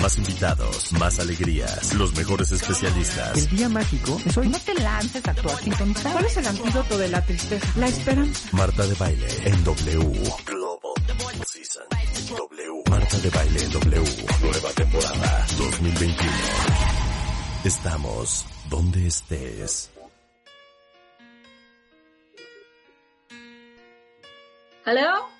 Más invitados, más alegrías, los mejores especialistas. El día mágico es hoy. No te lances a tu sintonizar. ¿Cuál es el antídoto de la tristeza? La esperanza. Marta de Baile en W. Global Season. W. Marta de Baile en W. Nueva temporada 2021. Estamos donde estés. Hello?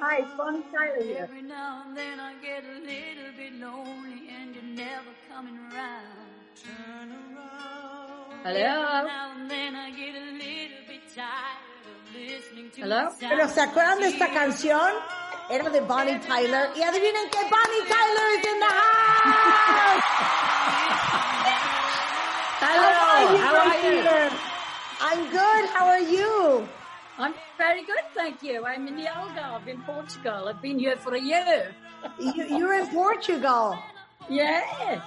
Hi, it's Bonnie Tyler here. Every now and then I get a little bit lonely and you're never coming around. Turn around. Hello? Now and then I get a little bit tired of listening to Hello? Pero ¿se acuerdan de esta canción? Era de Bonnie Tyler. Y adivinen que Bonnie Tyler is in the house. Hello, How how are are you, you? I'm good. How are you? I'm very good, thank you. I'm in the Algarve in Portugal. I've been here for a year. you you're in Portugal. Yes.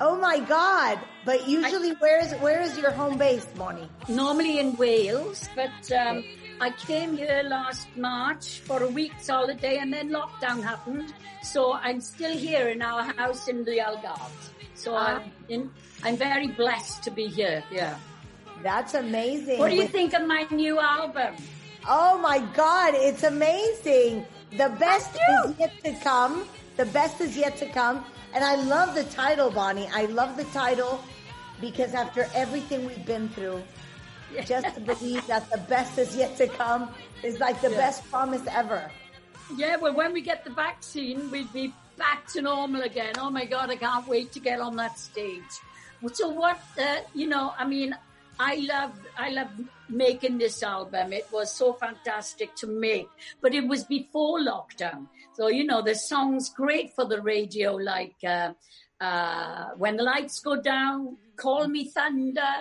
Oh my God! But usually, where is where is your home base, Bonnie? Normally in Wales, but um, I came here last March for a week's holiday and then lockdown happened. So I'm still here in our house in the Algarve. So I'm, in, I'm very blessed to be here. Yeah. That's amazing. What do you think of my new album? Oh my God, it's amazing. The best is yet to come. The best is yet to come. And I love the title, Bonnie. I love the title because after everything we've been through, just to believe that the best is yet to come is like the best promise ever. Yeah, well, when we get the vaccine, we'd be back to normal again. Oh my God, I can't wait to get on that stage. So what, uh, you know, I mean, I love, I love making this album. It was so fantastic to make, but it was before lockdown. So, you know, the song's great for the radio, like, uh, uh, When the Lights Go Down, Call Me Thunder,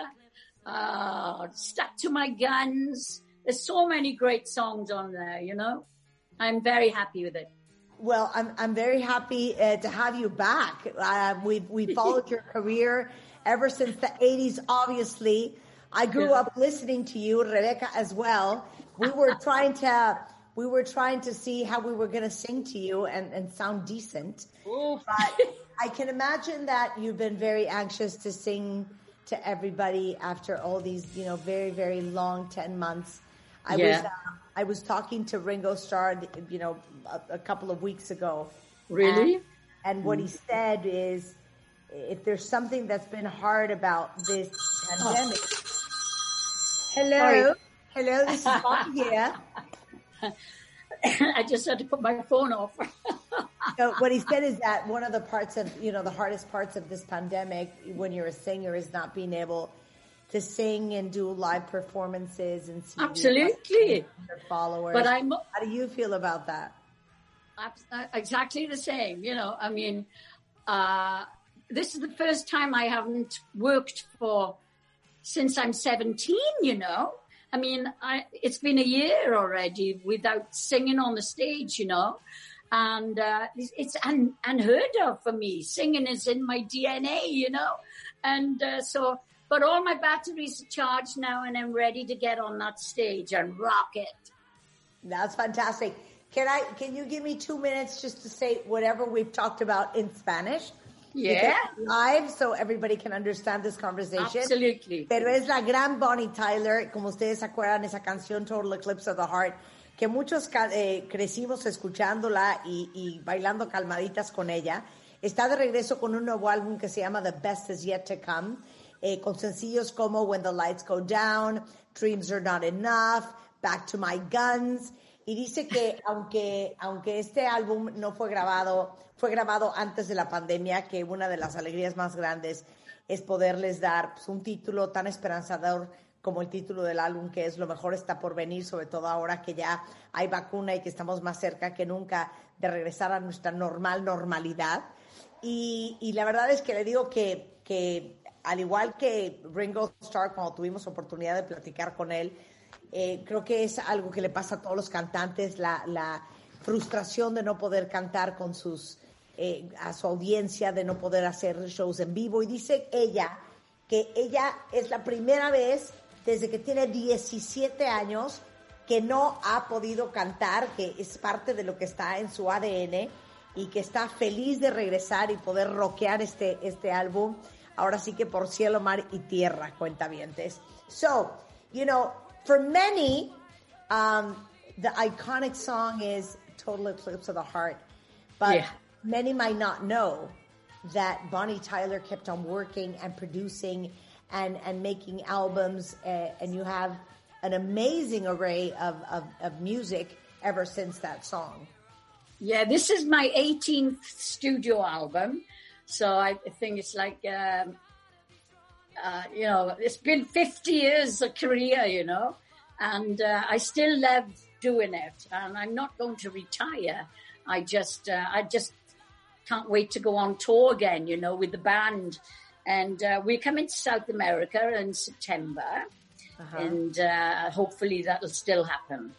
uh, Stuck to My Guns. There's so many great songs on there, you know? I'm very happy with it. Well, I'm I'm very happy uh, to have you back. Uh, we we followed your career ever since the '80s. Obviously, I grew Yeah. up listening to you, Rebecca, as well. We were trying to we were trying to see how we were going to sing to you and and sound decent. But I can imagine that you've been very anxious to sing to everybody after all these, you know, very very long ten months. I was uh, I was talking to Ringo Starr, you know, a, a couple of weeks ago. Really? And, and what he said is, if there's something that's been hard about this pandemic. Hello, Sorry. hello, this is Bonnie here. I just had to put my phone off. So what he said is that one of the parts of, you know, the hardest parts of this pandemic when you're a singer is not being able to sing and do live performances and see Absolutely. your followers. But I'm- How do you feel about that? Uh, exactly the same. You know, I mean, uh, this is the first time I haven't worked for since I'm 17. You know, I mean, I, it's been a year already without singing on the stage. You know, and uh, it's, un, unheard of for me. Singing is in my DNA. You know, and uh, so. But all my batteries are charged now, and I'm ready to get on that stage and rock it. That's fantastic. Can I, can you give me two minutes just to say whatever we've talked about in Spanish? Yeah. Live so everybody can understand this conversation. Absolutely. Pero es la gran Bonnie Tyler, como ustedes se acuerdan esa canción Total Eclipse of the Heart, que muchos eh, crecimos escuchándola y, y bailando calmaditas con ella. Está de regreso con un nuevo álbum que se llama The Best Is Yet to Come, eh, con sencillos como When the Lights Go Down, Dreams Are Not Enough, Back to My Guns. Y dice que aunque, aunque este álbum no fue grabado, fue grabado antes de la pandemia, que una de las alegrías más grandes es poderles dar pues, un título tan esperanzador como el título del álbum, que es Lo mejor está por venir, sobre todo ahora que ya hay vacuna y que estamos más cerca que nunca de regresar a nuestra normal normalidad. Y, y la verdad es que le digo que, que al igual que Ringo Starr, cuando tuvimos oportunidad de platicar con él, eh, creo que es algo que le pasa a todos los cantantes, la, la frustración de no poder cantar con sus, eh, a su audiencia, de no poder hacer shows en vivo. Y dice ella que ella es la primera vez desde que tiene 17 años que no ha podido cantar, que es parte de lo que está en su ADN y que está feliz de regresar y poder rockear este, este álbum. Ahora sí que por cielo, mar y tierra, cuentavientes. So, you know, for many, um, the iconic song is Total Eclipse of the Heart. But Yeah. many might not know that Bonnie Tyler kept on working and producing and, and making albums, uh, and you have an amazing array of, of, of music ever since that song. Yeah, this is my 18th studio album. So I think it's like, um, uh, you know, it's been 50 years of career, you know, and uh, I still love doing it. And I'm not going to retire. I just, uh, I just can't wait to go on tour again, you know, with the band. And uh, we're coming to South America in September. And uh, hopefully that'll still happen.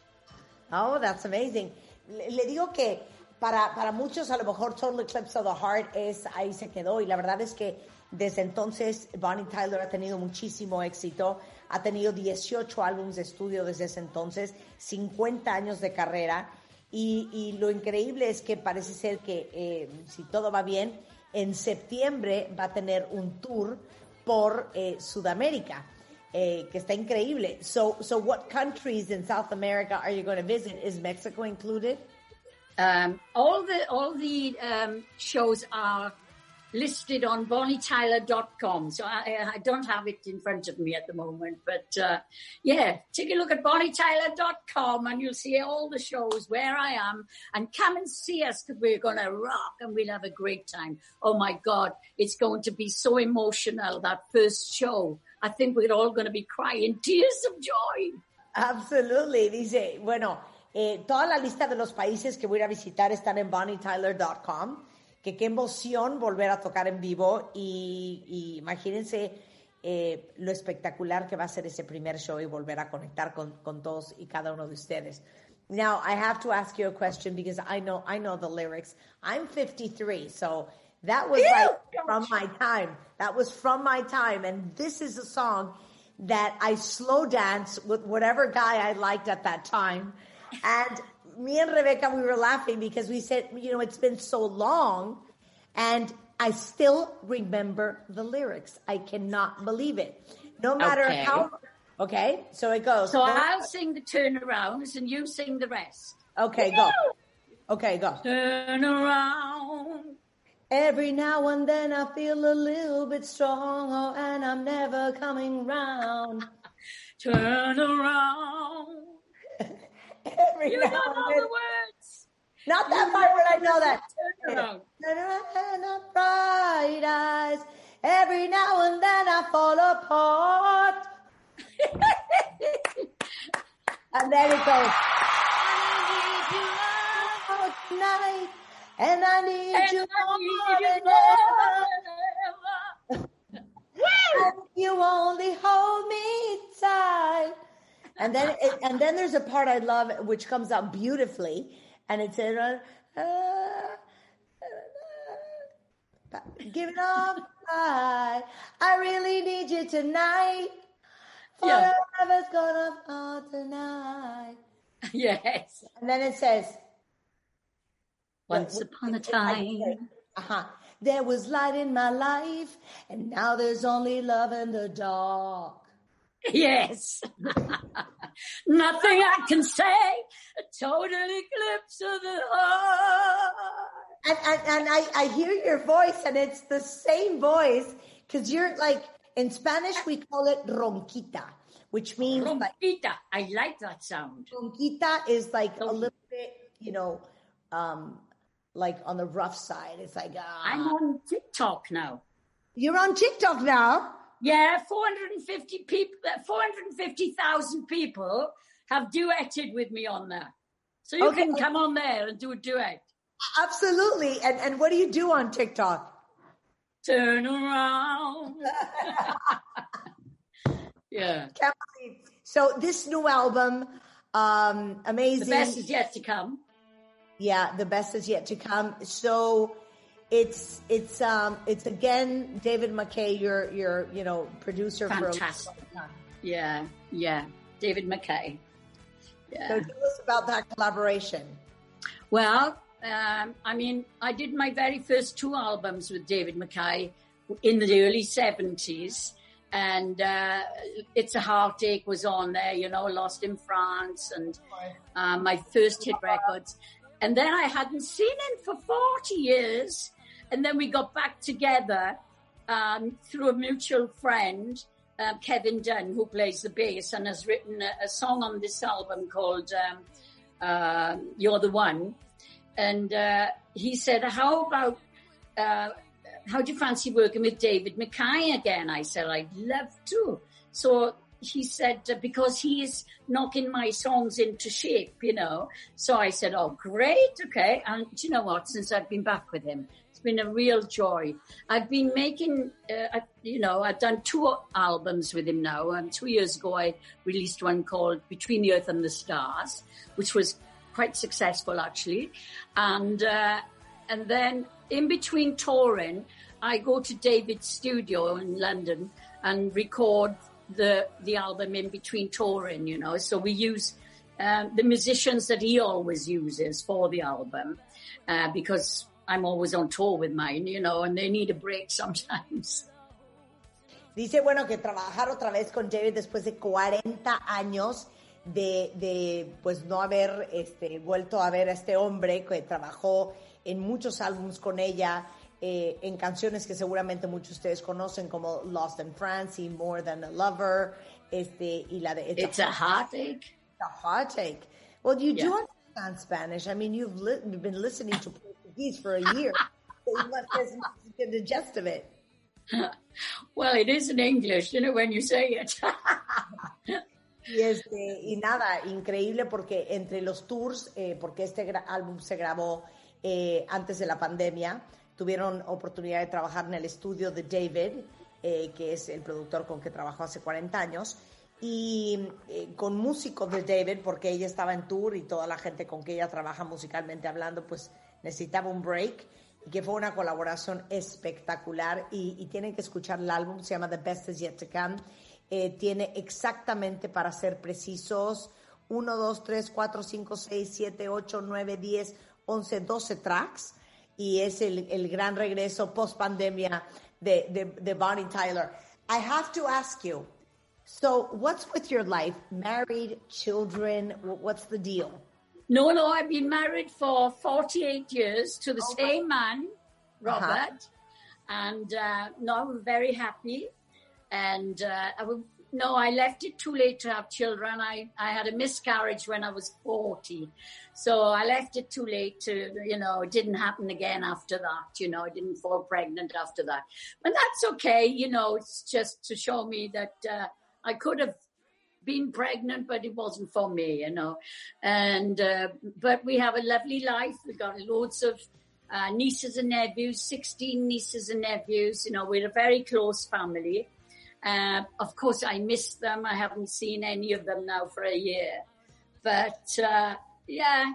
Oh, that's amazing. Le, le digo que para, para muchos a lo mejor Total Eclipse of the Heart es ahí se quedó y la verdad es que desde entonces Bonnie Tyler ha tenido muchísimo éxito, ha tenido 18 álbumes de estudio desde ese entonces, 50 años de carrera y, y lo increíble es que parece ser que eh, si todo va bien, en septiembre va a tener un tour por eh, Sudamérica. eh, que está increíble. So, so what countries in South America are you going to visit? Is Mexico included? Um, all the all the um, shows are listed on bonnietyler.com. So I, I don't have it in front of me at the moment, but uh, yeah, take a look at bonnietyler.com and you'll see all the shows where I am and come and see us because we're going to rock and we'll have a great time. Oh my God, it's going to be so emotional that first show. I think we're all going to be crying tears of joy. Absolutely. Dice, bueno, eh, toda la lista de los países que voy a visitar están en bonnietyler.com. Que qué emoción volver a tocar en vivo y, y imagínense eh, lo espectacular que va a ser ese primer show y volver a conectar con, con todos y cada uno de ustedes. Now, I have to ask you a question because I know I know the lyrics. I'm 53, so that was like from my time. That was from my time, and this is a song that I slow dance with whatever guy I liked at that time. And me and Rebecca, we were laughing because we said, you know, it's been so long, and I still remember the lyrics. I cannot believe it. No matter Okay. how. Okay, so it goes. So I'll sing the turnarounds and you sing the rest. Okay, go. Okay, go. Turn around. Every now and then I feel a little bit stronger and I'm never coming round. Turn around. Every You now know and all the words. Not that part, but I know that. Turn around. Turn around bright eyes. Every now and then I fall apart. and then it goes. I need you all tonight, and I need And you I more need than ever. more. And you only hold me tight. And then, it, and then there's a part I love, which comes out beautifully, and it says, uh, uh, uh, "Give it up, I, I really need you tonight. Yeah. Forever's gonna fall tonight." Yes. And then it says, Once upon a time. uh-huh. There was light in my life, and now there's only love in the dark. Yes. Nothing I can say. A total eclipse of the heart. And, and, and I, I hear your voice, and it's the same voice because you're like, in Spanish, we call it ronquita, which means like, I like that sound. ronquita is like a little bit, you know, um, like on the rough side. It's like, I'm ah. on TikTok now. you're on TikTok now. Yeah, 450 people, 450,000 people have duetted with me on there. So you Okay. can come on there and do a duet. Absolutely. And, and what do you do on TikTok? turn around. yeah. Can't believe. So this new album, um, amazing. The best is yet to come. Yeah, the best is yet to come. So it's it's um it's again David McKay, your your you know producer Fantastic. for a Yeah, yeah, David McKay. Yeah. So tell us about that collaboration. Well, um, I mean, I did my very first two albums with David McKay in the early 70s. And uh, It's a Heartache was on there, you know, Lost in France and uh, my first hit records. And then I hadn't seen him for 40 years. And then we got back together um, through a mutual friend, uh, Kevin Dunn, who plays the bass and has written a, a song on this album called um, uh, You're the One and uh, he said, "How about uh, how do you fancy working with David McKay again?" I said, "I'd love to." So he said, uh, "Because he's knocking my songs into shape, you know." So I said, "Oh, great, okay." And you know what? Since I've been back with him, it's been a real joy. I've been making, uh, you know, I've done two albums with him now. And two years ago, I released one called Between the Earth and the Stars, which was quite successful actually. And, uh, and then in between touring, I go to David's studio in London and record the, the album in between touring, you know, so we use, um, the musicians that he always uses for the album, uh, because I'm always on tour with mine, you know, and they need a break sometimes. Dice, bueno, que trabajar otra vez con David después de 40 años de, de, pues no haber este, vuelto a ver a este hombre que trabajó en muchos álbumes con ella, eh, en canciones que seguramente muchos de ustedes conocen como Lost in France y More Than a Lover, este, y la de It's, a, Heartache. It's a Heartache. Well, you do understand Spanish. I mean, you've, li you've been listening to Portuguese for a year, so you must get the gist of it. Well, it is in English, you know, when you say it. Y, este, y nada, increíble porque entre los tours, eh, porque este álbum se grabó eh, antes de la pandemia, tuvieron oportunidad de trabajar en el estudio de David, eh, que es el productor con que trabajó hace 40 años, y con músicos de David, porque ella estaba en tour y toda la gente con que ella trabaja musicalmente hablando, pues necesitaba un break, y que fue una colaboración espectacular, y, y tienen que escuchar el álbum, se llama The Best Is Yet to Come, eh, tiene exactamente, para ser precisos, 1, 2, 3, 4, 5, 6, 7, 8, 9, 10, 11, 12 tracks. Y es el, el gran regreso post pandemia de, de, de Bonnie Tyler. I have to ask you, so what's with your life? Married, children, what's the deal? No, no, I've been married for 48 years to the okay. same man, Robert. Uh -huh. And uh, no, I'm very happy. and uh, I would, no, I left it too late to have children. I, I had a miscarriage when I was 40. So I left it too late to, you know, it didn't happen again after that. You know, I didn't fall pregnant after that. But that's okay. You know, it's just to show me that uh, I could have been pregnant, but it wasn't for me, you know. And, uh, but we have a lovely life. We've got loads of uh, nieces and nephews, 16 nieces and nephews. You know, we're a very close family. Uh, of course, I miss them. I haven't seen any of them now for a year. But uh, yeah,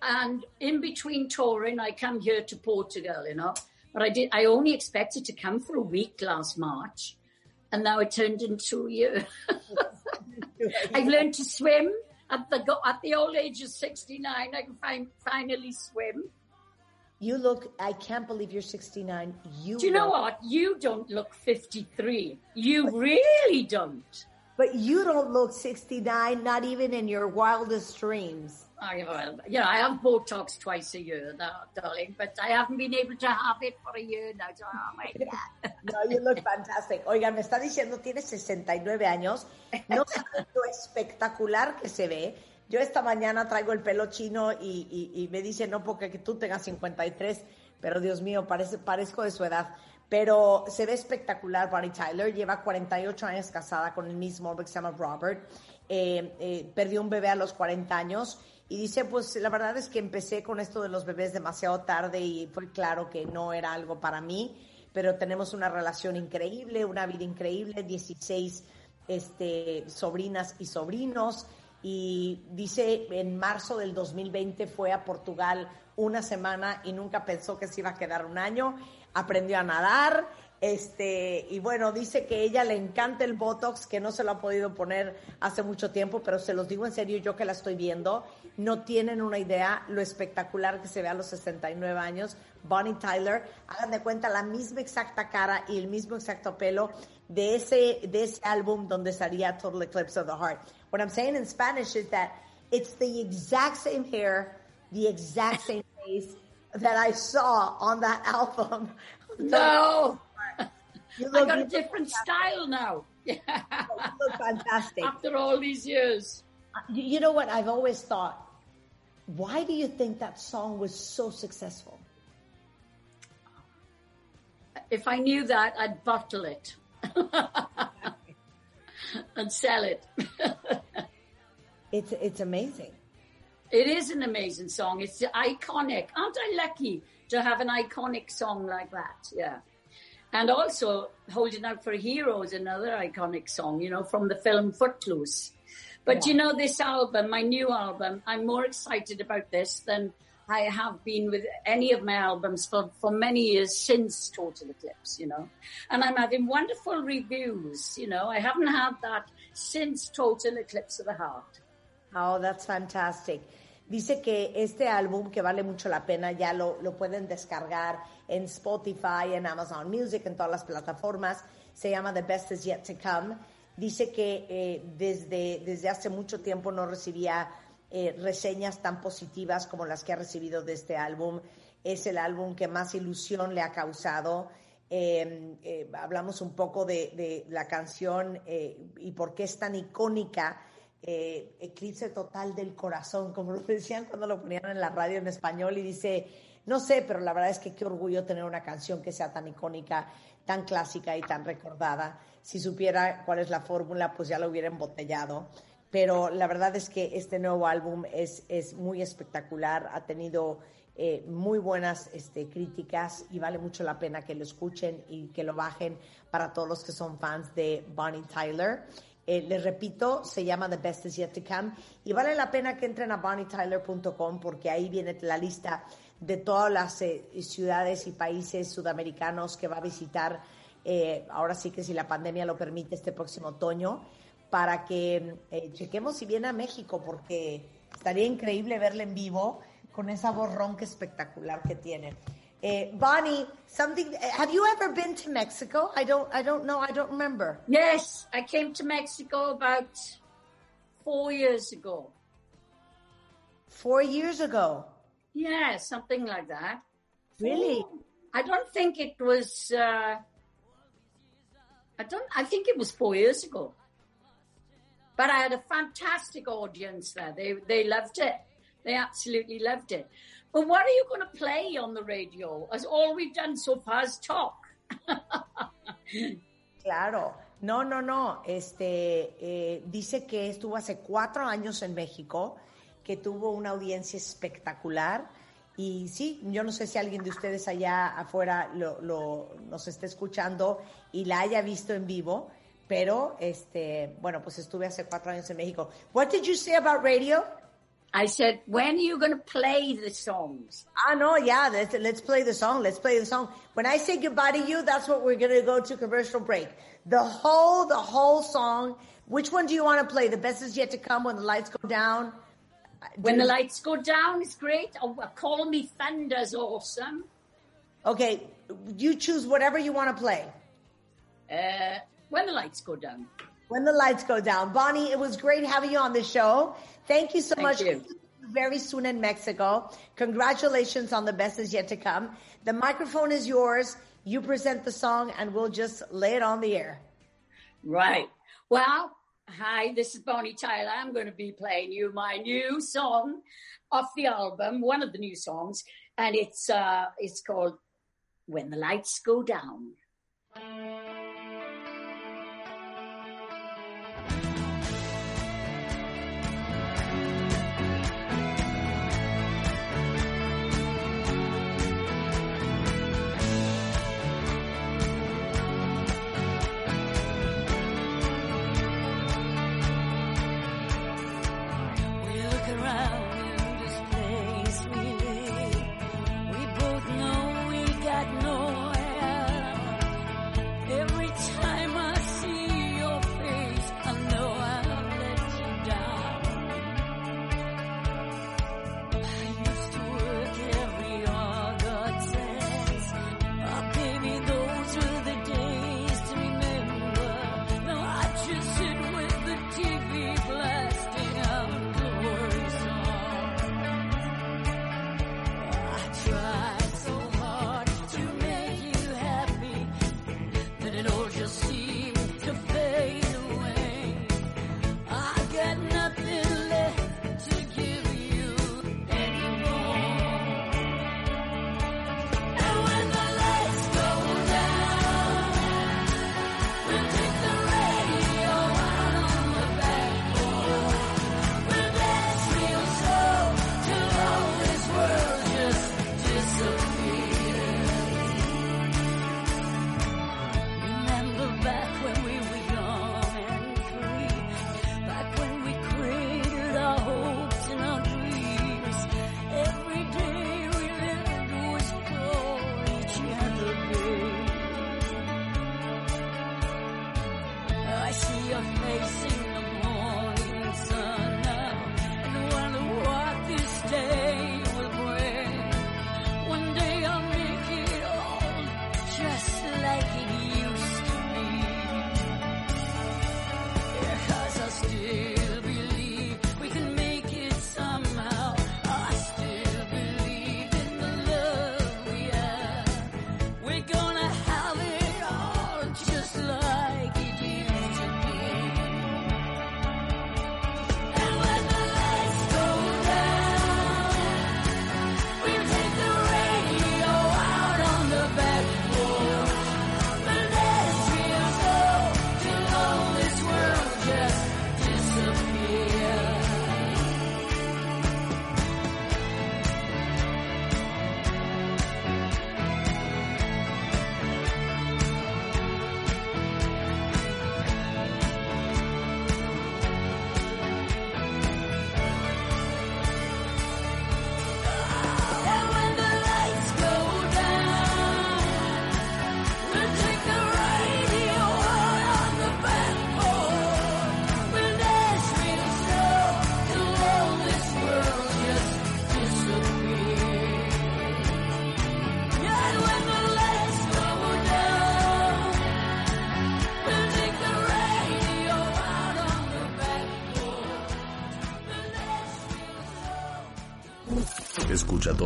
and in between touring, I come here to Portugal, you know. But I did. I only expected to come for a week last March, and now it turned into a year. I've learned to swim at the at the old age of sixty nine. I can finally swim. You look, I can't believe you're 69. You Do you know what? You don't look 53. You but, really don't. But you don't look 69, not even in your wildest dreams. I, well, you know, I have Botox twice a year, now, darling, but I haven't been able to have it for a year now. So, oh my God. no, you look fantastic. Oiga, me está diciendo, tienes 69 años. No sabes lo espectacular que se ve yo esta mañana traigo el pelo chino y, me dice, no porque tú tengas 53, pero Dios mío, parezco de su edad. Pero se ve espectacular Bonnie Tyler, lleva 48 años casada con el mismo hombre que se llama Robert, eh, eh, perdió un bebé a los 40 años y dice, pues la verdad es que empecé con esto de los bebés demasiado tarde y fue claro que no era algo para mí, pero tenemos una relación increíble, una vida increíble, 16 este, sobrinas y sobrinos. Y dice, en marzo del 2020 fue a Portugal una semana y nunca pensó que se iba a quedar un año. Aprendió a nadar, este, y bueno, dice que ella le encanta el Botox, que no se lo ha podido poner hace mucho tiempo, pero se los digo en serio, yo que la estoy viendo, no tienen una idea lo espectacular que se ve a los 69 años. Bonnie Tyler, hagan de cuenta la misma exacta cara y el mismo exacto pelo de ese, de ese álbum donde salía Total Eclipse of the Heart. What I'm saying in Spanish is that it's the exact same hair, the exact same face that I saw on that album. No! I got a different style now. you look fantastic. After all these years. Uh, you know what? I've always thought, why do you think that song was so successful? If I knew that, I'd bottle it and sell it. It's it's amazing. It is an amazing song. It's iconic. Aren't I lucky to have an iconic song like that? Yeah. And also, Holding Out for a Hero is another iconic song, you know, from the film Footloose. But yeah. you know, this album, my new album, I'm more excited about this than I have been with any of my albums for, for many years since Total Eclipse, you know. And I'm having wonderful reviews, you know. I haven't had that since Total Eclipse of the Heart. Oh, that's fantastic. Dice que este álbum, que vale mucho la pena, ya lo, lo pueden descargar en Spotify, en Amazon Music, en todas las plataformas. Se llama The Best Is Yet to Come. Dice que eh, desde, desde hace mucho tiempo no recibía eh, reseñas tan positivas como las que ha recibido de este álbum. Es el álbum que más ilusión le ha causado. Em, eh, hablamos un poco de, de la canción y por qué es tan icónica eh, eclipse total del corazón, como lo decían cuando lo ponían en la radio en español y dice, no sé, pero la verdad es que qué orgullo tener una canción que sea tan icónica, tan clásica y tan recordada. Si supiera cuál es la fórmula, pues ya lo hubiera embotellado. Pero la verdad es que este nuevo álbum es, es muy espectacular, ha tenido eh, muy buenas este, críticas y vale mucho la pena que lo escuchen y que lo bajen para todos los que son fans de Bonnie Tyler. Eh, les repito, se llama The Best Is Yet to Come y vale la pena que entren a bonnietyler.com porque ahí viene la lista de todas las eh, ciudades y países sudamericanos que va a visitar, eh, ahora sí que si la pandemia lo permite, este próximo otoño, para que chequemos si viene a México porque estaría increíble verle en vivo con esa voz ronca espectacular que tiene. Uh, Bonnie, something. Have you ever been to Mexico? I don't. I don't know. I don't remember. Yes, I came to Mexico about four years ago. Four years ago. Yeah, something like that. Really? I don't think it was. Uh, I don't. I think it was four years ago. But I had a fantastic audience there. They they loved it. They absolutely loved it. But what are you going to play on the radio? As all we've done so far is talk. claro. No, no, no. Este eh, dice que estuvo hace cuatro años en México, que tuvo una audiencia espectacular. Y sí, yo no sé si alguien de ustedes allá afuera lo, nos esté escuchando y la haya visto en vivo, pero este, bueno, pues estuve hace cuatro años en México. What did you say about radio? I said, when are you going to play the songs? I know, yeah, let's, let's play the song. Let's play the song. When I say goodbye to you, that's what we're going to go to commercial break. The whole, the whole song. Which one do you want to play? The best is yet to come when the lights go down. When the lights go down is great. Oh, call me Thunder's awesome. Okay, you choose whatever you want to play. Uh, when the lights go down. When the lights go down. Bonnie, it was great having you on the show. Thank you so Thank much. You. Very soon in Mexico. Congratulations on the best is yet to come. The microphone is yours. You present the song and we'll just lay it on the air. Right. Well, hi, this is Bonnie Tyler. I'm going to be playing you my new song off the album, one of the new songs, and it's uh it's called When the Lights Go Down.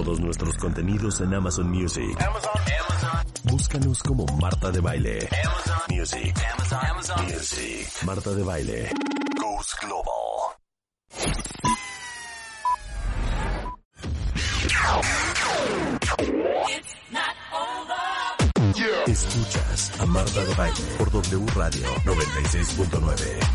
Todos nuestros contenidos en Amazon Music. Búscanos como Marta de Baile. Music. Music. Marta de Baile. Goes Global. Escuchas a Marta de Baile por W Radio 96.9.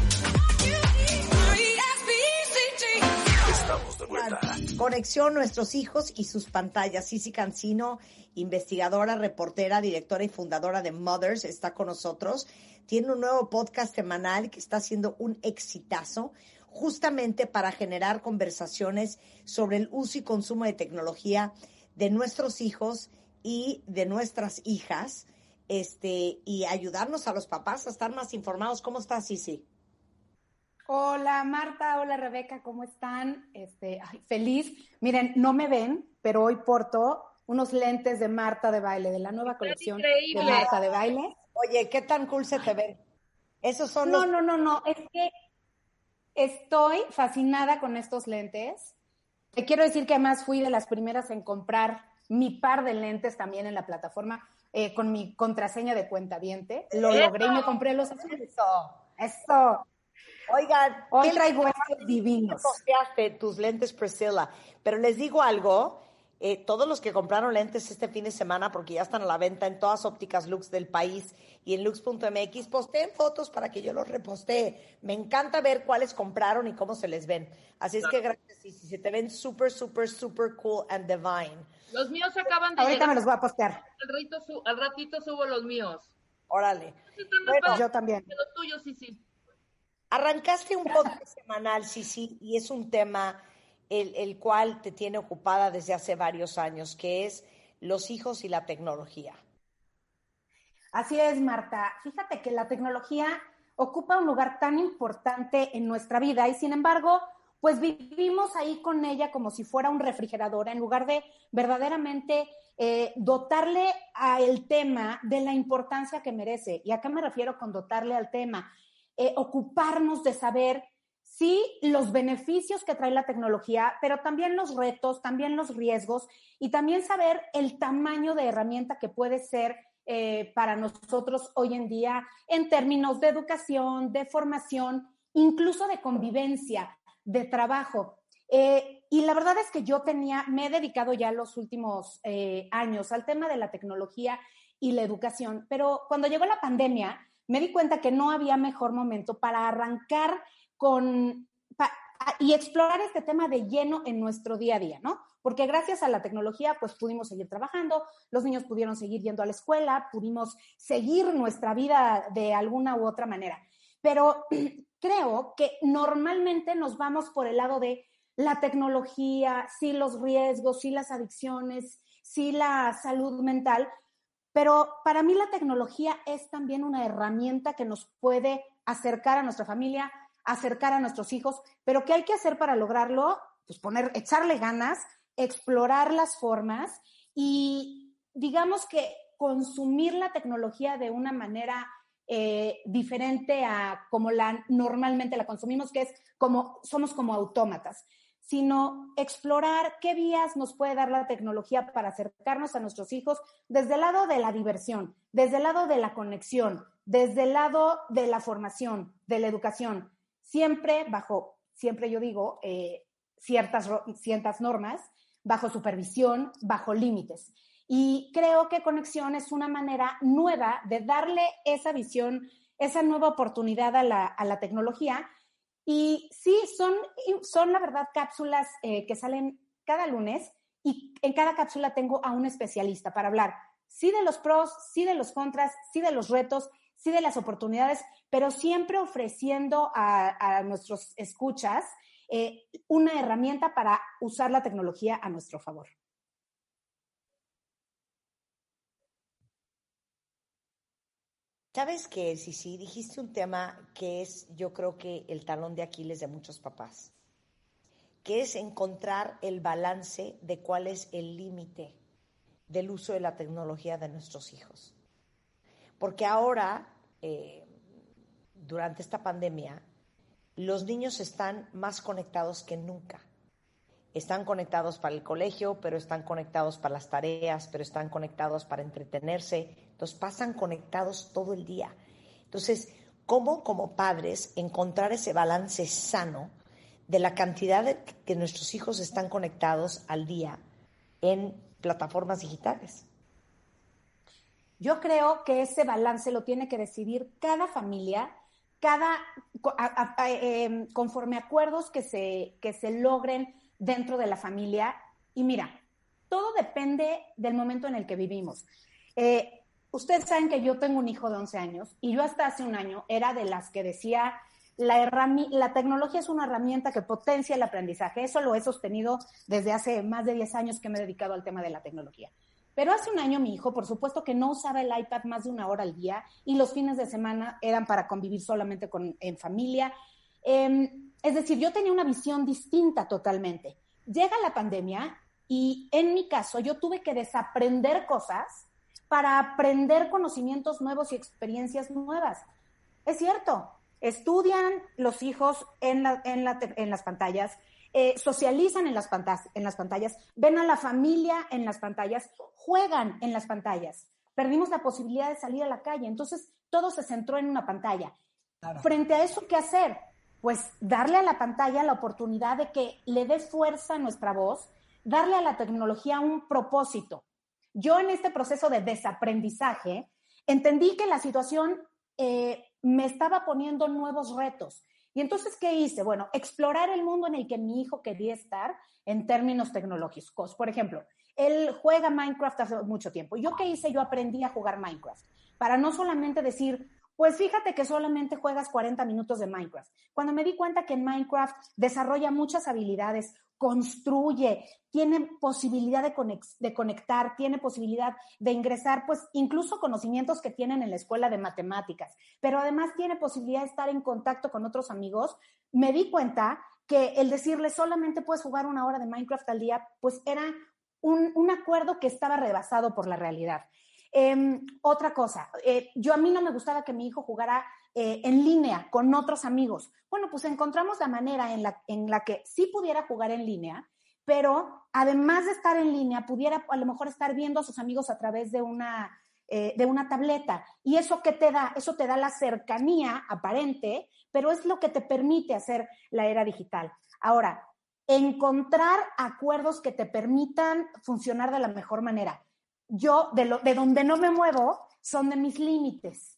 Nuestros hijos y sus pantallas. Cici Cancino, investigadora, reportera, directora y fundadora de Mothers, está con nosotros. Tiene un nuevo podcast semanal que está haciendo un exitazo, justamente para generar conversaciones sobre el uso y consumo de tecnología de nuestros hijos y de nuestras hijas, este, y ayudarnos a los papás a estar más informados. ¿Cómo estás, Cici? Hola Marta, hola Rebeca, ¿cómo están? Este, ay, feliz. Miren, no me ven, pero hoy porto unos lentes de Marta de baile, de la nueva colección increíble. de Marta de baile. Oye, ¿qué tan cool se te ven? Esos son No, los... no, no, no, es que estoy fascinada con estos lentes. Te quiero decir que además fui de las primeras en comprar mi par de lentes también en la plataforma eh, con mi contraseña de cuenta viente. Lo logré y me compré los azules. Eso. Oigan, Hoy ¿qué traigo estos divinos. posteaste tus lentes Priscilla, pero les digo algo, eh, todos los que compraron lentes este fin de semana, porque ya están a la venta en todas ópticas Lux del país y en lux.mx, posteen fotos para que yo los repostee. Me encanta ver cuáles compraron y cómo se les ven. Así es que gracias, y si se te ven súper, súper, súper cool and divine. Los míos acaban de Ahorita me los voy a postear. Al ratito, su- al ratito subo los míos. Órale. Bueno, Yo también. Los tuyos, sí, sí. Arrancaste un podcast semanal, sí, sí, y es un tema el, el cual te tiene ocupada desde hace varios años, que es los hijos y la tecnología. Así es, Marta. Fíjate que la tecnología ocupa un lugar tan importante en nuestra vida y sin embargo, pues vivimos ahí con ella como si fuera un refrigerador en lugar de verdaderamente eh, dotarle al tema de la importancia que merece. ¿Y a qué me refiero con dotarle al tema? Eh, ocuparnos de saber sí los beneficios que trae la tecnología, pero también los retos, también los riesgos y también saber el tamaño de herramienta que puede ser eh, para nosotros hoy en día en términos de educación, de formación, incluso de convivencia, de trabajo. Eh, y la verdad es que yo tenía, me he dedicado ya los últimos años al tema de la tecnología y la educación, pero cuando llegó la pandemia me di cuenta que no había mejor momento para arrancar con y explorar este tema de lleno en nuestro día a día, ¿no? Porque gracias a la tecnología, pues pudimos seguir trabajando, los niños pudieron seguir yendo a la escuela, pudimos seguir nuestra vida de alguna u otra manera. Pero creo que normalmente nos vamos por el lado de la tecnología, sí los riesgos, sí las adicciones, sí la salud mental, pero para mí la tecnología es también una herramienta que nos puede acercar a nuestra familia, acercar a nuestros hijos, pero ¿qué hay que hacer para lograrlo? Pues poner, echarle ganas, explorar las formas y digamos que consumir la tecnología de una manera eh, diferente a como la normalmente la consumimos, que es como somos como autómatas, sino explorar qué vías nos puede dar la tecnología para acercarnos a nuestros hijos desde el lado de la diversión, desde el lado de la conexión, desde el lado de la formación, de la educación, siempre bajo, siempre yo digo, eh, ciertas, ciertas normas, bajo supervisión, bajo límites. Y creo que conexión es una manera nueva de darle esa visión, esa nueva oportunidad a la, a la tecnología. Y sí, son, son la verdad cápsulas eh, que salen cada lunes y en cada cápsula tengo a un especialista para hablar, sí de los pros, sí de los contras, sí de los retos, sí de las oportunidades, pero siempre ofreciendo a, a nuestros escuchas eh, una herramienta para usar la tecnología a nuestro favor. ¿Sabes qué, sí, Dijiste un tema que es, yo creo que el talón de Aquiles de muchos papás, que es encontrar el balance de cuál es el límite del uso de la tecnología de nuestros hijos. Porque ahora, eh, durante esta pandemia, los niños están más conectados que nunca. están conectados para el colegio, pero están conectados para las tareas, pero están conectados para entretenerse. Entonces pasan conectados todo el día. Entonces, ¿cómo como padres encontrar ese balance sano de la cantidad de que nuestros hijos están conectados al día en plataformas digitales? Yo creo que ese balance lo tiene que decidir cada familia, cada em, conforme acuerdos que se, que se logren dentro de la familia. Y mira, todo depende del momento en el que vivimos. Eh, ustedes saben que yo tengo un hijo de 11 años y yo hasta hace un año era de las que decía, la, la tecnología es una herramienta que potencia el aprendizaje. Eso lo he sostenido desde hace más de 10 años que me he dedicado al tema de la tecnología. Pero hace un año mi hijo, por supuesto que no usaba el iPad más de una hora al día y los fines de semana eran para convivir solamente con, en familia. Em, es decir, yo tenía una visión distinta totalmente. Llega la pandemia y en mi caso yo tuve que desaprender cosas para aprender conocimientos nuevos y experiencias nuevas. Es cierto, estudian los hijos en, en, en las pantallas, eh, socializan en las, pantallas, en las pantallas, ven a la familia en las pantallas, juegan en las pantallas. Perdimos la posibilidad de salir a la calle, entonces todo se centró en una pantalla. Frente a eso, ¿qué hacer? Pues darle a la pantalla la oportunidad de que le dé fuerza a nuestra voz, darle a la tecnología un propósito. Yo en este proceso de desaprendizaje entendí que la situación eh, me estaba poniendo nuevos retos y entonces, ¿qué hice? Bueno, explorar el mundo en el que mi hijo quería estar en términos tecnológicos. Por ejemplo, él juega Minecraft hace mucho tiempo. ¿Yo qué hice? Yo aprendí a jugar Minecraft. Para no solamente decir, pues fíjate que solamente juegas 40 minutos de Minecraft. Cuando me di cuenta que en Minecraft desarrolla muchas habilidades, construye, tiene posibilidad de, conectar, tiene posibilidad de ingresar, pues incluso conocimientos que tienen en la escuela de matemáticas, pero además tiene posibilidad de estar en contacto con otros amigos, me di cuenta que el decirle solamente puedes jugar una hora de Minecraft al día, pues era un, un acuerdo que estaba rebasado por la realidad. Em, otra cosa, eh, yo a mí no me gustaba que mi hijo jugara eh, en línea con otros amigos. Bueno, pues encontramos la manera en la, en la que sí pudiera jugar en línea, pero además de estar en línea, pudiera a lo mejor estar viendo a sus amigos a través de una, eh, de una tableta. ¿Y eso qué te da? Eso te da la cercanía aparente, pero es lo que te permite hacer la era digital. Ahora, encontrar acuerdos que te permitan funcionar de la mejor manera yo de, lo, de donde no me muevo son de mis límites.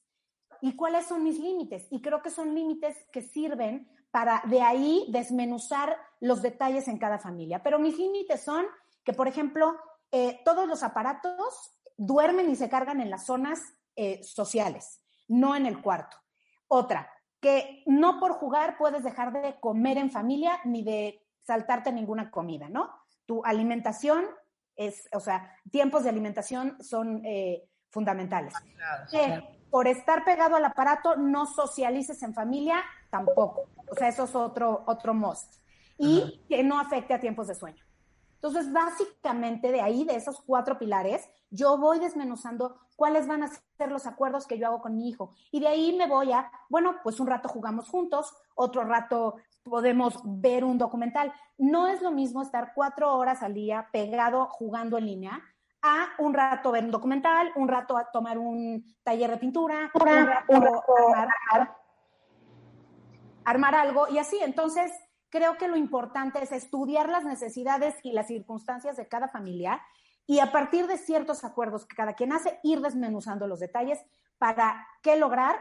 ¿Y cuáles son mis límites? Y creo que son límites que sirven para de ahí desmenuzar los detalles en cada familia. Pero mis límites son que, por ejemplo, eh, todos los aparatos duermen y se cargan en las zonas eh, sociales, no en el cuarto. Otra, que no por jugar puedes dejar de comer en familia ni de saltarte ninguna comida, ¿no? Tu alimentación es, o sea, tiempos de alimentación son eh, fundamentales. que por estar pegado al aparato no socialices en familia, tampoco. O sea, eso es otro, otro must. Y que no afecte a tiempos de sueño. Entonces, básicamente de ahí, de esos cuatro pilares, yo voy desmenuzando cuáles van a ser los acuerdos que yo hago con mi hijo. Y de ahí me voy a, bueno, pues un rato jugamos juntos, otro rato podemos ver un documental. No es lo mismo estar cuatro horas al día pegado jugando en línea a un rato ver un documental, un rato a tomar un taller de pintura, un rato, armar, armar algo y así. Entonces, creo que lo importante es estudiar las necesidades y las circunstancias de cada familia y a partir de ciertos acuerdos que cada quien hace, ir desmenuzando los detalles para qué lograr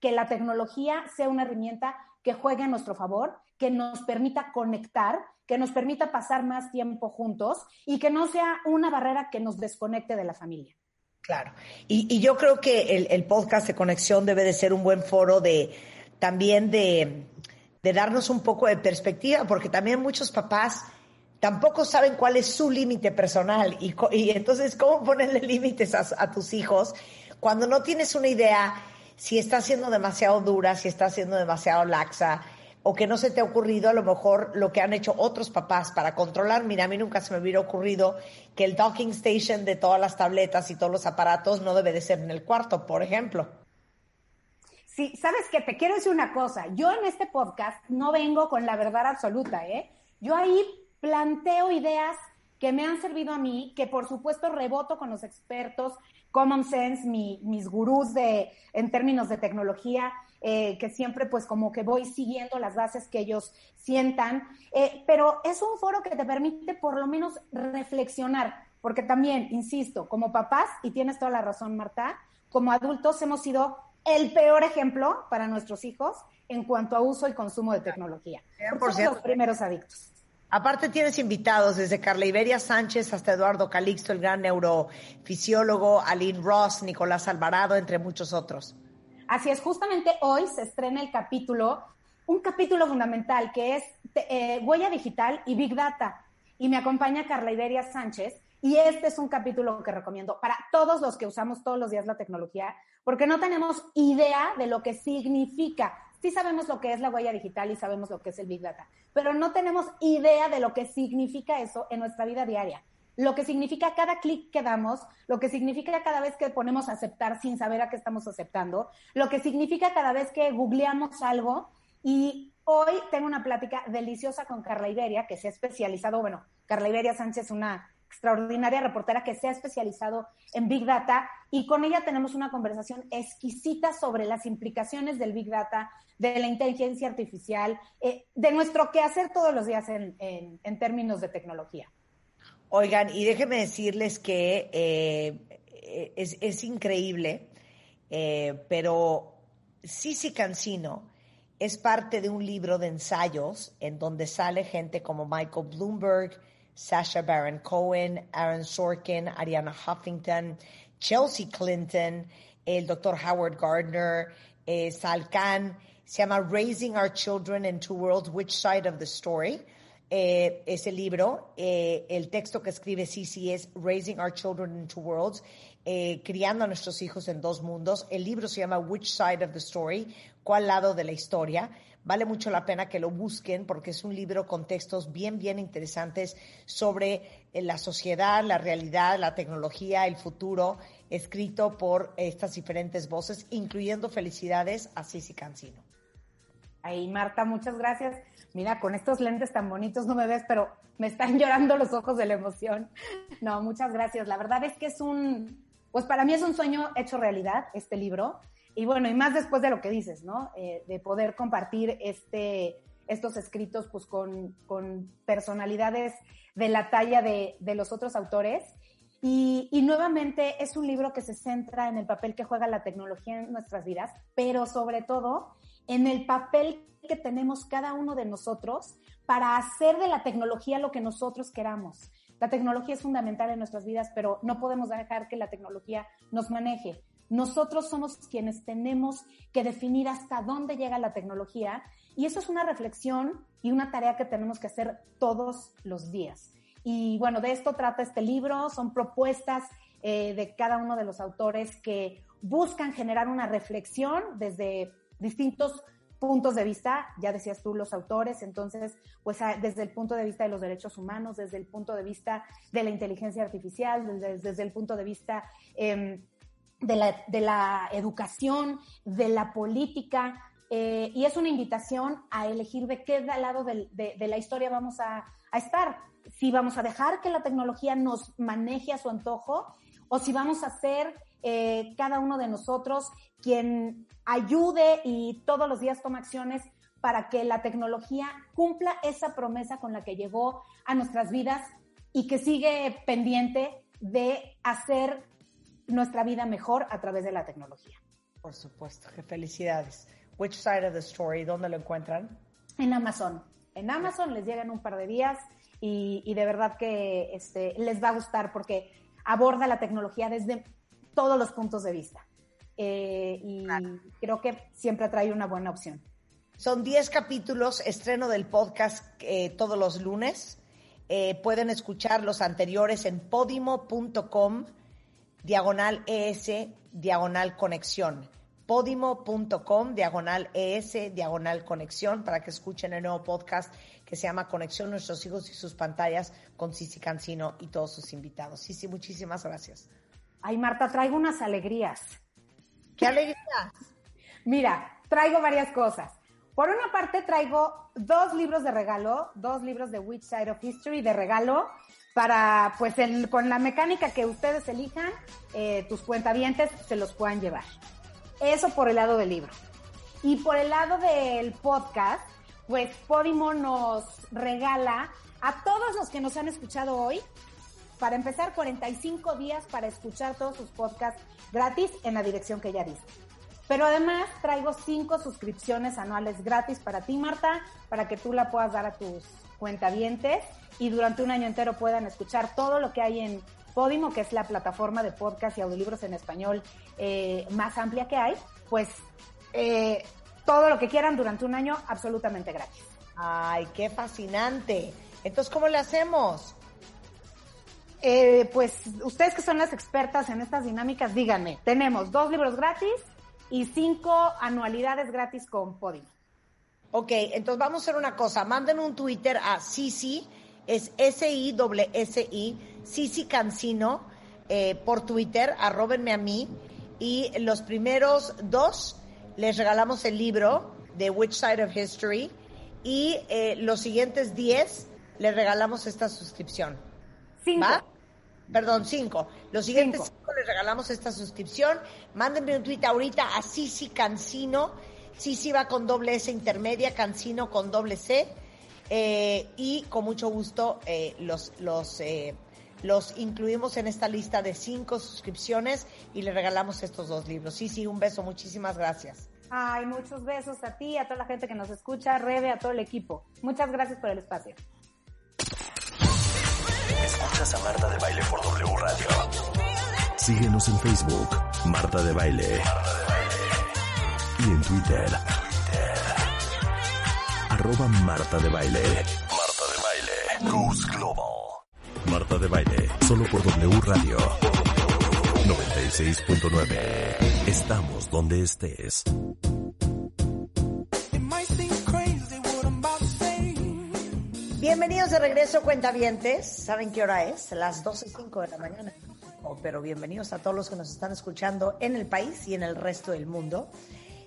que la tecnología sea una herramienta que juegue a nuestro favor, que nos permita conectar, que nos permita pasar más tiempo juntos y que no sea una barrera que nos desconecte de la familia. Claro. Y, yo creo que el, podcast de conexión debe de ser un buen foro de también de, darnos un poco de perspectiva, porque también muchos papás tampoco saben cuál es su límite personal y, entonces cómo ponerle límites a, a, tus hijos cuando no tienes una idea si está siendo demasiado dura, si está siendo demasiado laxa, o que no se te ha ocurrido a lo mejor lo que han hecho otros papás para controlar. Mira, a mí nunca se me hubiera ocurrido que el docking station de todas las tabletas y todos los aparatos no debe de ser en el cuarto, por ejemplo. Sí, sabes que te quiero decir una cosa. Yo en este podcast no vengo con la verdad absoluta, ¿eh? Yo ahí planteo ideas que me han servido a mí, que por supuesto reboto con los expertos, Common Sense, mis gurús de, en términos de tecnología, eh, que siempre pues como que voy siguiendo las bases que ellos sientan, eh, pero es un foro que te permite por lo menos reflexionar, porque también, insisto, como papás, y tienes toda la razón Marta, como adultos hemos sido el peor ejemplo para nuestros hijos en cuanto a uso y consumo de tecnología. Somos los primeros adictos. Aparte tienes invitados desde Carla Iberia Sánchez hasta Eduardo Calixto, el gran neurofisiólogo, Aline Ross, Nicolás Alvarado, entre muchos otros. Así es, justamente hoy se estrena el capítulo, un capítulo fundamental que es eh, huella digital y Big Data. Y me acompaña Carla Iberia Sánchez. Y este es un capítulo que recomiendo para todos los que usamos todos los días la tecnología, porque no tenemos idea de lo que significa. Sí sabemos lo que es la huella digital y sabemos lo que es el Big Data, pero no tenemos idea de lo que significa eso en nuestra vida diaria lo que significa cada clic que damos, lo que significa cada vez que ponemos aceptar sin saber a qué estamos aceptando, lo que significa cada vez que googleamos algo. Y hoy tengo una plática deliciosa con Carla Iberia, que se ha especializado, bueno, Carla Iberia Sánchez, una extraordinaria reportera que se ha especializado en Big Data y con ella tenemos una conversación exquisita sobre las implicaciones del Big Data, de la inteligencia artificial, eh, de nuestro quehacer todos los días en términos de tecnología. Oigan, y déjenme decirles que eh, es, increíble, eh, pero Sisi Cancino es parte de un libro de ensayos en donde sale gente como Michael Bloomberg, Sasha Baron Cohen, Aaron Sorkin, Ariana Huffington, Chelsea Clinton, el doctor Howard Gardner, eh, Sal Khan. Se llama Raising Our Children in Two Worlds, Which Side of the Story? eh, ese libro. Eh, el texto que escribe Cici es Raising Our Children in Two Worlds, criando a nuestros hijos en dos mundos. El libro se llama Which Side of the Story, cuál lado de la historia. Vale mucho la pena que lo busquen porque es un libro con textos bien, bien interesantes sobre eh, la sociedad, la realidad, la tecnología, el futuro, escrito por estas diferentes voces, incluyendo felicidades a Cici Cancino. Ahí, Marta, muchas gracias mira, con estos lentes tan bonitos no me ves, pero me están llorando los ojos de la emoción. No, muchas gracias. La verdad es que es un, pues para mí es un sueño hecho realidad este libro. Y bueno, y más después de lo que dices, ¿no? Eh, de poder compartir este, estos escritos pues con, con personalidades de la talla de, de los otros autores. Y, y, nuevamente es un libro que se centra en el papel que juega la tecnología en nuestras vidas, pero sobre todo en el papel que tenemos cada uno de nosotros para hacer de la tecnología lo que nosotros queramos. La tecnología es fundamental en nuestras vidas, pero no podemos dejar que la tecnología nos maneje. Nosotros somos quienes tenemos que definir hasta dónde llega la tecnología y eso es una reflexión y una tarea que tenemos que hacer todos los días. Y bueno, de esto trata este libro, son propuestas eh, de cada uno de los autores que buscan generar una reflexión desde distintos puntos de vista, ya decías tú, los autores, entonces, pues ah, desde el punto de vista de los derechos humanos, desde el punto de vista de la inteligencia artificial, desde, el punto de vista em, de, la, de, la, educación, de la política, eh, y es una invitación a elegir de qué lado de, de la historia vamos a, a estar, si vamos a dejar que la tecnología nos maneje a su antojo o si vamos a ser eh, cada uno de nosotros quien ayude y todos los días toma acciones para que la tecnología cumpla esa promesa con la que llegó a nuestras vidas y que sigue pendiente de hacer nuestra vida mejor a través de la tecnología. Por supuesto, qué felicidades. Which side of the story? ¿Dónde lo encuentran? En Amazon. En Amazon les llegan un par de días y, de verdad que este, les va a gustar porque aborda la tecnología desde todos los puntos de vista. Eh, y creo que siempre trae una buena opción. Son 10 capítulos, estreno del podcast eh, todos los lunes. Eh, pueden escuchar los anteriores en podimo.com, diagonal ES, diagonal conexión. Podimo.com, diagonal ES, diagonal conexión, para que escuchen el nuevo podcast que se llama Conexión Nuestros Hijos y sus pantallas con Cici Cancino y todos sus invitados. Cici, muchísimas gracias. Ay, Marta, traigo unas alegrías. ¿Qué alegrías? Mira, traigo varias cosas. Por una parte traigo dos libros de regalo, dos libros de Which Side of History de regalo para, pues, con la mecánica que ustedes elijan, eh, tus cuentavientes se los puedan llevar. Eso por el lado del libro. Y por el lado del podcast, pues Podimo nos regala a todos los que nos han escuchado hoy, para empezar 45 días para escuchar todos sus podcasts gratis en la dirección que ya diste. Pero además traigo cinco suscripciones anuales gratis para ti, Marta, para que tú la puedas dar a tus cuentavientes y durante un año entero puedan escuchar todo lo que hay en Podimo, que es la plataforma de podcast y audiolibros en español eh, más amplia que hay. Pues eh, todo lo que quieran durante un año absolutamente gratis. Ay, qué fascinante. Entonces, ¿cómo le hacemos? Eh, pues ustedes que son las expertas en estas dinámicas, díganme, tenemos dos libros gratis y cinco anualidades gratis con Podimo. Ok, entonces vamos a hacer una cosa. Manden un Twitter a Sisi, es S-I-S-I, Sisi Cancino, eh, por Twitter, arrobenme a mí. Y los primeros dos les regalamos el libro de Which Side of History. Y eh, los siguientes diez les regalamos esta suscripción. Cinco. ¿Va? Perdón, cinco. Los siguientes cinco, les regalamos esta suscripción. Mándenme un tweet ahorita a Sisi Cancino. Sisi va con doble S intermedia, Cancino con doble C. Eh, y con mucho gusto eh, los, los, eh, los incluimos en esta lista de cinco suscripciones y le regalamos estos dos libros. Sisi, un beso, muchísimas gracias. Ay, muchos besos a ti, a toda la gente que nos escucha, Rebe, a todo el equipo. Muchas gracias por el espacio. Escuchas a Marta de Baile por W Radio. Síguenos en Facebook, Marta de Baile. Y en Twitter, arroba Marta de Baile. Marta de Baile. Goes Global. Marta de Baile, solo por W Radio. 96.9. Estamos donde estés. Bienvenidos de regreso, cuentavientes. ¿Saben qué hora es? Las 12 y 5 de la mañana. Oh, pero bienvenidos a todos los que nos están escuchando en el país y en el resto del mundo.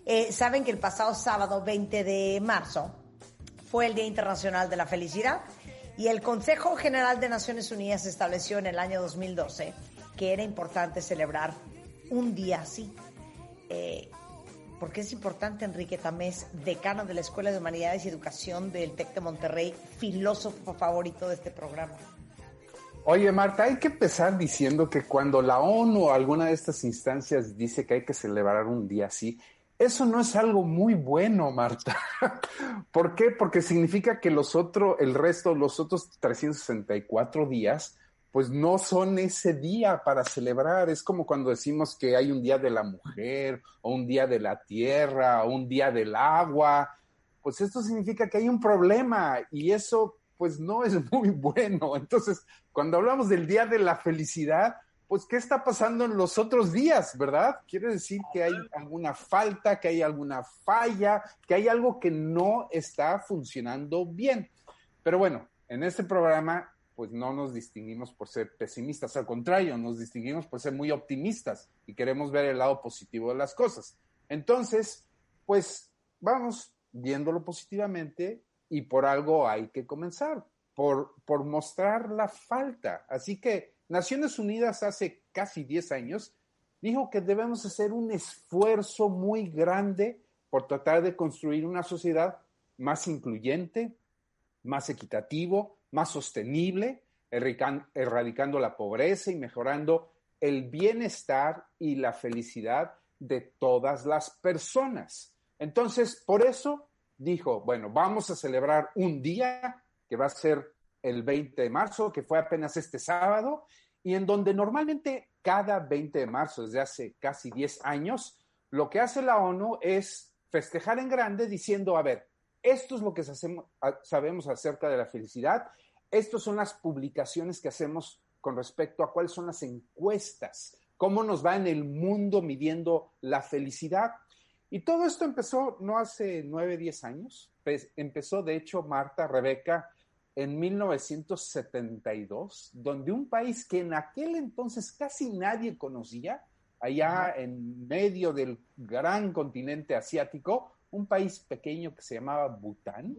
Eh, Saben que el pasado sábado 20 de marzo fue el Día Internacional de la Felicidad y el Consejo General de Naciones Unidas estableció en el año 2012 que era importante celebrar un día así. Eh, porque es importante Enrique Tamés, decano de la Escuela de Humanidades y Educación del TEC de Monterrey, filósofo favorito de este programa. Oye, Marta, hay que empezar diciendo que cuando la ONU o alguna de estas instancias dice que hay que celebrar un día así, eso no es algo muy bueno, Marta. ¿Por qué? Porque significa que los otros, el resto, los otros 364 días, pues no son ese día para celebrar. Es como cuando decimos que hay un día de la mujer, o un día de la tierra, o un día del agua. Pues esto significa que hay un problema y eso pues no es muy bueno. Entonces, cuando hablamos del día de la felicidad, pues ¿qué está pasando en los otros días, verdad? Quiere decir que hay alguna falta, que hay alguna falla, que hay algo que no está funcionando bien. Pero bueno, en este programa pues no nos distinguimos por ser pesimistas, al contrario, nos distinguimos por ser muy optimistas y queremos ver el lado positivo de las cosas. Entonces, pues vamos viéndolo positivamente y por algo hay que comenzar, por, por mostrar la falta. Así que Naciones Unidas hace casi 10 años dijo que debemos hacer un esfuerzo muy grande por tratar de construir una sociedad más incluyente, más equitativo, más sostenible, erradicando la pobreza y mejorando el bienestar y la felicidad de todas las personas. Entonces, por eso dijo, bueno, vamos a celebrar un día que va a ser el 20 de marzo, que fue apenas este sábado, y en donde normalmente cada 20 de marzo, desde hace casi 10 años, lo que hace la ONU es festejar en grande diciendo, a ver, esto es lo que sabemos acerca de la felicidad estas son las publicaciones que hacemos con respecto a cuáles son las encuestas, cómo nos va en el mundo midiendo la felicidad. Y todo esto empezó no hace nueve, diez años, pues empezó de hecho Marta, Rebeca, en 1972, donde un país que en aquel entonces casi nadie conocía, allá en medio del gran continente asiático, un país pequeño que se llamaba Bután,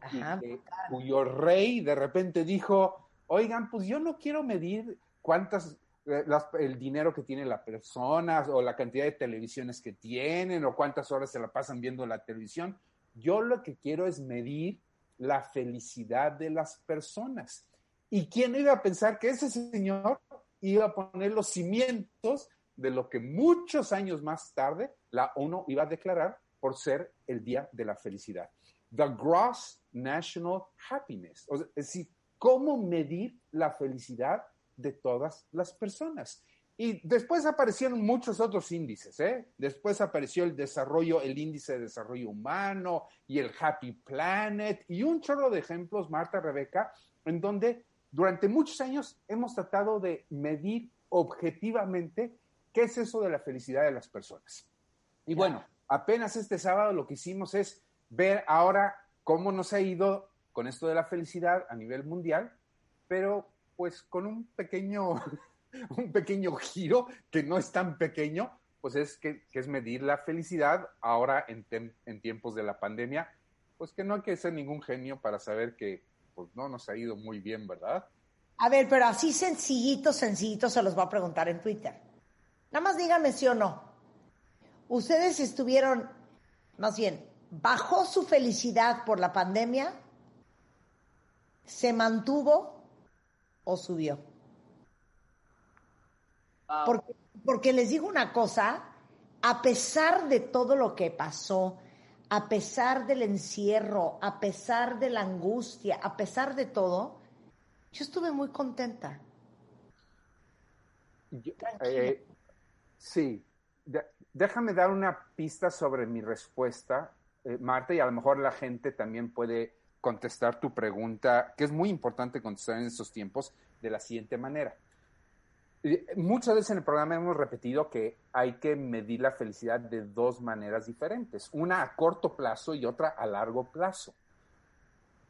Ajá, y que- Bután. cuyo rey de repente dijo, oigan, pues yo no quiero medir cuántas, eh, las- el dinero que tiene la persona o la cantidad de televisiones que tienen o cuántas horas se la pasan viendo la televisión. Yo lo que quiero es medir la felicidad de las personas. ¿Y quién iba a pensar que ese señor iba a poner los cimientos de lo que muchos años más tarde la ONU iba a declarar por ser el Día de la Felicidad? The Gross National Happiness. O sea, es decir, cómo medir la felicidad de todas las personas. Y después aparecieron muchos otros índices, ¿eh? Después apareció el desarrollo, el índice de desarrollo humano y el Happy Planet y un chorro de ejemplos, Marta, Rebeca, en donde durante muchos años hemos tratado de medir objetivamente qué es eso de la felicidad de las personas. Y bueno, apenas este sábado lo que hicimos es ver ahora cómo nos ha ido con esto de la felicidad a nivel mundial, pero pues con un pequeño, un pequeño giro que no es tan pequeño, pues es que, es medir la felicidad ahora en, en tiempos de la pandemia, pues que no hay que ser ningún genio para saber que pues no nos ha ido muy bien, ¿verdad? A ver, pero así sencillito, sencillito se los voy a preguntar en Twitter. Nada más díganme sí o no. ¿Ustedes estuvieron, más bien, bajó su felicidad por la pandemia? ¿Se mantuvo o subió? Wow. Porque, porque les digo una cosa, a pesar de todo lo que pasó, a pesar del encierro, a pesar de la angustia, a pesar de todo, yo estuve muy contenta. Yo- eh, sí, De- déjame dar una pista sobre mi respuesta, eh, Marta, y a lo mejor la gente también puede contestar tu pregunta, que es muy importante contestar en estos tiempos, de la siguiente manera. Eh, Muchas veces en el programa hemos repetido que hay que medir la felicidad de dos maneras diferentes, una a corto plazo y otra a largo plazo.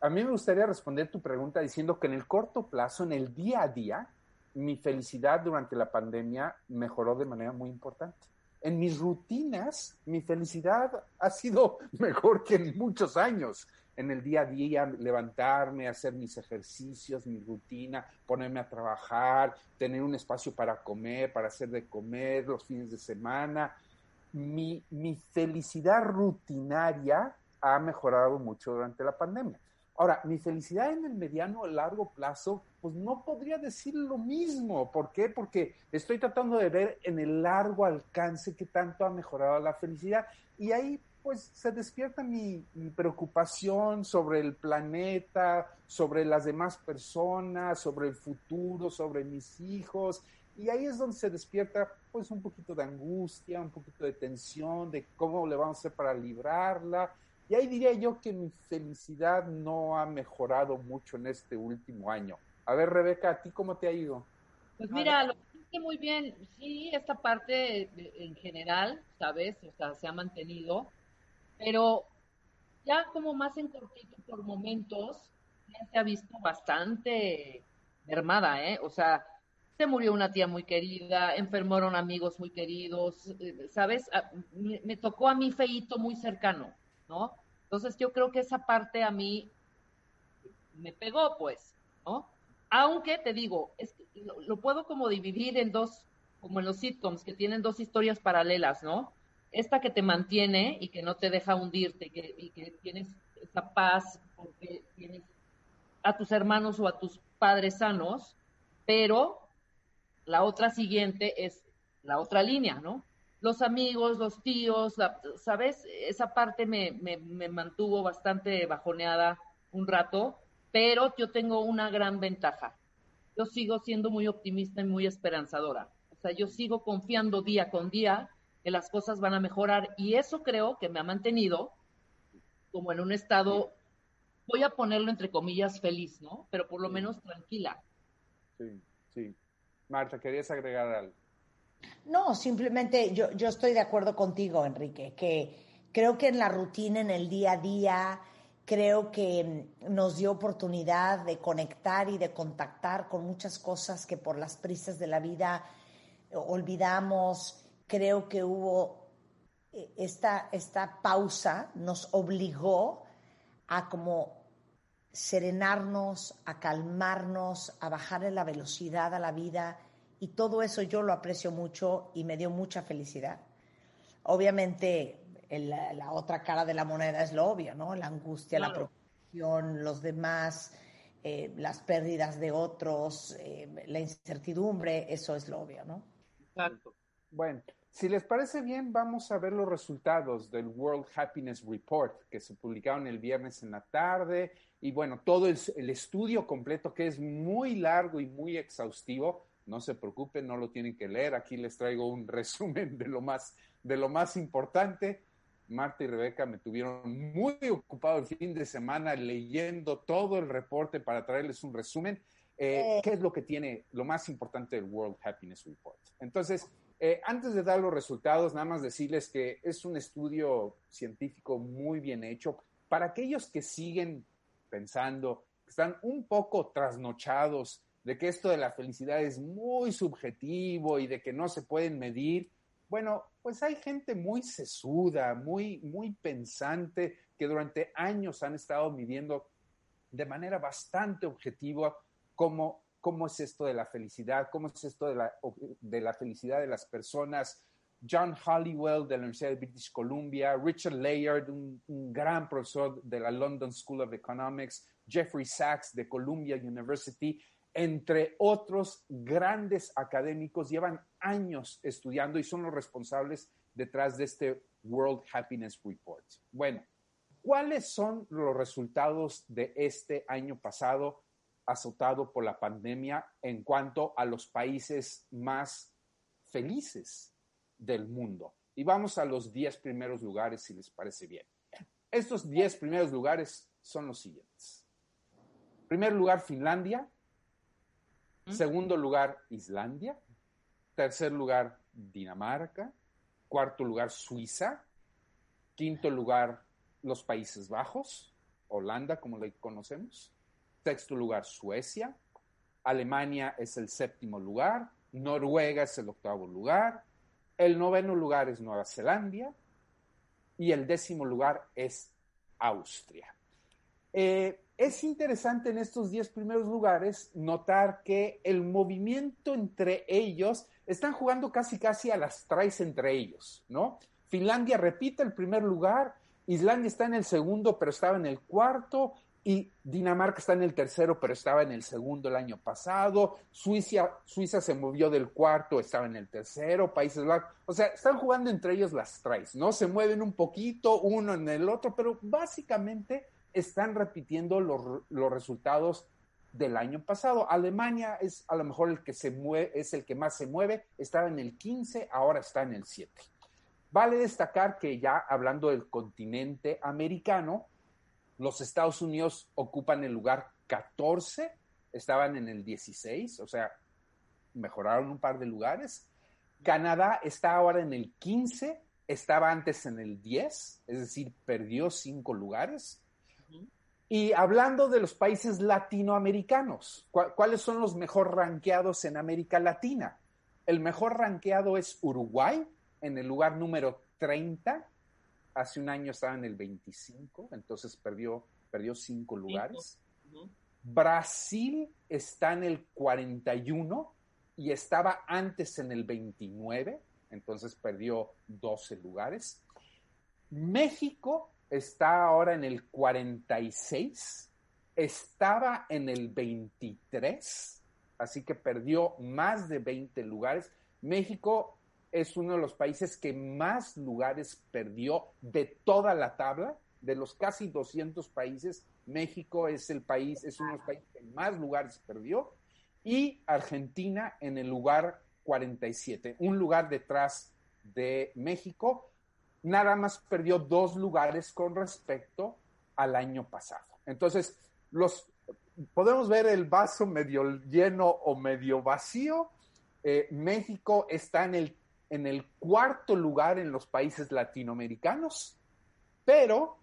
A mí me gustaría responder tu pregunta diciendo que en el corto plazo, en el día a día, mi felicidad durante la pandemia mejoró de manera muy importante. En mis rutinas, mi felicidad ha sido mejor que en muchos años. En el día a día, levantarme, hacer mis ejercicios, mi rutina, ponerme a trabajar, tener un espacio para comer, para hacer de comer los fines de semana. Mi, mi felicidad rutinaria ha mejorado mucho durante la pandemia. Ahora, mi felicidad en el mediano o largo plazo, pues no podría decir lo mismo. ¿Por qué? Porque estoy tratando de ver en el largo alcance qué tanto ha mejorado la felicidad. Y ahí, pues, se despierta mi, preocupación sobre el planeta, sobre las demás personas, sobre el futuro, sobre mis hijos. Y ahí es donde se despierta, pues, un poquito de angustia, un poquito de tensión, de cómo le vamos a hacer para librarla. Y ahí diría yo que mi felicidad no ha mejorado mucho en este último año. A ver, Rebeca, ¿a ti cómo te ha ido? Pues mira, lo dijiste muy bien. Sí, esta parte de- en general, ¿sabes? O sea, se ha mantenido, pero ya como más en cortito por momentos, ya se ha visto bastante mermada, ¿eh? O sea, se murió una tía muy querida, enfermaron amigos muy queridos, eh, ¿sabes? A- me, tocó a mí feíto muy cercano, ¿no? Entonces yo creo que esa parte a mí me pegó, pues, ¿no? Aunque te digo, es lo puedo como dividir en dos, como en los sitcoms, que tienen dos historias paralelas, ¿no? Esta que te mantiene y que no te deja hundirte, y que tienes esa paz porque tienes a tus hermanos o a tus padres sanos, pero la otra siguiente es la otra línea, ¿no? Los amigos, los tíos, ¿sabes? Esa parte me, me, me mantuvo bastante bajoneada un rato, pero yo tengo una gran ventaja. Yo sigo siendo muy optimista y muy esperanzadora. O sea, yo sigo confiando día con día que las cosas van a mejorar y eso creo que me ha mantenido como en un estado, voy a ponerlo entre comillas feliz, ¿no? Pero por lo menos tranquila. Sí, sí. Marta, ¿querías agregar algo? No, simplemente yo, yo estoy de acuerdo contigo, Enrique, que creo que en la rutina, en el día a día, creo que nos dio oportunidad de conectar y de contactar con muchas cosas que por las prisas de la vida olvidamos. Creo que hubo eh, esta, esta pausa nos obligó a como serenarnos, a calmarnos, a bajarle la velocidad a la vida y todo eso yo lo aprecio mucho y me dio mucha felicidad. Obviamente la otra cara de la moneda es lo obvio, ¿no? La angustia, la preocupación, los demás, eh, las pérdidas de otros, eh, la incertidumbre, eso es lo obvio, ¿no? Exacto. Bueno, si les parece bien, vamos a ver los resultados del World Happiness Report que se publicaron el viernes en la tarde y bueno, todo el, estudio completo que es muy largo y muy exhaustivo. No se preocupen, no lo tienen que leer. Aquí les traigo un resumen de lo más, de lo más importante. Marta y Rebeca me tuvieron muy ocupado el fin de semana leyendo todo el reporte para traerles un resumen. Eh, ¿Qué es lo que tiene lo más importante del World Happiness Report? Entonces, eh, antes de dar los resultados, nada más decirles que es un estudio científico muy bien hecho. Para aquellos que siguen pensando, están un poco trasnochados de que esto de la felicidad es muy subjetivo y de que no se pueden medir, bueno, pues hay gente muy sesuda, muy, muy pensante, que durante años han estado midiendo de manera bastante objetiva cómo, cómo es esto de la felicidad, cómo es esto de la, felicidad de las personas, John Hollywell de la Universidad de British Columbia, Richard Layard, un, gran profesor de la London School of Economics, Jeffrey Sachs de Columbia University, entre otros grandes académicos, llevan años estudiando y son los responsables detrás de este World Happiness Report. Bueno, ¿cuáles son los resultados de este año pasado azotado por la pandemia en cuanto a los países más felices del mundo. Y vamos a los 10 primeros lugares, si les parece bien. Estos 10 primeros lugares son los siguientes. Primer lugar, Finlandia. Segundo lugar, Islandia. Tercer lugar, Dinamarca. Cuarto lugar, Suiza. Quinto lugar, los Países Bajos. Holanda, como le conocemos. Sexto lugar, Suecia. Alemania es el séptimo lugar. Noruega es el octavo lugar. El noveno lugar es Nueva Zelanda y el décimo lugar es Austria. Eh, es interesante en estos diez primeros lugares notar que el movimiento entre ellos están jugando casi casi a las traes entre ellos, ¿no? Finlandia repite el primer lugar, Islandia está en el segundo, pero estaba en el cuarto, y Dinamarca está en el tercero, pero estaba en el segundo el año pasado. Suiza, Suiza se movió del cuarto, estaba en el tercero. Países Bajos, o sea, están jugando entre ellos las trays, ¿no? Se mueven un poquito uno en el otro, pero básicamente están repitiendo los, los resultados del año pasado. Alemania es a lo mejor el que se mueve, es el que más se mueve, estaba en el 15, ahora está en el 7. Vale destacar que ya hablando del continente americano, los Estados Unidos ocupan el lugar 14, estaban en el 16, o sea, mejoraron un par de lugares. Canadá está ahora en el 15, estaba antes en el 10, es decir, perdió cinco lugares. Y hablando de los países latinoamericanos, ¿cuáles son los mejor ranqueados en América Latina? El mejor ranqueado es Uruguay, en el lugar número 30, hace un año estaba en el 25, entonces perdió, perdió cinco lugares. Brasil está en el 41 y estaba antes en el 29, entonces perdió 12 lugares. México está ahora en el 46, estaba en el 23, así que perdió más de 20 lugares. México es uno de los países que más lugares perdió de toda la tabla. De los casi 200 países, México es el país, es uno de los países que más lugares perdió. Y Argentina en el lugar 47, un lugar detrás de México. Nada más perdió dos lugares con respecto al año pasado. Entonces, los, podemos ver el vaso medio lleno o medio vacío. Eh, México está en el en el cuarto lugar en los países latinoamericanos, pero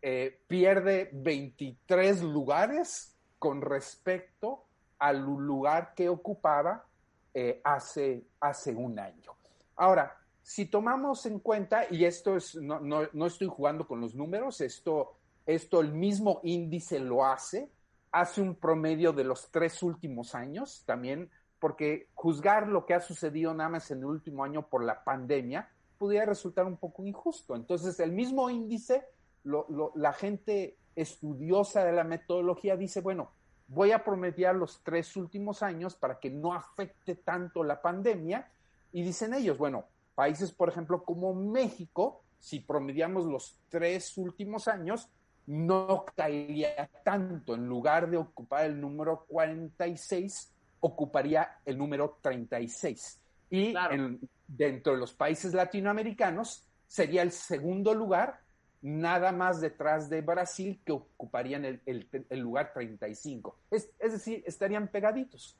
eh, pierde 23 lugares con respecto al lugar que ocupaba eh, hace, hace un año. Ahora, si tomamos en cuenta, y esto es, no, no, no estoy jugando con los números, esto, esto el mismo índice lo hace, hace un promedio de los tres últimos años también, porque juzgar lo que ha sucedido nada más en el último año por la pandemia pudiera resultar un poco injusto. Entonces, el mismo índice, lo, lo, la gente estudiosa de la metodología dice, bueno, voy a promediar los tres últimos años para que no afecte tanto la pandemia. Y dicen ellos, bueno, países, por ejemplo, como México, si promediamos los tres últimos años, no caería tanto. En lugar de ocupar el número 46, ocuparía el número 36. Y en, dentro de los países latinoamericanos sería el segundo lugar, nada más detrás de Brasil, que ocuparían el, el, el lugar 35. Es, es decir, estarían pegaditos.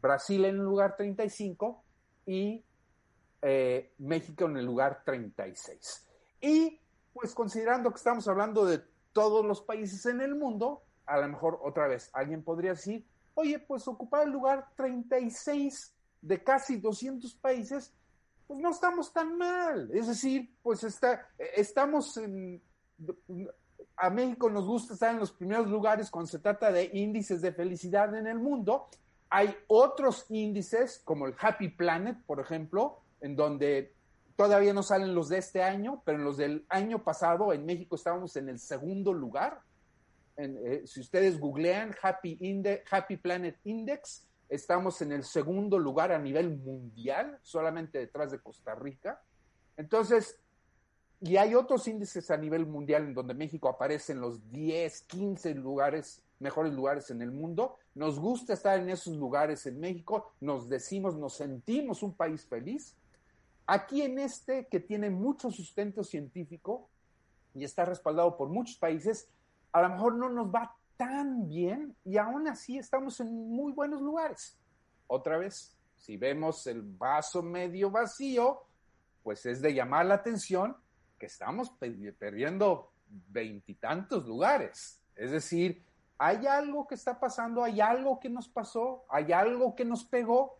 Brasil en el lugar 35 y eh, México en el lugar 36. Y pues considerando que estamos hablando de todos los países en el mundo, a lo mejor otra vez alguien podría decir, oye, pues ocupar el lugar 36 de casi 200 países, pues no estamos tan mal. Es decir, pues está, estamos en... A México nos gusta estar en los primeros lugares cuando se trata de índices de felicidad en el mundo. Hay otros índices, como el Happy Planet, por ejemplo, en donde todavía no salen los de este año, pero en los del año pasado en México estábamos en el segundo lugar. En, eh, si ustedes googlean Happy, Index, Happy Planet Index, estamos en el segundo lugar a nivel mundial, solamente detrás de Costa Rica. Entonces, y hay otros índices a nivel mundial en donde México aparece en los 10, 15 lugares, mejores lugares en el mundo. Nos gusta estar en esos lugares en México, nos decimos, nos sentimos un país feliz, Aquí en este, que tiene mucho sustento científico y está respaldado por muchos países, a lo mejor no nos va tan bien y aún así estamos en muy buenos lugares. Otra vez, si vemos el vaso medio vacío, pues es de llamar la atención que estamos perdiendo veintitantos lugares. Es decir, hay algo que está pasando, hay algo que nos pasó, hay algo que nos pegó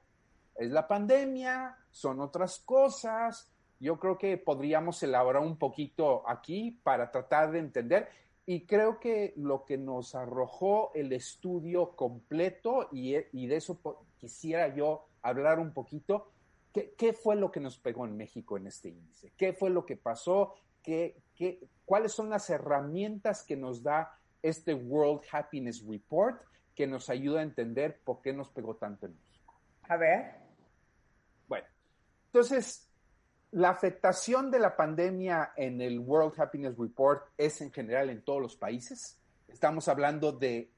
es la pandemia, son otras cosas. Yo creo que podríamos elaborar un poquito aquí para tratar de entender y creo que lo que nos arrojó el estudio completo, y, de eso quisiera yo hablar un poquito, ¿qué, ¿qué, fue lo que nos pegó en México en este índice? ¿Qué fue lo que pasó? ¿Qué, qué, ¿Cuáles son las herramientas que nos da este World Happiness Report que nos ayuda a entender por qué nos pegó tanto en México? A ver. Entonces, la afectación de la pandemia en el World Happiness Report es en general en todos los países. Estamos hablando de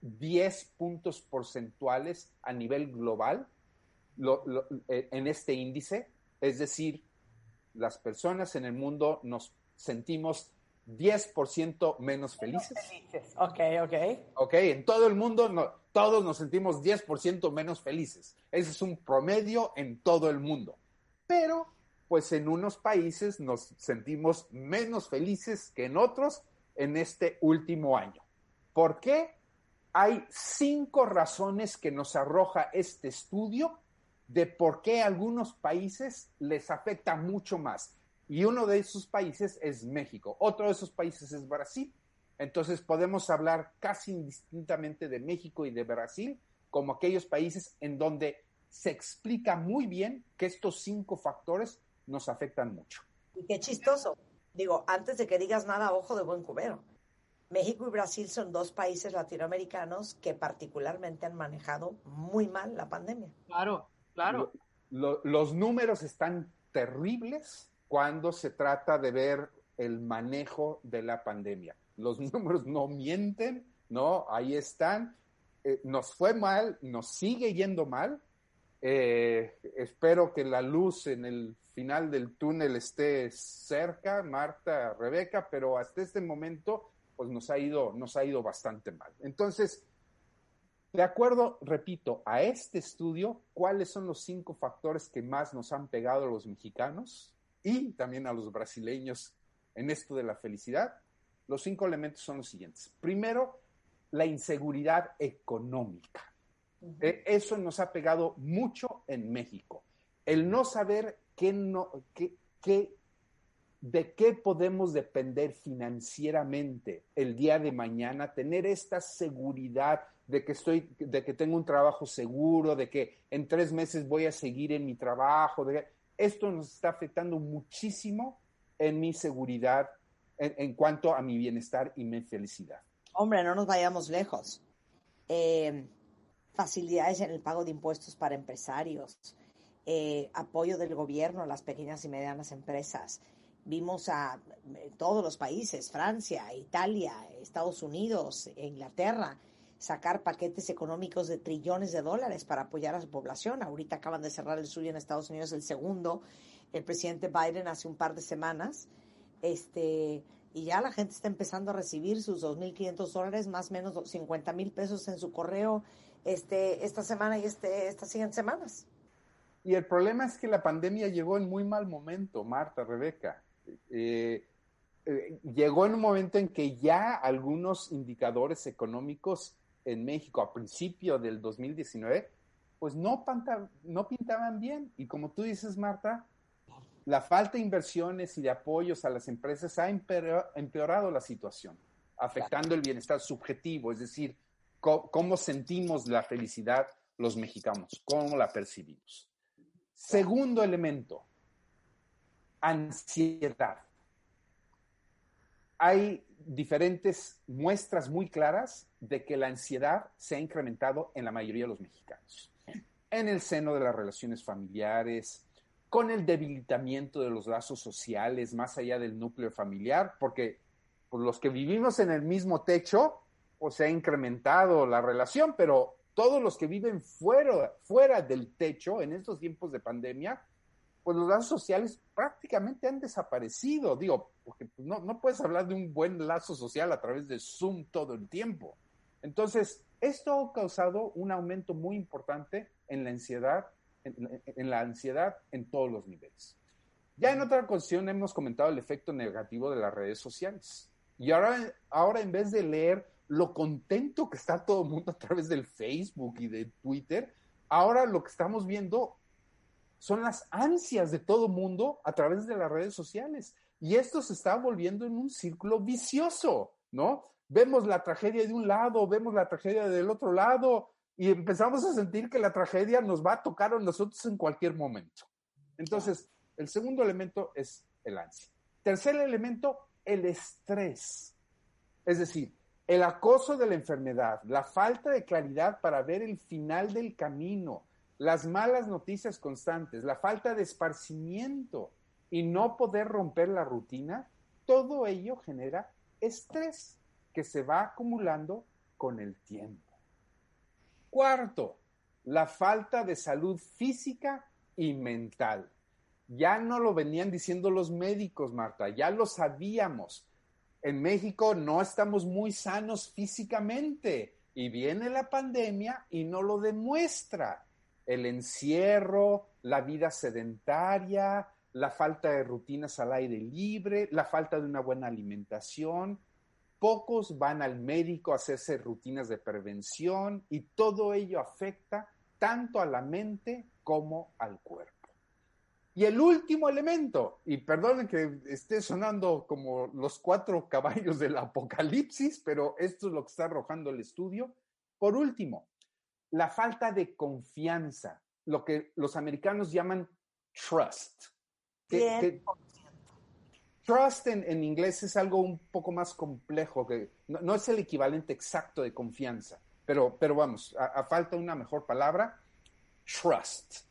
10 puntos porcentuales a nivel global lo, lo, eh, en este índice. Es decir, las personas en el mundo nos sentimos 10% menos felices. Ok, ok. Ok, en todo el mundo no, todos nos sentimos 10% menos felices. Ese es un promedio en todo el mundo pero pues en unos países nos sentimos menos felices que en otros en este último año. ¿Por qué? Hay cinco razones que nos arroja este estudio de por qué algunos países les afecta mucho más. Y uno de esos países es México, otro de esos países es Brasil. Entonces podemos hablar casi indistintamente de México y de Brasil como aquellos países en donde se explica muy bien que estos cinco factores nos afectan mucho. Y qué chistoso. Digo, antes de que digas nada, ojo de buen cubero. México y Brasil son dos países latinoamericanos que particularmente han manejado muy mal la pandemia. Claro, claro. Lo, lo, los números están terribles cuando se trata de ver el manejo de la pandemia. Los números no mienten, ¿no? Ahí están. Eh, nos fue mal, nos sigue yendo mal, eh, espero que la luz en el final del túnel esté cerca, Marta, Rebeca, pero hasta este momento pues nos ha ido, nos ha ido bastante mal. Entonces, de acuerdo, repito, a este estudio, ¿cuáles son los cinco factores que más nos han pegado a los mexicanos y también a los brasileños en esto de la felicidad? Los cinco elementos son los siguientes. Primero, la inseguridad económica. Eh, eso nos ha pegado mucho en México. El no saber qué no, qué, qué, de qué podemos depender financieramente el día de mañana, tener esta seguridad de que estoy, de que tengo un trabajo seguro, de que en tres meses voy a seguir en mi trabajo, de esto nos está afectando muchísimo en mi seguridad en, cuanto a mi bienestar y mi felicidad. Hombre, no nos vayamos lejos. Eh, facilidades en el pago de impuestos para empresarios, eh, apoyo del gobierno a las pequeñas y medianas empresas. Vimos a eh, todos los países, Francia, Italia, Estados Unidos, Inglaterra, sacar paquetes económicos de trillones de dólares para apoyar a su población. Ahorita acaban de cerrar el suyo en Estados Unidos, el segundo, el presidente Biden hace un par de semanas este, y ya la gente está empezando a recibir sus 2.500 dólares, más o menos 50 mil pesos en su correo este, esta semana y este, estas siguientes semanas. Y el problema es que la pandemia llegó en muy mal momento, Marta, Rebeca. Eh, eh, llegó en un momento en que ya algunos indicadores económicos en México a principio del 2019, pues no, no pintaban bien. Y como tú dices, Marta, la falta de inversiones y de apoyos a las empresas ha empeorado la situación, afectando el bienestar subjetivo, es decir, cómo, sentimos la felicidad los mexicanos, cómo la percibimos. Segundo elemento, ansiedad. Hay diferentes muestras muy claras de que la ansiedad se ha incrementado en la mayoría de los mexicanos. En el seno de las relaciones familiares, con el debilitamiento de los lazos sociales más allá del núcleo familiar, porque pues, los que vivimos en el mismo techo, pues se ha incrementado la relación, pero todos los que viven fuera, fuera del techo en estos tiempos de pandemia, pues los lazos sociales prácticamente han desaparecido. Digo, porque no, no puedes hablar de un buen lazo social a través de Zoom todo el tiempo. Entonces, esto ha causado un aumento muy importante en la ansiedad en, la ansiedad en todos los niveles. Ya en otra ocasión hemos comentado el efecto negativo de las redes sociales. Y ahora, ahora en vez de leer lo contento que está todo el mundo a través del Facebook y de Twitter, ahora lo que estamos viendo son las ansias de todo el mundo a través de las redes sociales. Y esto se está volviendo en un círculo vicioso, ¿no? Vemos la tragedia de un lado, vemos la tragedia del otro lado, y empezamos a sentir que la tragedia nos va a tocar a nosotros en cualquier momento. Entonces, el segundo elemento es el ansia. Tercer elemento, el estrés. Es decir, el acoso de la enfermedad, la falta de claridad para ver el final del camino, las malas noticias constantes, la falta de esparcimiento y no poder romper la rutina, todo ello genera estrés que se va acumulando con el tiempo. Cuarto, la falta de salud física y mental. Ya no lo venían diciendo los médicos, Marta, ya lo sabíamos. En México no estamos muy sanos físicamente y viene la pandemia y no lo demuestra. El encierro, la vida sedentaria, la falta de rutinas al aire libre, la falta de una buena alimentación, Pocos van al médico a hacerse rutinas de prevención y todo ello afecta tanto a la mente como al cuerpo. Y el último elemento, y perdonen que esté sonando como los cuatro caballos del apocalipsis, pero esto es lo que está arrojando el estudio. Por último, la falta de confianza, lo que los americanos llaman trust. Que, Trust en, inglés es algo un poco más complejo, que no, es el equivalente exacto de confianza, pero, pero vamos, a, falta una mejor palabra, trust.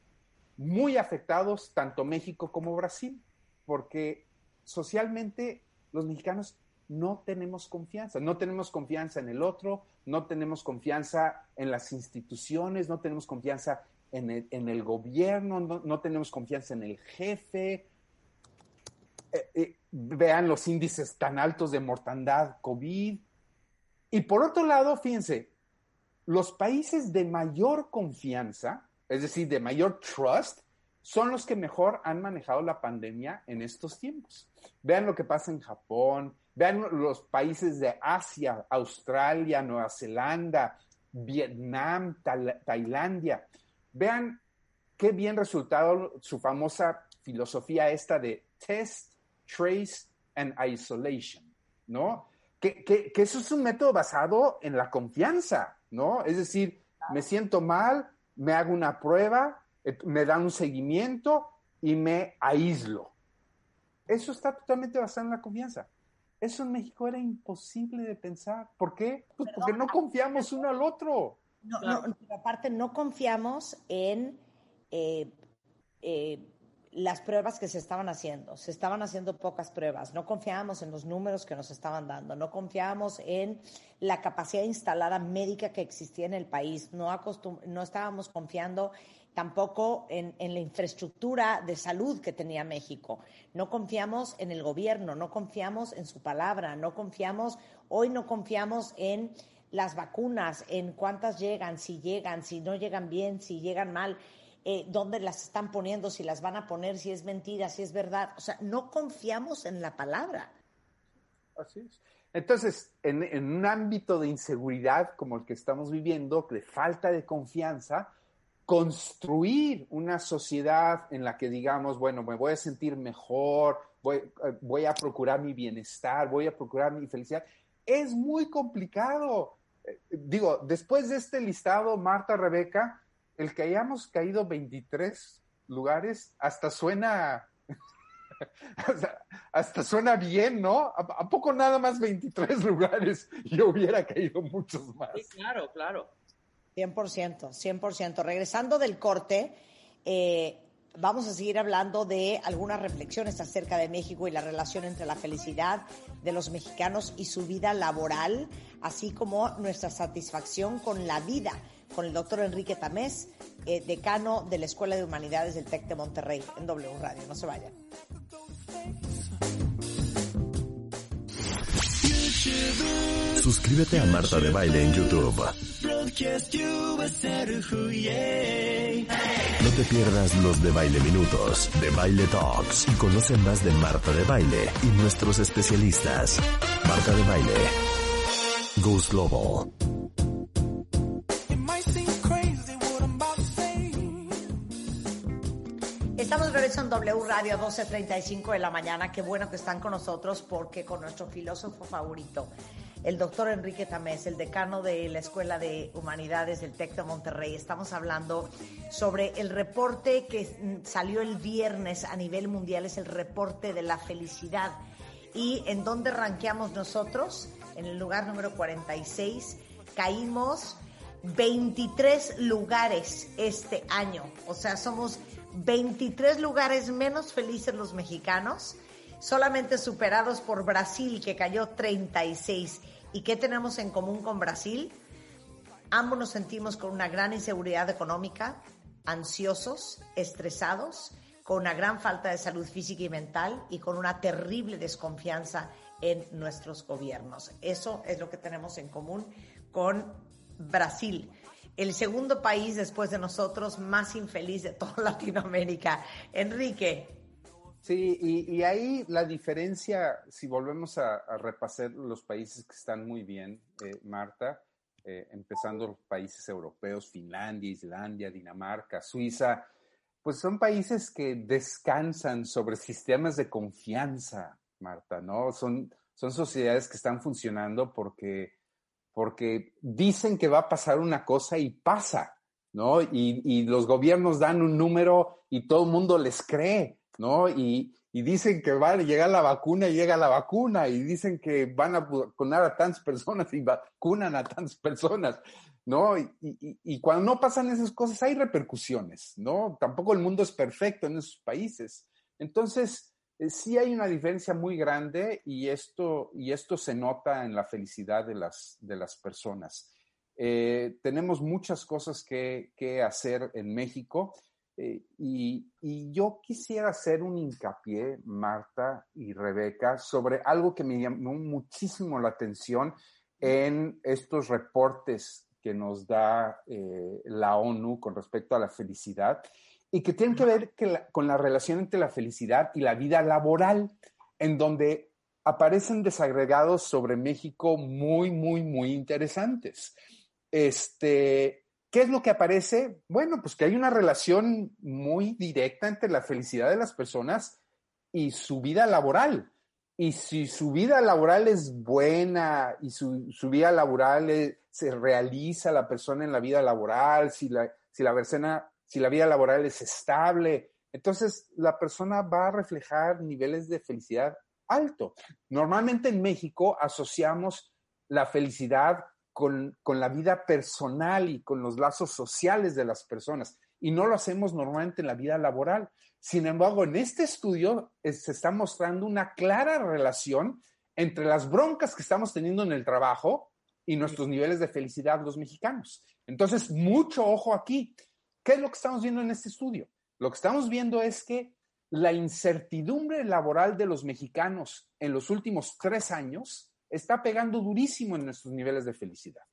Muy afectados tanto México como Brasil, porque socialmente los mexicanos no tenemos confianza, no tenemos confianza en el otro, no tenemos confianza en las instituciones, no tenemos confianza en el, gobierno, no, tenemos confianza en el jefe, eh, eh, vean los índices tan altos de mortandad COVID. Y por otro lado, fíjense, los países de mayor confianza, es decir, de mayor trust, son los que mejor han manejado la pandemia en estos tiempos. Vean lo que pasa en Japón, vean los países de Asia, Australia, Nueva Zelanda, Vietnam, Tailandia. Vean qué bien resultado su famosa filosofía esta de test, trace and isolation, ¿no? Que, eso es un método basado en la confianza, ¿no? Es decir, me siento mal, me hago una prueba, eh, me dan un seguimiento y me aíslo. Eso está totalmente basado en la confianza. Eso en México era imposible de pensar. ¿Por qué? Pues porque no confiamos uno al otro. No, no, aparte no confiamos en eh, eh, las pruebas que se estaban haciendo. Se estaban haciendo pocas pruebas. No confiábamos en los números que nos estaban dando. No confiábamos en la capacidad instalada médica que existía en el país. No, no estábamos confiando tampoco en, la infraestructura de salud que tenía México. No confiamos en el gobierno, no confiamos en su palabra, no confiamos, hoy no confiamos en las vacunas, en cuántas llegan, si llegan, si no llegan bien, si llegan mal, eh, dónde las están poniendo, si las van a poner, si es mentira, si es verdad. O sea, no confiamos en la palabra. Así es. Entonces, en, un ámbito de inseguridad como el que estamos viviendo, de falta de confianza, construir una sociedad en la que digamos, bueno, me voy a sentir mejor, voy, eh, a procurar mi bienestar, voy a procurar mi felicidad, es muy complicado. Eh, digo, después de este listado, Marta, Rebeca, el que hayamos caído 23 lugares, hasta suena, hasta, suena bien, ¿no? ¿A, poco nada más 23 lugares? Yo hubiera caído muchos más. Sí, claro, claro. 100%, 100%. Regresando del corte, eh, vamos a seguir hablando de algunas reflexiones acerca de México y la relación entre la felicidad de los mexicanos y su vida laboral, así como nuestra satisfacción con la vida, con el doctor Enrique Tamés, eh, decano de la Escuela de Humanidades del TEC de Monterrey, en W Radio. No se vayan. Suscríbete a Marta de Baile en YouTube. No te pierdas los de Baile Minutos, de Baile Talks y conoce más de Marta de Baile y nuestros especialistas. Marta de Baile. Goes Global. Estamos de regreso en W Radio 12.35 de la mañana. Qué bueno que están con nosotros porque con nuestro filósofo favorito, el doctor Enrique Tamés, el decano de la Escuela de Humanidades del TEC de Monterrey. Estamos hablando sobre el reporte que salió el viernes a nivel mundial, es el reporte de la felicidad. ¿Y en dónde ranqueamos nosotros? En el lugar número 46. Caímos 23 lugares este año. O sea, somos 23 lugares menos felices los mexicanos solamente superados por Brasil, que cayó 36. ¿Y qué tenemos en común con Brasil? Ambos nos sentimos con una gran inseguridad económica, ansiosos, estresados, con una gran falta de salud física y mental y con una terrible desconfianza en nuestros gobiernos. Eso es lo que tenemos en común con Brasil, el segundo país después de nosotros más infeliz de toda Latinoamérica. Enrique, Sí, y, ahí la diferencia, si volvemos a, repasar los países que están muy bien, eh, Marta, eh, empezando los países europeos, Finlandia, Islandia, Dinamarca, Suiza, pues son países que descansan sobre sistemas de confianza, Marta, ¿no? Son, son sociedades que están funcionando porque, porque dicen que va a pasar una cosa y pasa, ¿no? Y, y los gobiernos dan un número y todo el mundo les cree. ¿no? Y, dicen que va a llegar la vacuna y llega la vacuna, y dicen que van a vacunar a tantas personas y vacunan a tantas personas, ¿no? Y, cuando no pasan esas cosas hay repercusiones, ¿no? Tampoco el mundo es perfecto en esos países. Entonces, sí hay una diferencia muy grande y esto, y esto se nota en la felicidad de las, de las personas. Eh, tenemos muchas cosas que, que hacer en México eh, y, yo quisiera hacer un hincapié, Marta y Rebeca, sobre algo que me llamó muchísimo la atención en estos reportes que nos da eh, la ONU con respecto a la felicidad y que tienen que ver con la relación entre la felicidad y la vida laboral, en donde aparecen desagregados sobre México muy, muy, muy interesantes. Este, ¿qué es lo que aparece? Bueno, pues que hay una relación muy directa entre la felicidad de las personas y su vida laboral. Y si su vida laboral es buena y su, vida laboral se realiza la persona en la vida laboral, si la, si la persona, si la vida laboral es estable, entonces la persona va a reflejar niveles de felicidad alto. Normalmente en México asociamos la felicidad con, la vida personal y con los lazos sociales de las personas y no lo hacemos normalmente en la vida laboral. Sin embargo, en este estudio eh, se está mostrando una clara relación entre las broncas que estamos teniendo en el trabajo y nuestros niveles de felicidad los mexicanos. Entonces, mucho ojo aquí. ¿Qué es lo que estamos viendo en este estudio? Lo que estamos viendo es que la incertidumbre laboral de los mexicanos en los últimos tres años está pegando durísimo en nuestros niveles de felicidad.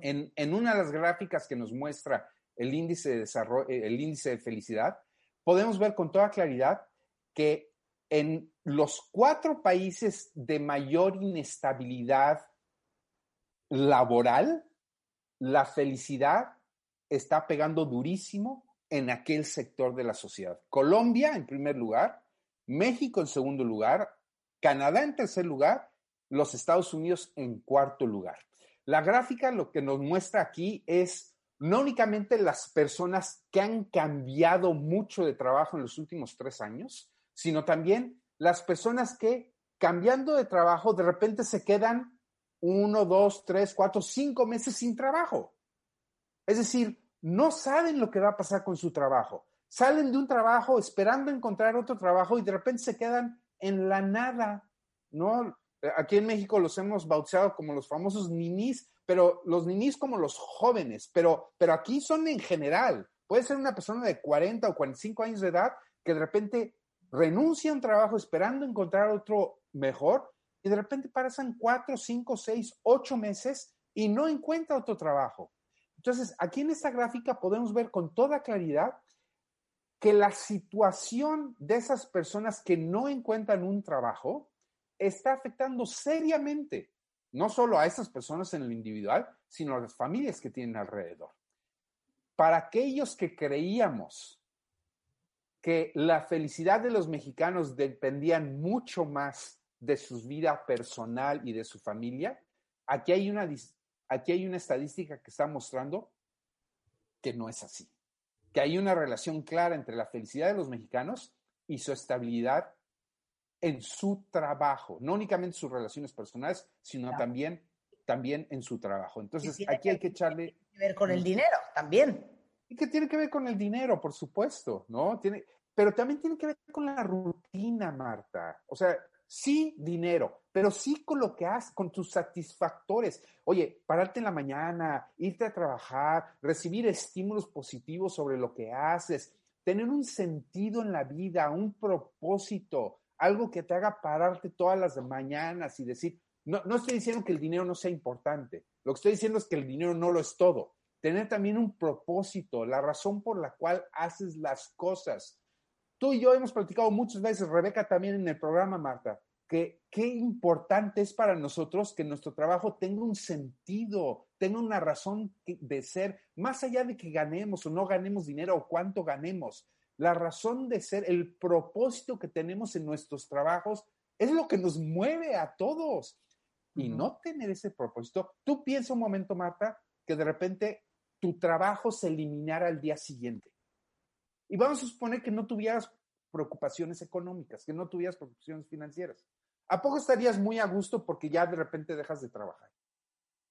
En, en una de las gráficas que nos muestra el índice de, desarrollo, el índice de felicidad, podemos ver con toda claridad que en los cuatro países de mayor inestabilidad laboral, la felicidad está pegando durísimo en aquel sector de la sociedad. Colombia en primer lugar, México en segundo lugar, Canadá en tercer lugar, los Estados Unidos en cuarto lugar. La gráfica lo que nos muestra aquí es no únicamente las personas que han cambiado mucho de trabajo en los últimos tres años, sino también las personas que cambiando de trabajo de repente se quedan uno, dos, tres, cuatro, cinco meses sin trabajo. Es decir, no saben lo que va a pasar con su trabajo. Salen de un trabajo esperando encontrar otro trabajo y de repente se quedan en la nada, ¿no? Aquí en México los hemos bautizado como los famosos ninis, pero los ninis como los jóvenes, pero, pero aquí son en general. Puede ser una persona de 40 o 45 años de edad que de repente renuncia a un trabajo esperando encontrar otro mejor y de repente pasan 4, 5, 6, 8 meses y no encuentra otro trabajo. Entonces, aquí en esta gráfica podemos ver con toda claridad que la situación de esas personas que no encuentran un trabajo está afectando seriamente no solo a esas personas en lo individual, sino a las familias que tienen alrededor. Para aquellos que creíamos que la felicidad de los mexicanos dependían mucho más de su vida personal y de su familia, aquí hay una, aquí hay una estadística que está mostrando que no es así, que hay una relación clara entre la felicidad de los mexicanos y su estabilidad en su trabajo, no únicamente sus relaciones personales, sino también, también en su trabajo. Entonces, aquí hay que echarle... Tiene que ver con el dinero también. Y que tiene que ver con el dinero, por supuesto, ¿no? Tiene, pero también tiene que ver con la rutina, Marta. O sea, sí dinero, pero sí con lo que haces, con tus satisfactores. Oye, pararte en la mañana, irte a trabajar, recibir estímulos positivos sobre lo que haces, tener un sentido en la vida, un propósito, algo que te haga pararte todas las mañanas y decir, no, no estoy diciendo que el dinero no sea importante, lo que estoy diciendo es que el dinero no lo es todo. Tener también un propósito, la razón por la cual haces las cosas. Tú y yo hemos platicado muchas veces, Rebeca también en el programa, Marta, que qué importante es para nosotros que nuestro trabajo tenga un sentido, tenga una razón de ser, más allá de que ganemos o no ganemos dinero o cuánto ganemos. La razón de ser, el propósito que tenemos en nuestros trabajos es lo que nos mueve a todos. Y no tener ese propósito, tú piensa un momento, Marta, que de repente tu trabajo se eliminara al día siguiente. Y vamos a suponer que no tuvieras preocupaciones económicas, que no tuvieras preocupaciones financieras. ¿A poco estarías muy a gusto porque ya de repente dejas de trabajar?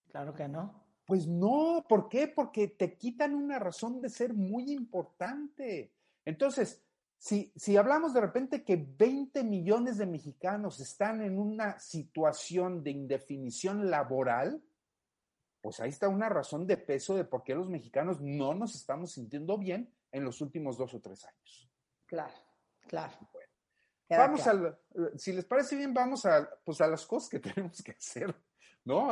Claro que no. Pues no, ¿por qué? Porque te quitan una razón de ser muy importante. Entonces, si, si hablamos de repente que 20 millones de mexicanos están en una situación de indefinición laboral, pues ahí está una razón de peso de por qué los mexicanos no nos estamos sintiendo bien en los últimos dos o tres años. Claro, claro. Bueno, vamos a, si les parece bien, vamos a, pues a las cosas que tenemos que hacer, ¿no?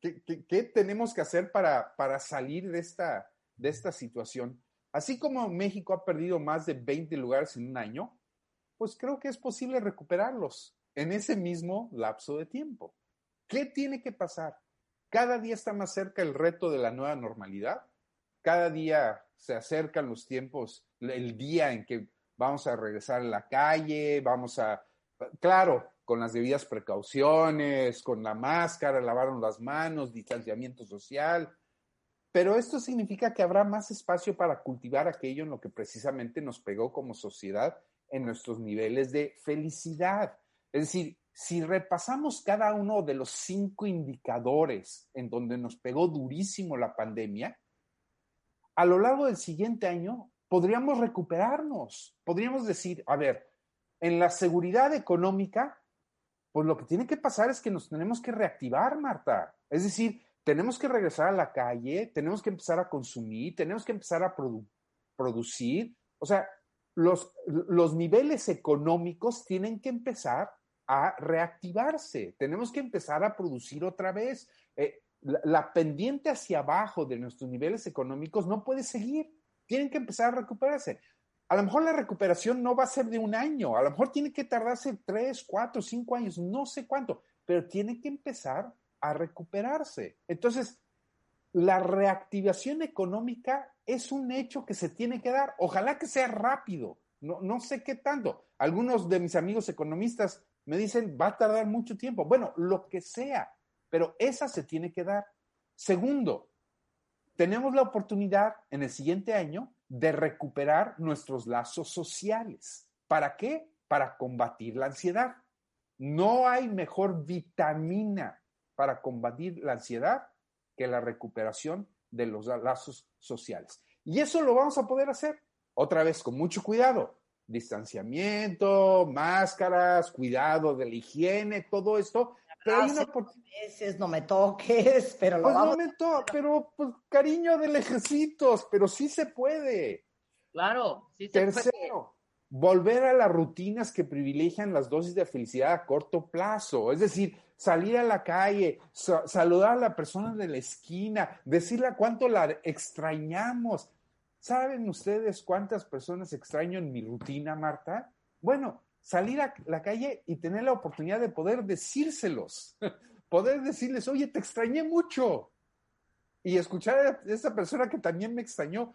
¿Qué, tenemos que hacer para, para salir de esta, de esta situación? Así como México ha perdido más de 20 lugares en un año, pues creo que es posible recuperarlos en ese mismo lapso de tiempo. ¿Qué tiene que pasar? Cada día está más cerca el reto de la nueva normalidad. cada día se acercan los tiempos, el día en que vamos a regresar a la calle, vamos a, claro, con las debidas precauciones, con la máscara, lavarnos las manos, distanciamiento social, pero esto significa que habrá más espacio para cultivar aquello en lo que precisamente nos pegó como sociedad en nuestros niveles de felicidad. Es decir, si repasamos cada uno de los cinco indicadores en donde nos pegó durísimo la pandemia, a lo largo del siguiente año podríamos recuperarnos. Podríamos decir, a ver, en la seguridad económica, pues lo que tiene que pasar es que nos tenemos que reactivar, Marta. Es decir, tenemos que regresar a la calle, tenemos que empezar a consumir, tenemos que empezar a producir. O sea, los, los niveles económicos tienen que empezar a reactivarse, tenemos que empezar a producir otra vez. Eh, la, pendiente hacia abajo de nuestros niveles económicos no puede seguir, tienen que empezar a recuperarse. A lo mejor la recuperación no va a ser de un año, a lo mejor tiene que tardarse tres, cuatro, cinco años, no sé cuánto, pero tiene que empezar a recuperarse. Entonces, la reactivación económica es un hecho que se tiene que dar. Ojalá que sea rápido. No, no sé qué tanto. Algunos de mis amigos economistas me dicen, va a tardar mucho tiempo. Bueno, lo que sea, pero esa se tiene que dar. Segundo, tenemos la oportunidad en el siguiente año de recuperar nuestros lazos sociales. ¿Para qué? Para combatir la ansiedad. No hay mejor vitamina para combatir la ansiedad que la recuperación de los lazos sociales. Y eso lo vamos a poder hacer otra vez con mucho cuidado. Distanciamiento, máscaras, cuidado de la higiene, todo esto. Pero hay una no me toques, pero lo pues vamos no me toques, pero pues cariño de lejecitos, pero sí se puede. Claro, sí se Tercero, volver a las rutinas que privilegian las dosis de felicidad a corto plazo. Es decir, salir a la calle, saludar a la persona de la esquina, decirle cuánto la extrañamos. ¿Saben ustedes cuántas personas extraño en mi rutina, Marta? Bueno, salir a la calle y tener la oportunidad de poder decírselos, poder decirles, oye, te extrañé mucho. Y escuchar a esa persona que también me extrañó.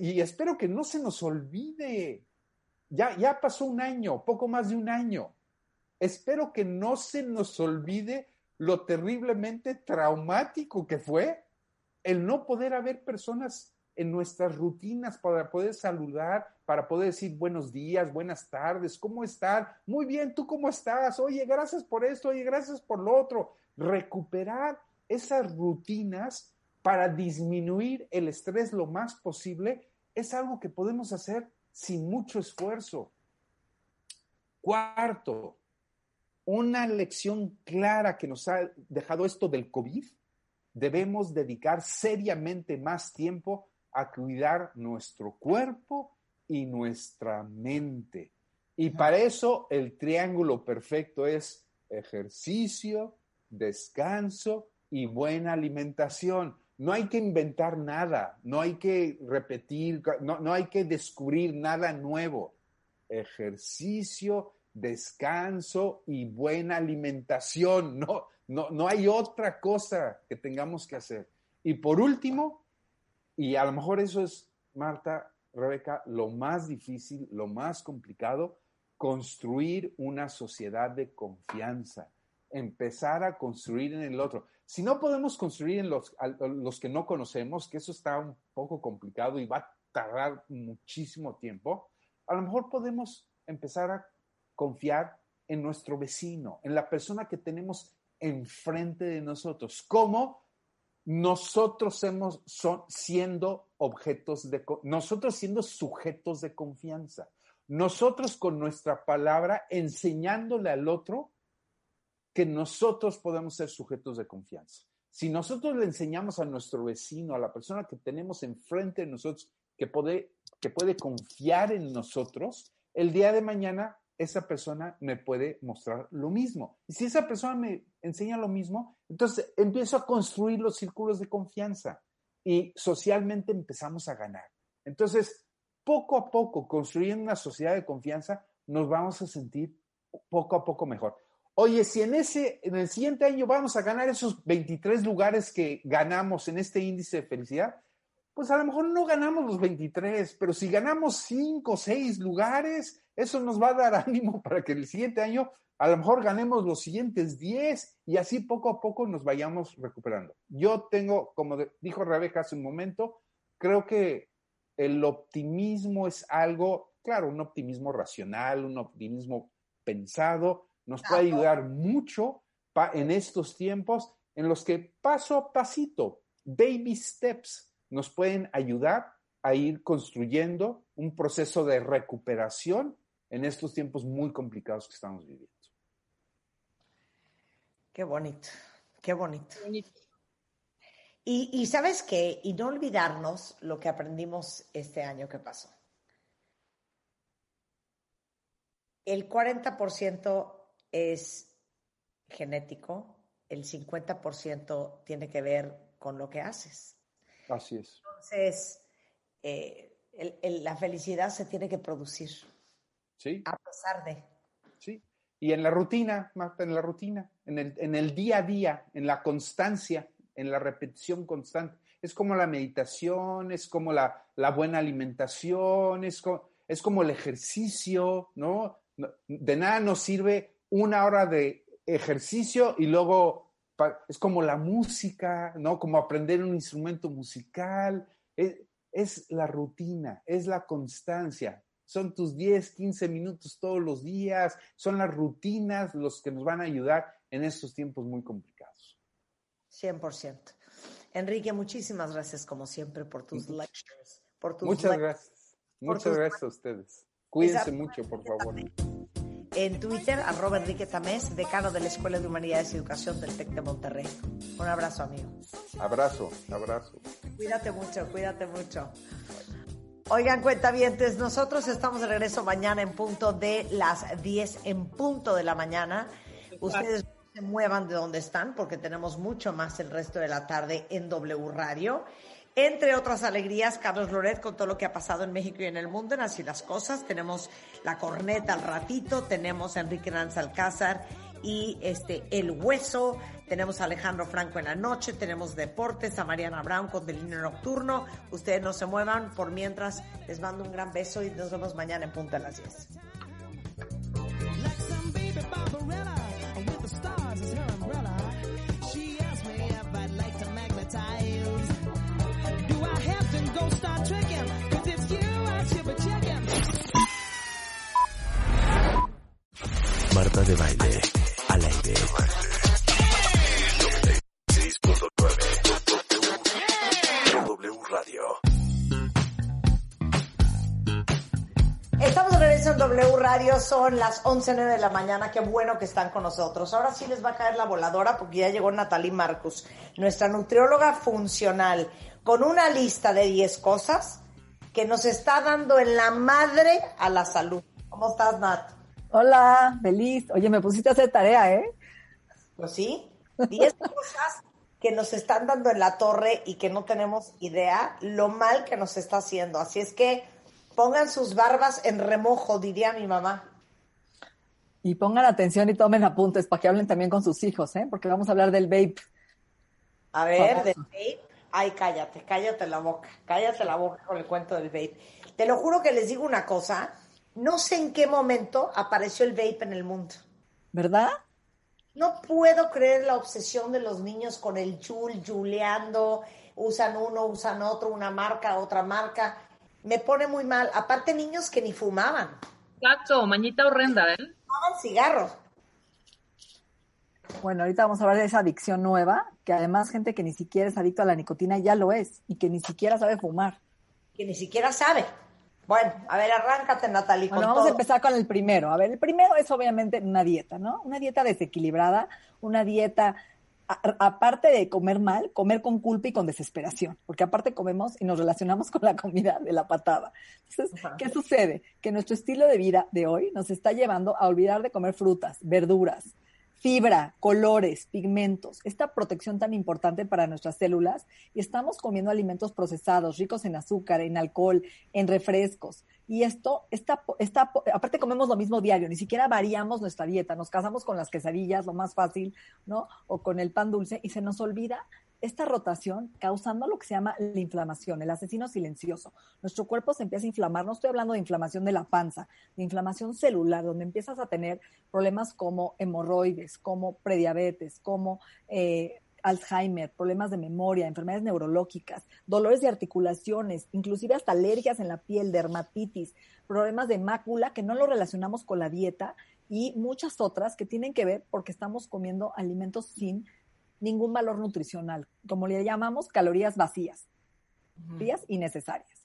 Y espero que no se nos olvide. Ya, ya pasó un año, poco más de un año espero que no se nos olvide lo terriblemente traumático que fue el no poder haber personas en nuestras rutinas para poder saludar, para poder decir buenos días, buenas tardes, ¿cómo están? Muy bien, ¿tú cómo estás? Oye, gracias por esto, oye, gracias por lo otro. Recuperar esas rutinas para disminuir el estrés lo más posible es algo que podemos hacer sin mucho esfuerzo. Cuarto, una lección clara que nos ha dejado esto del COVID, debemos dedicar seriamente más tiempo a cuidar nuestro cuerpo y nuestra mente. Y para eso el triángulo perfecto es ejercicio, descanso y buena alimentación. No hay que inventar nada, no hay que repetir, no, no hay que descubrir nada nuevo. Ejercicio, descanso y buena alimentación. No, no, no hay otra cosa que tengamos que hacer. Y por último, y a lo mejor eso es, Marta, Rebeca, lo más difícil, lo más complicado, construir una sociedad de confianza, empezar a construir en el otro. Si no podemos construir en los, los que no conocemos, que eso está un poco complicado y va a tardar muchísimo tiempo, a lo mejor podemos empezar a confiar en nuestro vecino, en la persona que tenemos enfrente de nosotros, como nosotros hemos, son, siendo objetos de, nosotros siendo sujetos de confianza, nosotros con nuestra palabra enseñándole al otro que nosotros podemos ser sujetos de confianza. Si nosotros le enseñamos a nuestro vecino, a la persona que tenemos enfrente de nosotros, que puede, que puede confiar en nosotros, el día de mañana esa persona me puede mostrar lo mismo. Y si esa persona me enseña lo mismo, entonces empiezo a construir los círculos de confianza y socialmente empezamos a ganar. Entonces, poco a poco, construyendo una sociedad de confianza, nos vamos a sentir poco a poco mejor. Oye, si en ese, en el siguiente año vamos a ganar esos 23 lugares que ganamos en este índice de felicidad, pues a lo mejor no ganamos los 23, pero si ganamos 5 o 6 lugares, eso nos va a dar ánimo para que el siguiente año a lo mejor ganemos los siguientes 10 y así poco a poco nos vayamos recuperando. Yo tengo, como dijo Rebeca hace un momento, creo que el optimismo es algo, claro, un optimismo racional, un optimismo pensado, nos puede ayudar mucho en estos tiempos en los que paso a pasito, baby steps, nos pueden ayudar a ir construyendo un proceso de recuperación en estos tiempos muy complicados que estamos viviendo. Qué bonito, qué bonito. Y, y, sabes qué, y no olvidarnos lo que aprendimos este año que pasó. El 40% es genético, el 50% tiene que ver con lo que haces. Así es. Entonces, eh, la felicidad se tiene que producir. Sí. A pesar de. Sí. Y en la rutina, Marta, en la rutina, en el, en el día a día, en la constancia, en la repetición constante. Es como la meditación, es como la, la buena alimentación, es como, es como el ejercicio, ¿no? De nada nos sirve una hora de ejercicio y luego es como la música, ¿no? Como aprender un instrumento musical. Es, la rutina, es la constancia. Son tus 10, 15 minutos todos los días, son las rutinas los que nos van a ayudar en estos tiempos muy complicados. 100%. Enrique, muchísimas gracias como siempre por tus lectures. Por tus Muchas gracias. Muchas gracias a ustedes. Cuídense mucho, por favor en Twitter, arroba Enrique Tamés, decano de la Escuela de Humanidades y Educación del TEC de Monterrey. Un abrazo, amigo. Abrazo, abrazo. Cuídate mucho, cuídate mucho. Oigan, cuentavientes, nosotros estamos de regreso mañana en punto de las 10 en punto de la mañana. Ustedes se muevan de donde están porque tenemos mucho más el resto de la tarde en W Radio. Entre otras alegrías, Carlos Loret con todo lo que ha pasado en México y en el mundo, en Así las Cosas. Tenemos la corneta al ratito, tenemos a Enrique Nanz Alcázar y este El Hueso, tenemos a Alejandro Franco en la noche, tenemos deportes, a Mariana Brown con Delineo Nocturno. Ustedes no se muevan, por mientras les mando un gran beso y nos vemos mañana en punto a las 10. Marta de baile W Radio. Estamos de regreso en W Radio, son las 11.09 de la mañana, qué bueno que están con nosotros. Ahora sí les va a caer la voladora porque ya llegó Natalie Marcus, nuestra nutrióloga funcional, con una lista de 10 cosas que nos está dando en la madre a la salud. ¿Cómo estás, Nat? Hola, feliz. Oye, me pusiste a hacer tarea, ¿eh? Pues sí, diez cosas que nos están dando en la torre y que no tenemos idea lo mal que nos está haciendo. Así es que pongan sus barbas en remojo, diría mi mamá. Y pongan atención y tomen apuntes para que hablen también con sus hijos, ¿eh? Porque vamos a hablar del vape. A ver, del vape. Ay, cállate, cállate la boca, cállate la boca con el cuento del vape. Te lo juro que les digo una cosa, no sé en qué momento apareció el vape en el mundo. ¿Verdad? No puedo creer la obsesión de los niños con el chul, juleando, usan uno, usan otro, una marca, otra marca. Me pone muy mal. Aparte, niños que ni fumaban. Exacto, mañita horrenda, ¿eh? Fumaban cigarros. Bueno, ahorita vamos a hablar de esa adicción nueva, que además gente que ni siquiera es adicto a la nicotina ya lo es y que ni siquiera sabe fumar. Que ni siquiera sabe. Bueno, a ver, arráncate, Natalie. Bueno, vamos a empezar con el primero. A ver, el primero es obviamente una dieta, ¿no? Una dieta desequilibrada, una dieta, aparte de comer mal, comer con culpa y con desesperación, porque aparte comemos y nos relacionamos con la comida de la patada. Entonces, ¿qué sucede? Que nuestro estilo de vida de hoy nos está llevando a olvidar de comer frutas, verduras, fibra, colores, pigmentos, esta protección tan importante para nuestras células y estamos comiendo alimentos procesados, ricos en azúcar, en alcohol, en refrescos. Y esto, está, está, aparte comemos lo mismo diario, ni siquiera variamos nuestra dieta, nos casamos con las quesadillas, lo más fácil, ¿no? O con el pan dulce y se nos olvida esta rotación causando lo que se llama la inflamación, el asesino silencioso. Nuestro cuerpo se empieza a inflamar, no estoy hablando de inflamación de la panza, de inflamación celular, donde empiezas a tener problemas como hemorroides, como prediabetes, como eh, Alzheimer, problemas de memoria, enfermedades neurológicas, dolores de articulaciones, inclusive hasta alergias en la piel, dermatitis, problemas de mácula que no lo relacionamos con la dieta y muchas otras que tienen que ver porque estamos comiendo alimentos sin ningún valor nutricional, como le llamamos calorías vacías, vacías innecesarias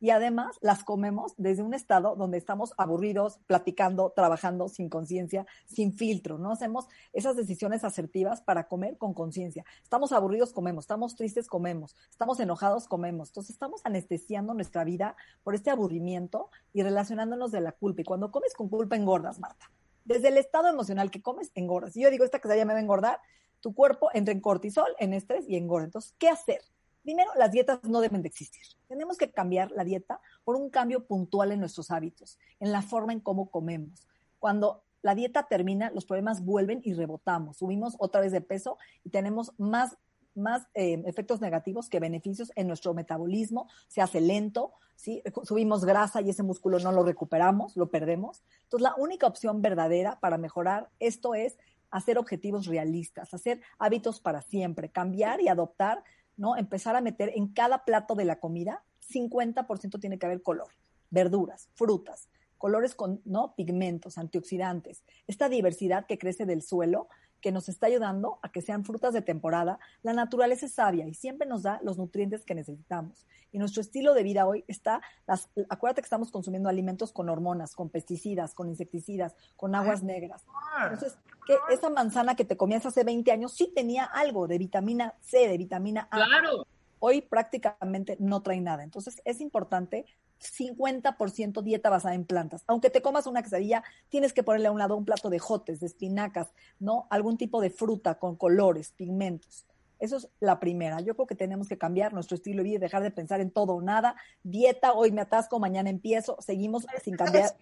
y además las comemos desde un estado donde estamos aburridos, platicando, trabajando sin conciencia, sin filtro, ¿no? Hacemos esas decisiones asertivas para comer con conciencia. Estamos aburridos, comemos, estamos tristes, comemos, estamos enojados, comemos. Entonces estamos anestesiando nuestra vida por este aburrimiento y relacionándonos de la culpa. Y cuando comes con culpa engordas, Marta. Desde el estado emocional que comes, engordas. Y yo digo, esta quesadilla me va a engordar, tu cuerpo entra en cortisol, en estrés y engorda. Entonces, ¿qué hacer? Primero, las dietas no deben de existir. Tenemos que cambiar la dieta por un cambio puntual en nuestros hábitos, en la forma en cómo comemos. Cuando la dieta termina, los problemas vuelven y rebotamos, subimos otra vez de peso y tenemos más, más eh, efectos negativos que beneficios en nuestro metabolismo, se hace lento, ¿sí? subimos grasa y ese músculo no lo recuperamos, lo perdemos. Entonces, la única opción verdadera para mejorar esto es hacer objetivos realistas, hacer hábitos para siempre, cambiar y adoptar ¿no? Empezar a meter en cada plato de la comida, 50% tiene que haber color, verduras, frutas, colores con, ¿no? Pigmentos, antioxidantes. Esta diversidad que crece del suelo, que nos está ayudando a que sean frutas de temporada, la naturaleza es sabia y siempre nos da los nutrientes que necesitamos. Y nuestro estilo de vida hoy está, las, acuérdate que estamos consumiendo alimentos con hormonas, con pesticidas, con insecticidas, con aguas negras. Entonces, que esa manzana que te comías hace 20 años sí tenía algo de vitamina C, de vitamina A. Claro. Hoy prácticamente no trae nada. Entonces, es importante 50% dieta basada en plantas. Aunque te comas una quesadilla, tienes que ponerle a un lado un plato de jotes, de espinacas, ¿no? Algún tipo de fruta con colores, pigmentos. Eso es la primera. Yo creo que tenemos que cambiar nuestro estilo de vida y dejar de pensar en todo o nada. Dieta, hoy me atasco, mañana empiezo. Seguimos sin cambiar.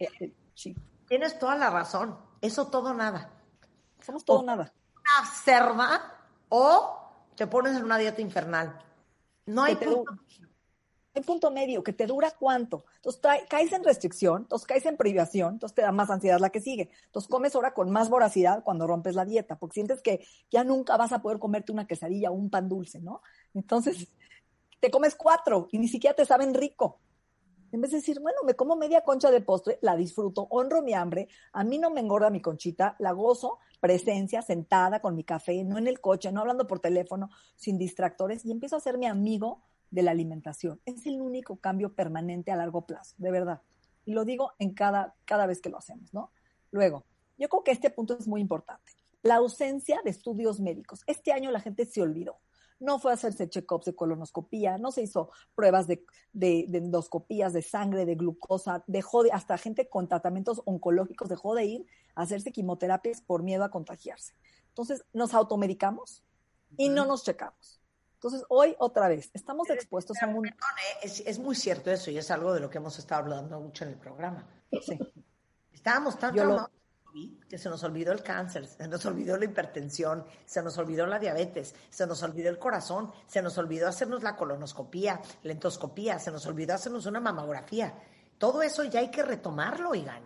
Tienes toda la razón. Eso todo nada. Somos todo o nada. Una cerda o te pones en una dieta infernal. No hay punto punto medio, que te dura cuánto. Entonces caes en restricción, entonces caes en privación, entonces te da más ansiedad la que sigue. Entonces comes ahora con más voracidad cuando rompes la dieta, porque sientes que ya nunca vas a poder comerte una quesadilla o un pan dulce, ¿no? Entonces te comes cuatro y ni siquiera te saben rico. En vez de decir, bueno, me como media concha de postre, la disfruto, honro mi hambre, a mí no me engorda mi conchita, la gozo, presencia, sentada con mi café, no en el coche, no hablando por teléfono, sin distractores, y empiezo a ser mi amigo de la alimentación. Es el único cambio permanente a largo plazo, de verdad. Y lo digo en cada, cada vez que lo hacemos, ¿no? Luego, yo creo que este punto es muy importante. La ausencia de estudios médicos. Este año la gente se olvidó. No fue a hacerse check-ups de colonoscopía, no se hizo pruebas de, endoscopías, de sangre, de glucosa, dejó de, hasta gente con tratamientos oncológicos dejó de ir a hacerse quimioterapias por miedo a contagiarse. Entonces, nos automedicamos y no nos checamos. Entonces, hoy otra vez, estamos expuestos a un... Es, muy cierto eso y es algo de lo que hemos estado hablando mucho en el programa. Sí. Estábamos tan lo... que se nos olvidó el cáncer, se nos olvidó la hipertensión, se nos olvidó la diabetes, se nos olvidó el corazón, se nos olvidó hacernos la colonoscopía, la endoscopía, se nos olvidó hacernos una mamografía. Todo eso ya hay que retomarlo, oigan.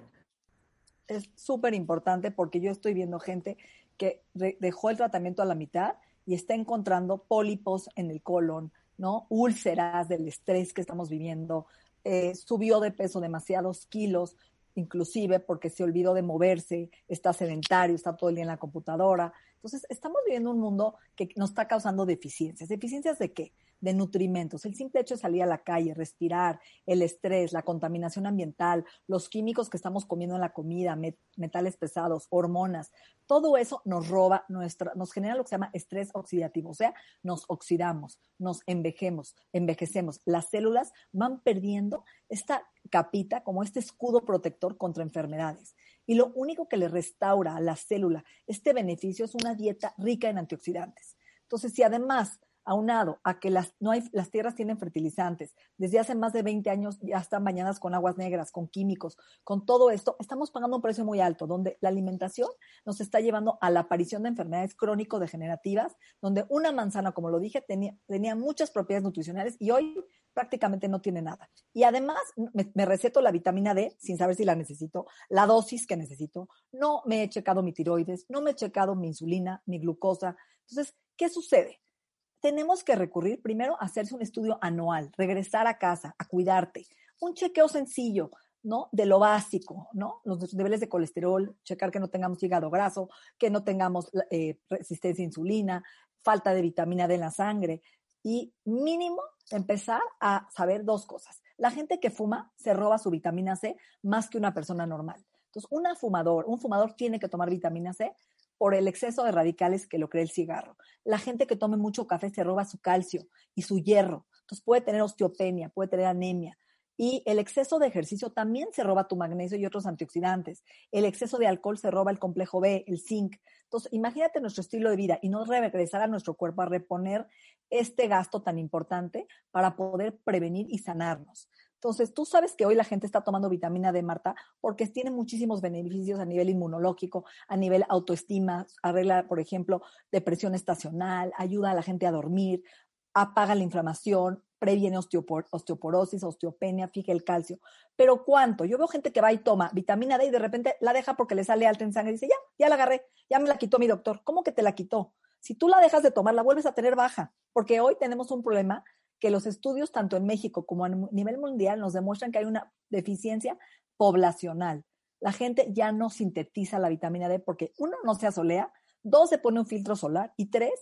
Es súper importante porque yo estoy viendo gente que dejó el tratamiento a la mitad y está encontrando pólipos en el colon, ¿no? Úlceras del estrés que estamos viviendo, eh, subió de peso demasiados kilos, inclusive porque se olvidó de moverse, está sedentario, está todo el día en la computadora. Entonces, estamos viviendo un mundo que nos está causando deficiencias. ¿Deficiencias de qué? de nutrimentos. El simple hecho de salir a la calle, respirar, el estrés, la contaminación ambiental, los químicos que estamos comiendo en la comida, metales pesados, hormonas, todo eso nos roba nuestra, nos genera lo que se llama estrés oxidativo, o sea, nos oxidamos, nos envejemos, envejecemos. Las células van perdiendo esta capita como este escudo protector contra enfermedades. Y lo único que le restaura a la célula este beneficio es una dieta rica en antioxidantes. Entonces, si además aunado a que las, no hay, las tierras tienen fertilizantes, desde hace más de 20 años ya están bañadas con aguas negras, con químicos, con todo esto, estamos pagando un precio muy alto, donde la alimentación nos está llevando a la aparición de enfermedades crónico-degenerativas, donde una manzana, como lo dije, tenía, tenía muchas propiedades nutricionales y hoy prácticamente no tiene nada. Y además me, receto la vitamina D sin saber si la necesito, la dosis que necesito, no me he checado mi tiroides, no me he checado mi insulina, mi glucosa. Entonces, ¿qué sucede? Tenemos que recurrir primero a hacerse un estudio anual, regresar a casa, a cuidarte, un chequeo sencillo, ¿no? De lo básico, ¿no? Los niveles de colesterol, checar que no tengamos hígado graso, que no tengamos eh, resistencia a insulina, falta de vitamina D en la sangre y mínimo empezar a saber dos cosas. La gente que fuma se roba su vitamina C más que una persona normal. Entonces, una fumador, un fumador tiene que tomar vitamina C por el exceso de radicales que lo crea el cigarro. La gente que tome mucho café se roba su calcio y su hierro. Entonces puede tener osteopenia, puede tener anemia. Y el exceso de ejercicio también se roba tu magnesio y otros antioxidantes. El exceso de alcohol se roba el complejo B, el zinc. Entonces, imagínate nuestro estilo de vida y no regresar a nuestro cuerpo a reponer este gasto tan importante para poder prevenir y sanarnos. Entonces, tú sabes que hoy la gente está tomando vitamina D, Marta, porque tiene muchísimos beneficios a nivel inmunológico, a nivel autoestima, arregla, por ejemplo, depresión estacional, ayuda a la gente a dormir, apaga la inflamación, previene osteoporosis, osteopenia, fija el calcio. Pero ¿cuánto? Yo veo gente que va y toma vitamina D y de repente la deja porque le sale alta en sangre y dice, ya, ya la agarré, ya me la quitó mi doctor. ¿Cómo que te la quitó? Si tú la dejas de tomar, la vuelves a tener baja, porque hoy tenemos un problema que los estudios tanto en México como a nivel mundial nos demuestran que hay una deficiencia poblacional. La gente ya no sintetiza la vitamina D porque uno no se asolea, dos se pone un filtro solar y tres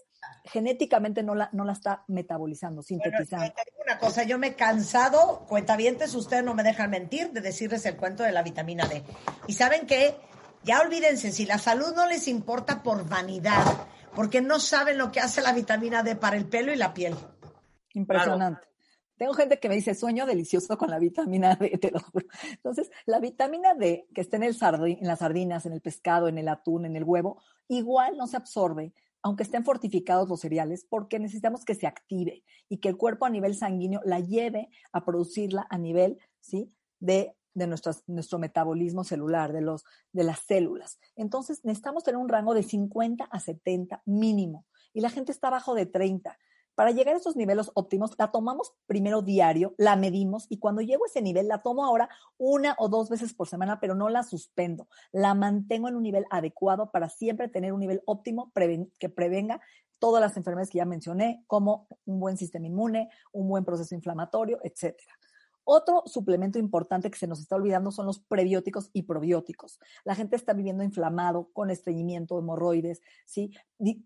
genéticamente no la, no la está metabolizando, sintetizando. una cosa, yo me he cansado, cuentavientes, ustedes no me dejan mentir, de decirles el cuento de la vitamina D. Y saben que ya olvídense, si la salud no les importa por vanidad, porque no saben lo que hace la vitamina D para el pelo y la piel. Impresionante. Tengo gente que me dice sueño delicioso con la vitamina D, te lo juro. Entonces, la vitamina D que está en, el en las sardinas, en el pescado, en el atún, en el huevo, igual no se absorbe, aunque estén fortificados los cereales, porque necesitamos que se active y que el cuerpo a nivel sanguíneo la lleve a producirla a nivel, ¿sí? De, de nuestro metabolismo celular, de, los, de las células. Entonces, necesitamos tener un rango de 50 a 70 mínimo. Y la gente está abajo de 30. Para llegar a esos niveles óptimos, la tomamos primero diario, la medimos y cuando llego a ese nivel, la tomo ahora una o dos veces por semana, pero no la suspendo. La mantengo en un nivel adecuado para siempre tener un nivel óptimo que prevenga todas las enfermedades que ya mencioné, como un buen sistema inmune, un buen proceso inflamatorio, etcétera. Otro suplemento importante que se nos está olvidando son los prebióticos y probióticos. La gente está viviendo inflamado, con estreñimiento, hemorroides, ¿sí?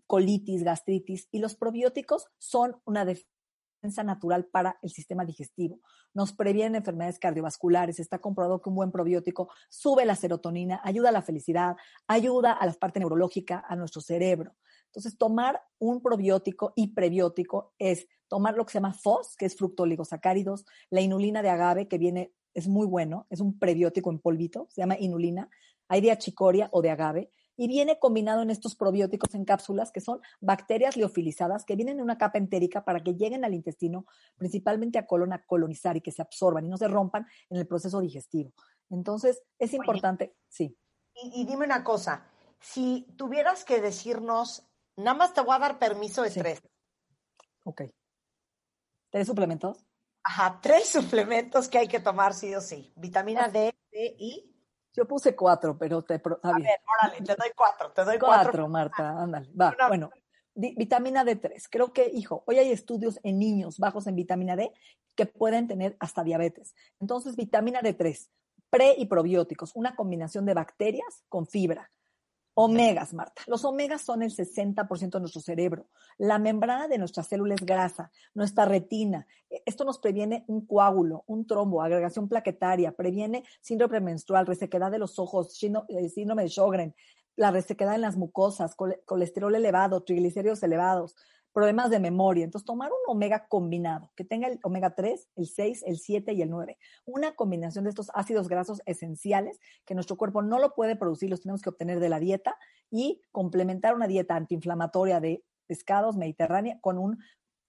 colitis, gastritis, y los probióticos son una defensa natural para el sistema digestivo. Nos previenen enfermedades cardiovasculares. Está comprobado que un buen probiótico sube la serotonina, ayuda a la felicidad, ayuda a la parte neurológica, a nuestro cerebro. Entonces, tomar un probiótico y prebiótico es tomar lo que se llama FOS, que es fructoligosacáridos, la inulina de agave, que viene, es muy bueno, es un prebiótico en polvito, se llama inulina, hay de achicoria o de agave, y viene combinado en estos probióticos en cápsulas, que son bacterias liofilizadas, que vienen en una capa entérica para que lleguen al intestino, principalmente a colon, a colonizar y que se absorban y no se rompan en el proceso digestivo. Entonces, es importante, sí. Y, y, dime una cosa, si tuvieras que decirnos, nada más te voy a dar permiso de tres. Ok. ¿Tres suplementos? Ajá, tres suplementos que hay que tomar sí o sí. Vitamina D, D y... Yo puse cuatro, pero te... A ver, órale, te doy cuatro, te doy cuatro. Cuatro, Marta, ándale. Va, bueno. Vitamina D3. Creo que, hijo, hoy hay estudios en niños bajos en vitamina D que pueden tener hasta diabetes. Entonces, vitamina D3, pre y probióticos, una combinación de bacterias con fibra. Omegas, Marta. Los omegas son el 60% de nuestro cerebro. La membrana de nuestra célula es grasa, nuestra retina. E, esto nos previene un coágulo, un trombo, agregación plaquetaria, previene síndrome menstrual, resequedad de los ojos, eh, síndrome de Sjögren, la resequedad en las mucosas, colesterol elevado, triglicéridos elevados, problemas de memoria. Entonces, tomar un omega combinado, que tenga el omega 3, el 6, el 7 y el 9. Una combinación de estos ácidos grasos esenciales que nuestro cuerpo no lo puede producir, los tenemos que obtener de la dieta y complementar una dieta antiinflamatoria de pescados mediterránea con un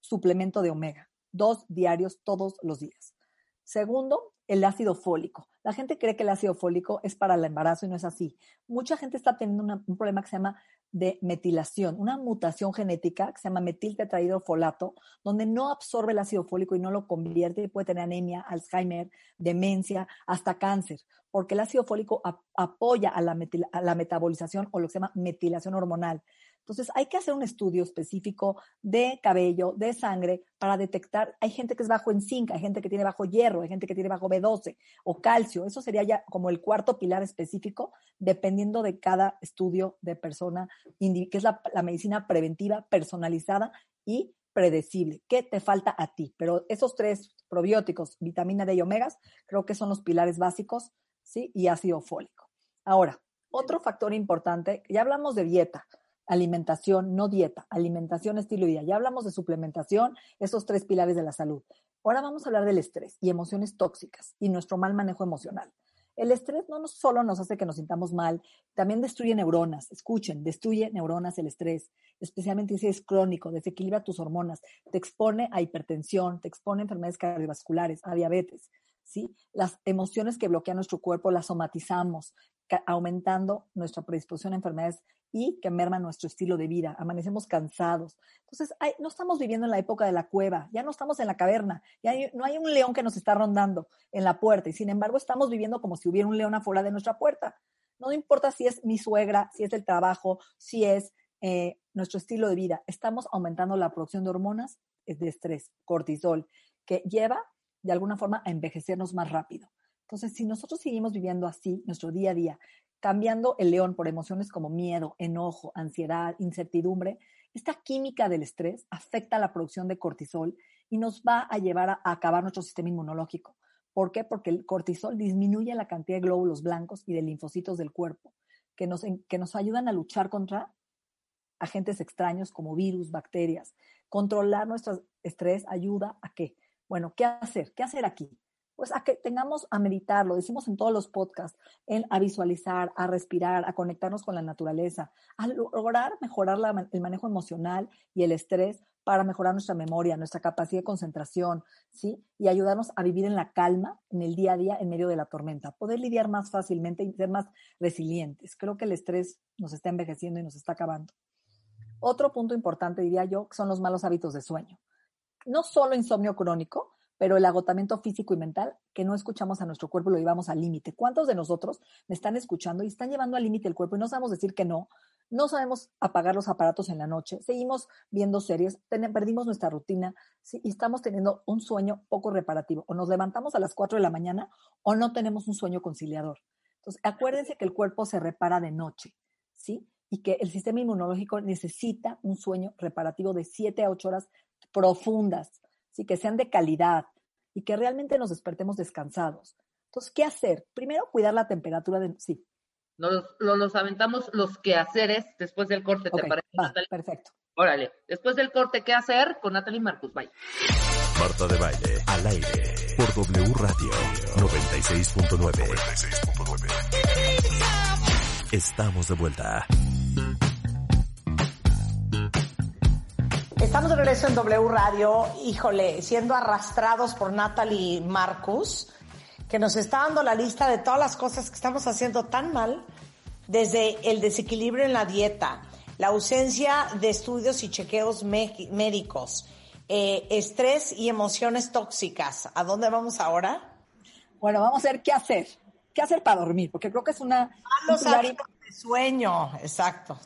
suplemento de omega, dos diarios todos los días. Segundo, el ácido fólico. La gente cree que el ácido fólico es para el embarazo y no es así. Mucha gente está teniendo un problema que se llama de metilación, una mutación genética que se llama metiltetrahidrofolato, donde no absorbe el ácido fólico y no lo convierte y puede tener anemia, Alzheimer, demencia, hasta cáncer, porque el ácido fólico apoya a la, a la metabolización o lo que se llama metilación hormonal. Entonces, hay que hacer un estudio específico de cabello, de sangre, para detectar. Hay gente que es bajo en zinc, hay gente que tiene bajo hierro, hay gente que tiene bajo B12 o calcio. Eso sería ya como el cuarto pilar específico, dependiendo de cada estudio de persona, que es la, medicina preventiva, personalizada y predecible. ¿Qué te falta a ti? Pero esos tres probióticos, vitamina D y omegas, creo que son los pilares básicos, ¿sí? Y ácido fólico. Ahora, otro factor importante, ya hablamos de dieta, alimentación, no dieta, alimentación, estilo de vida. Ya hablamos de suplementación, esos tres pilares de la salud. Ahora vamos a hablar del estrés y emociones tóxicas y nuestro mal manejo emocional. El estrés no solo nos hace que nos sintamos mal, también destruye neuronas. Escuchen, destruye neuronas el estrés, especialmente si es crónico, desequilibra tus hormonas, te expone a hipertensión, te expone a enfermedades cardiovasculares, a diabetes. ¿Sí? Las emociones que bloquean nuestro cuerpo las somatizamos, aumentando nuestra predisposición a enfermedades y que merman nuestro estilo de vida. Amanecemos cansados. Entonces, no estamos viviendo en la época de la cueva, ya no estamos en la caverna, ya no hay un león que nos está rondando en la puerta y sin embargo estamos viviendo como si hubiera un león afuera de nuestra puerta. No importa si es mi suegra, si es el trabajo, si es eh, nuestro estilo de vida, estamos aumentando la producción de hormonas de estrés, cortisol, que lleva de alguna forma a envejecernos más rápido. Entonces, si nosotros seguimos viviendo así, nuestro día a día, cambiando el león por emociones como miedo, enojo, ansiedad, incertidumbre, esta química del estrés afecta la producción de cortisol y nos va a llevar a, acabar nuestro sistema inmunológico. ¿Por qué? Porque el cortisol disminuye la cantidad de glóbulos blancos y de linfocitos del cuerpo, que nos, que nos ayudan a luchar contra agentes extraños como virus, bacterias. Controlar nuestro estrés ayuda a qué? Bueno, ¿qué hacer? ¿Qué hacer aquí? pues a que tengamos a meditar, lo decimos en todos los podcasts, a visualizar, a respirar, a conectarnos con la naturaleza, a lograr mejorar el manejo emocional y el estrés para mejorar nuestra memoria, nuestra capacidad de concentración, ¿sí? Y ayudarnos a vivir en la calma, en el día a día, en medio de la tormenta, poder lidiar más fácilmente y ser más resilientes. Creo que el estrés nos está envejeciendo y nos está acabando. Otro punto importante, diría yo, son los malos hábitos de sueño. No solo insomnio crónico, pero el agotamiento físico y mental, que no escuchamos a nuestro cuerpo y lo llevamos al límite. ¿Cuántos de nosotros me están escuchando y están llevando al límite el cuerpo y no sabemos decir que no? No sabemos apagar los aparatos en la noche, seguimos viendo series, perdimos nuestra rutina y estamos teniendo un sueño poco reparativo. O nos levantamos a las 4 de la mañana o no tenemos un sueño conciliador. Entonces, acuérdense que el cuerpo se repara de noche, ¿sí? Y que el sistema inmunológico necesita un sueño reparativo de 7 a 8 horas profundas ¿sí? que sean de calidad y que realmente nos despertemos descansados. Entonces, ¿qué hacer? Primero, cuidar la temperatura de... Sí. Nos, nos aventamos los quehaceres después del corte, ¿te parece? perfecto. Órale, después del corte, ¿qué hacer? Con Natalie Marcus, bye. Marta de Baile, al aire, por W Radio 96.9. 96.9. Estamos de vuelta. Estamos de regreso en W Radio, híjole, siendo arrastrados por Natalie Marcus, que nos está dando la lista de todas las cosas que estamos haciendo tan mal, desde el desequilibrio en la dieta, la ausencia de estudios y chequeos médicos, eh, estrés y emociones tóxicas. ¿A dónde vamos ahora? Bueno, vamos a ver qué hacer. ¿Qué hacer para dormir? Porque creo que es una... Malos hábitos de sueño, exacto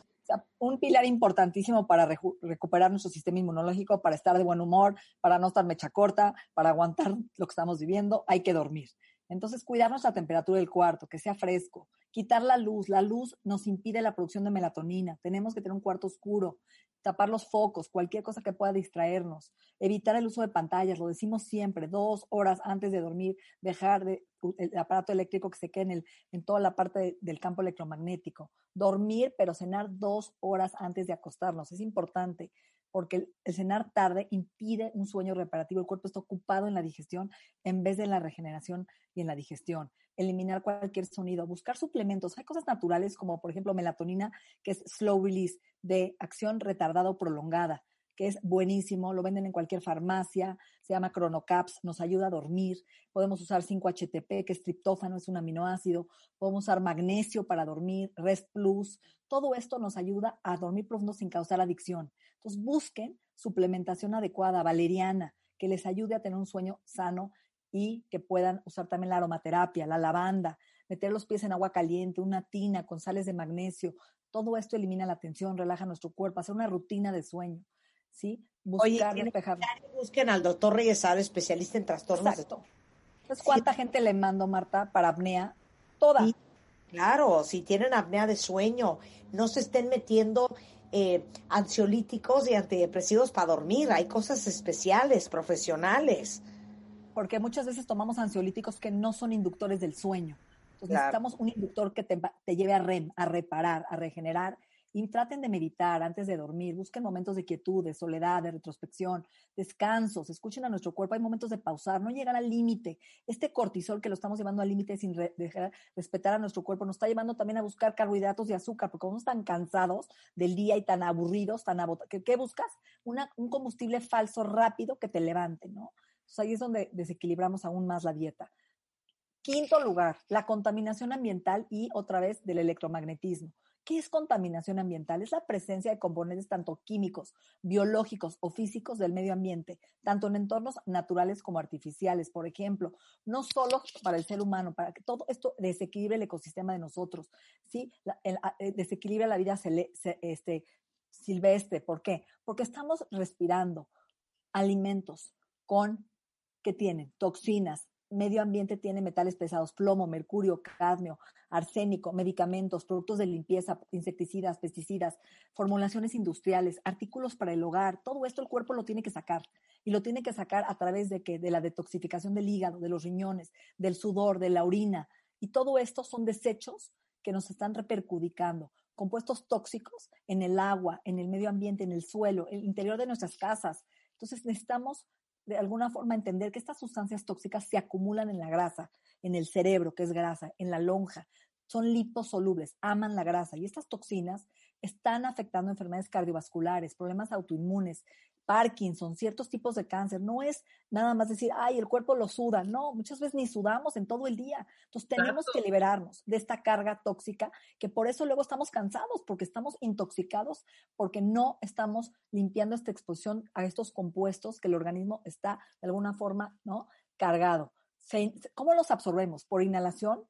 un pilar importantísimo para recuperar nuestro sistema inmunológico, para estar de buen humor, para no estar mecha corta, para aguantar lo que estamos viviendo, hay que dormir. Entonces, cuidar nuestra temperatura del cuarto, que sea fresco, quitar la luz. La luz nos impide la producción de melatonina. Tenemos que tener un cuarto oscuro, tapar los focos, cualquier cosa que pueda distraernos, evitar el uso de pantallas, lo decimos siempre, dos horas antes de dormir, dejar de, el aparato eléctrico que se quede en, el, en toda la parte del campo electromagnético, dormir, pero cenar dos horas antes de acostarnos, es importante porque el, cenar tarde impide un sueño reparativo, el cuerpo está ocupado en la digestión en vez de en la regeneración y en la digestión eliminar cualquier sonido, buscar suplementos. Hay cosas naturales como por ejemplo melatonina, que es slow release, de acción retardada o prolongada, que es buenísimo, lo venden en cualquier farmacia, se llama Chronocaps, nos ayuda a dormir. Podemos usar 5-HTP, que es triptófano, es un aminoácido. Podemos usar magnesio para dormir, Rest Plus. Todo esto nos ayuda a dormir profundo sin causar adicción. Entonces, busquen suplementación adecuada, valeriana, que les ayude a tener un sueño sano y que puedan usar también la aromaterapia, la lavanda, meter los pies en agua caliente, una tina con sales de magnesio. Todo esto elimina la tensión, relaja nuestro cuerpo, hacer una rutina de sueño. ¿Sí? Buscar Oye, Busquen al doctor Reyesar, especialista en trastornos. Exacto. Entonces, ¿cuánta gente le mando, Marta, para apnea? Toda. claro, si tienen apnea de sueño, no se estén metiendo eh, ansiolíticos y antidepresivos para dormir. Hay cosas especiales, profesionales. Porque muchas veces tomamos ansiolíticos que no son inductores del sueño. Entonces necesitamos un inductor que te, te lleve a, rem, a reparar, a regenerar y traten de meditar antes de dormir, busquen momentos de quietud, de soledad, de retrospección, descansos, escuchen a nuestro cuerpo, hay momentos de pausar, no llegar al límite. Este cortisol que lo estamos llevando al límite sin dejar respetar a nuestro cuerpo nos está llevando también a buscar carbohidratos y azúcar, porque como están cansados del día y tan aburridos, tan agotados, ¿qué, buscas? un combustible falso rápido que te levante, ¿no? Entonces ahí es donde desequilibramos aún más la dieta. Quinto lugar, la contaminación ambiental y otra vez del electromagnetismo. ¿Qué es contaminación ambiental? Es la presencia de componentes tanto químicos, biológicos o físicos del medio ambiente, tanto en entornos naturales como artificiales, por ejemplo, no solo para el ser humano, para que todo esto desequilibre el ecosistema de nosotros, ¿sí? Eh, desequilibra la vida este, silvestre. ¿Por qué? Porque estamos respirando alimentos con que tienen toxinas, medio ambiente tiene metales pesados, plomo, mercurio, cadmio, arsénico, medicamentos, productos de limpieza, insecticidas, pesticidas, formulaciones industriales, artículos para el hogar, todo esto el cuerpo lo tiene que sacar. Y lo tiene que sacar a través de que de la detoxificación del hígado, de los riñones, del sudor, de la orina. Y todo esto son desechos que nos están repercudicando, compuestos tóxicos en el agua, en el medio ambiente, en el suelo, en el interior de nuestras casas. Entonces necesitamos de alguna forma entender que estas sustancias tóxicas se acumulan en la grasa, en el cerebro, que es grasa, en la lonja. Son liposolubles, aman la grasa y estas toxinas están afectando enfermedades cardiovasculares, problemas autoinmunes, Parkinson, ciertos tipos de cáncer. No es nada más decir, ay, el cuerpo lo suda. No, muchas veces ni sudamos en todo el día. Entonces tenemos que liberarnos de esta carga tóxica, que por eso luego estamos cansados, porque estamos intoxicados, porque no estamos limpiando esta exposición a estos compuestos que el organismo está de alguna forma, ¿no? Cargado. ¿Cómo los absorbemos? ¿Por inhalación?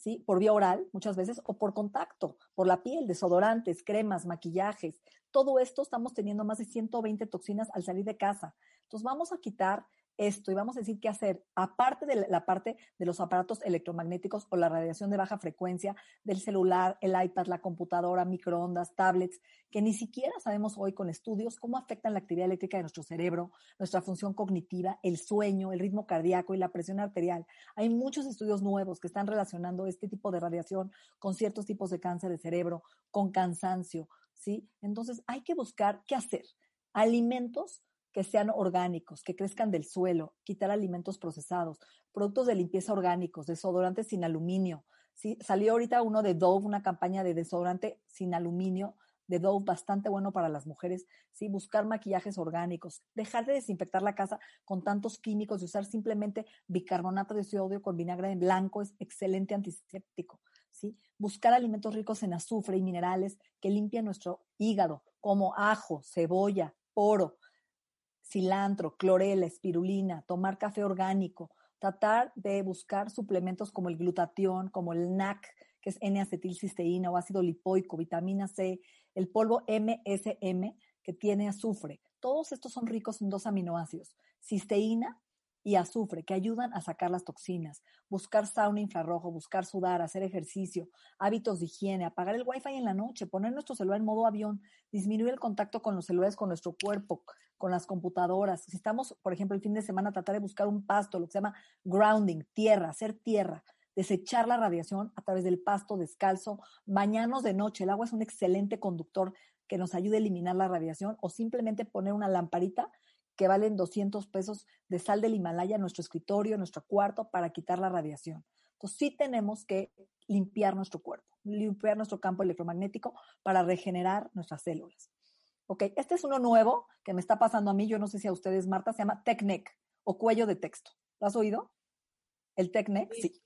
¿Sí? Por vía oral muchas veces o por contacto, por la piel, desodorantes, cremas, maquillajes. Todo esto estamos teniendo más de 120 toxinas al salir de casa. Entonces vamos a quitar esto y vamos a decir qué hacer, aparte de la parte de los aparatos electromagnéticos o la radiación de baja frecuencia del celular, el iPad, la computadora, microondas, tablets, que ni siquiera sabemos hoy con estudios cómo afectan la actividad eléctrica de nuestro cerebro, nuestra función cognitiva, el sueño, el ritmo cardíaco y la presión arterial. Hay muchos estudios nuevos que están relacionando este tipo de radiación con ciertos tipos de cáncer de cerebro, con cansancio, ¿sí? Entonces hay que buscar qué hacer. Alimentos que sean orgánicos, que crezcan del suelo, quitar alimentos procesados, productos de limpieza orgánicos, desodorantes sin aluminio. ¿sí? Salió ahorita uno de Dove, una campaña de desodorante sin aluminio, de Dove bastante bueno para las mujeres, ¿sí? buscar maquillajes orgánicos, dejar de desinfectar la casa con tantos químicos y usar simplemente bicarbonato de sodio con vinagre en blanco es excelente antiséptico. ¿sí? Buscar alimentos ricos en azufre y minerales que limpian nuestro hígado, como ajo, cebolla, poro, cilantro, clorela, espirulina, tomar café orgánico, tratar de buscar suplementos como el glutatión, como el NAC, que es N-acetilcisteína o ácido lipoico, vitamina C, el polvo MSM, que tiene azufre. Todos estos son ricos en dos aminoácidos, cisteína y azufre, que ayudan a sacar las toxinas. Buscar sauna infrarrojo, buscar sudar, hacer ejercicio, hábitos de higiene, apagar el wifi en la noche, poner nuestro celular en modo avión, disminuir el contacto con los celulares, con nuestro cuerpo, con las computadoras. Si estamos, por ejemplo, el fin de semana, tratar de buscar un pasto, lo que se llama grounding, tierra, hacer tierra, desechar la radiación a través del pasto descalzo, bañarnos de noche. El agua es un excelente conductor que nos ayude a eliminar la radiación o simplemente poner una lamparita que valen 200 pesos de sal del Himalaya en nuestro escritorio, en nuestro cuarto, para quitar la radiación. Entonces sí tenemos que limpiar nuestro cuerpo, limpiar nuestro campo electromagnético para regenerar nuestras células. Ok, este es uno nuevo que me está pasando a mí, yo no sé si a ustedes, Marta, se llama TechNeck o cuello de texto. ¿Lo has oído? El TechNeck, sí.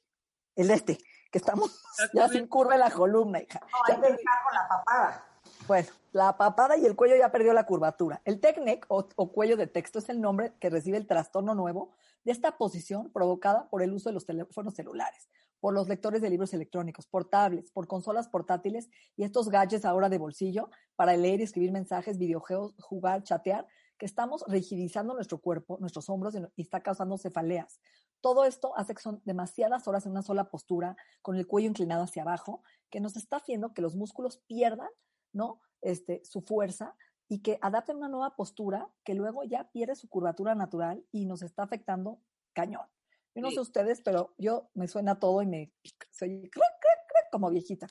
El este, que estamos ya sin curva en la columna, hija. No, ahí te la papada. Bueno, la papada y el cuello ya perdió la curvatura. El TechNeck o, o, cuello de texto es el nombre que recibe el trastorno nuevo de esta posición provocada por el uso de los teléfonos celulares, por los lectores de libros electrónicos, por tablets, por consolas portátiles y estos gadgets ahora de bolsillo para leer y escribir mensajes, videojuegos, jugar, chatear, que estamos rigidizando nuestro cuerpo, nuestros hombros y está causando cefaleas. Todo esto hace que son demasiadas horas en una sola postura, con el cuello inclinado hacia abajo, que nos está haciendo que los músculos pierdan ¿no? Este, su fuerza y que adapten una nueva postura que luego ya pierde su curvatura natural y nos está afectando cañón. Yo no sí. sé ustedes, pero yo me suena todo y me soy como viejita,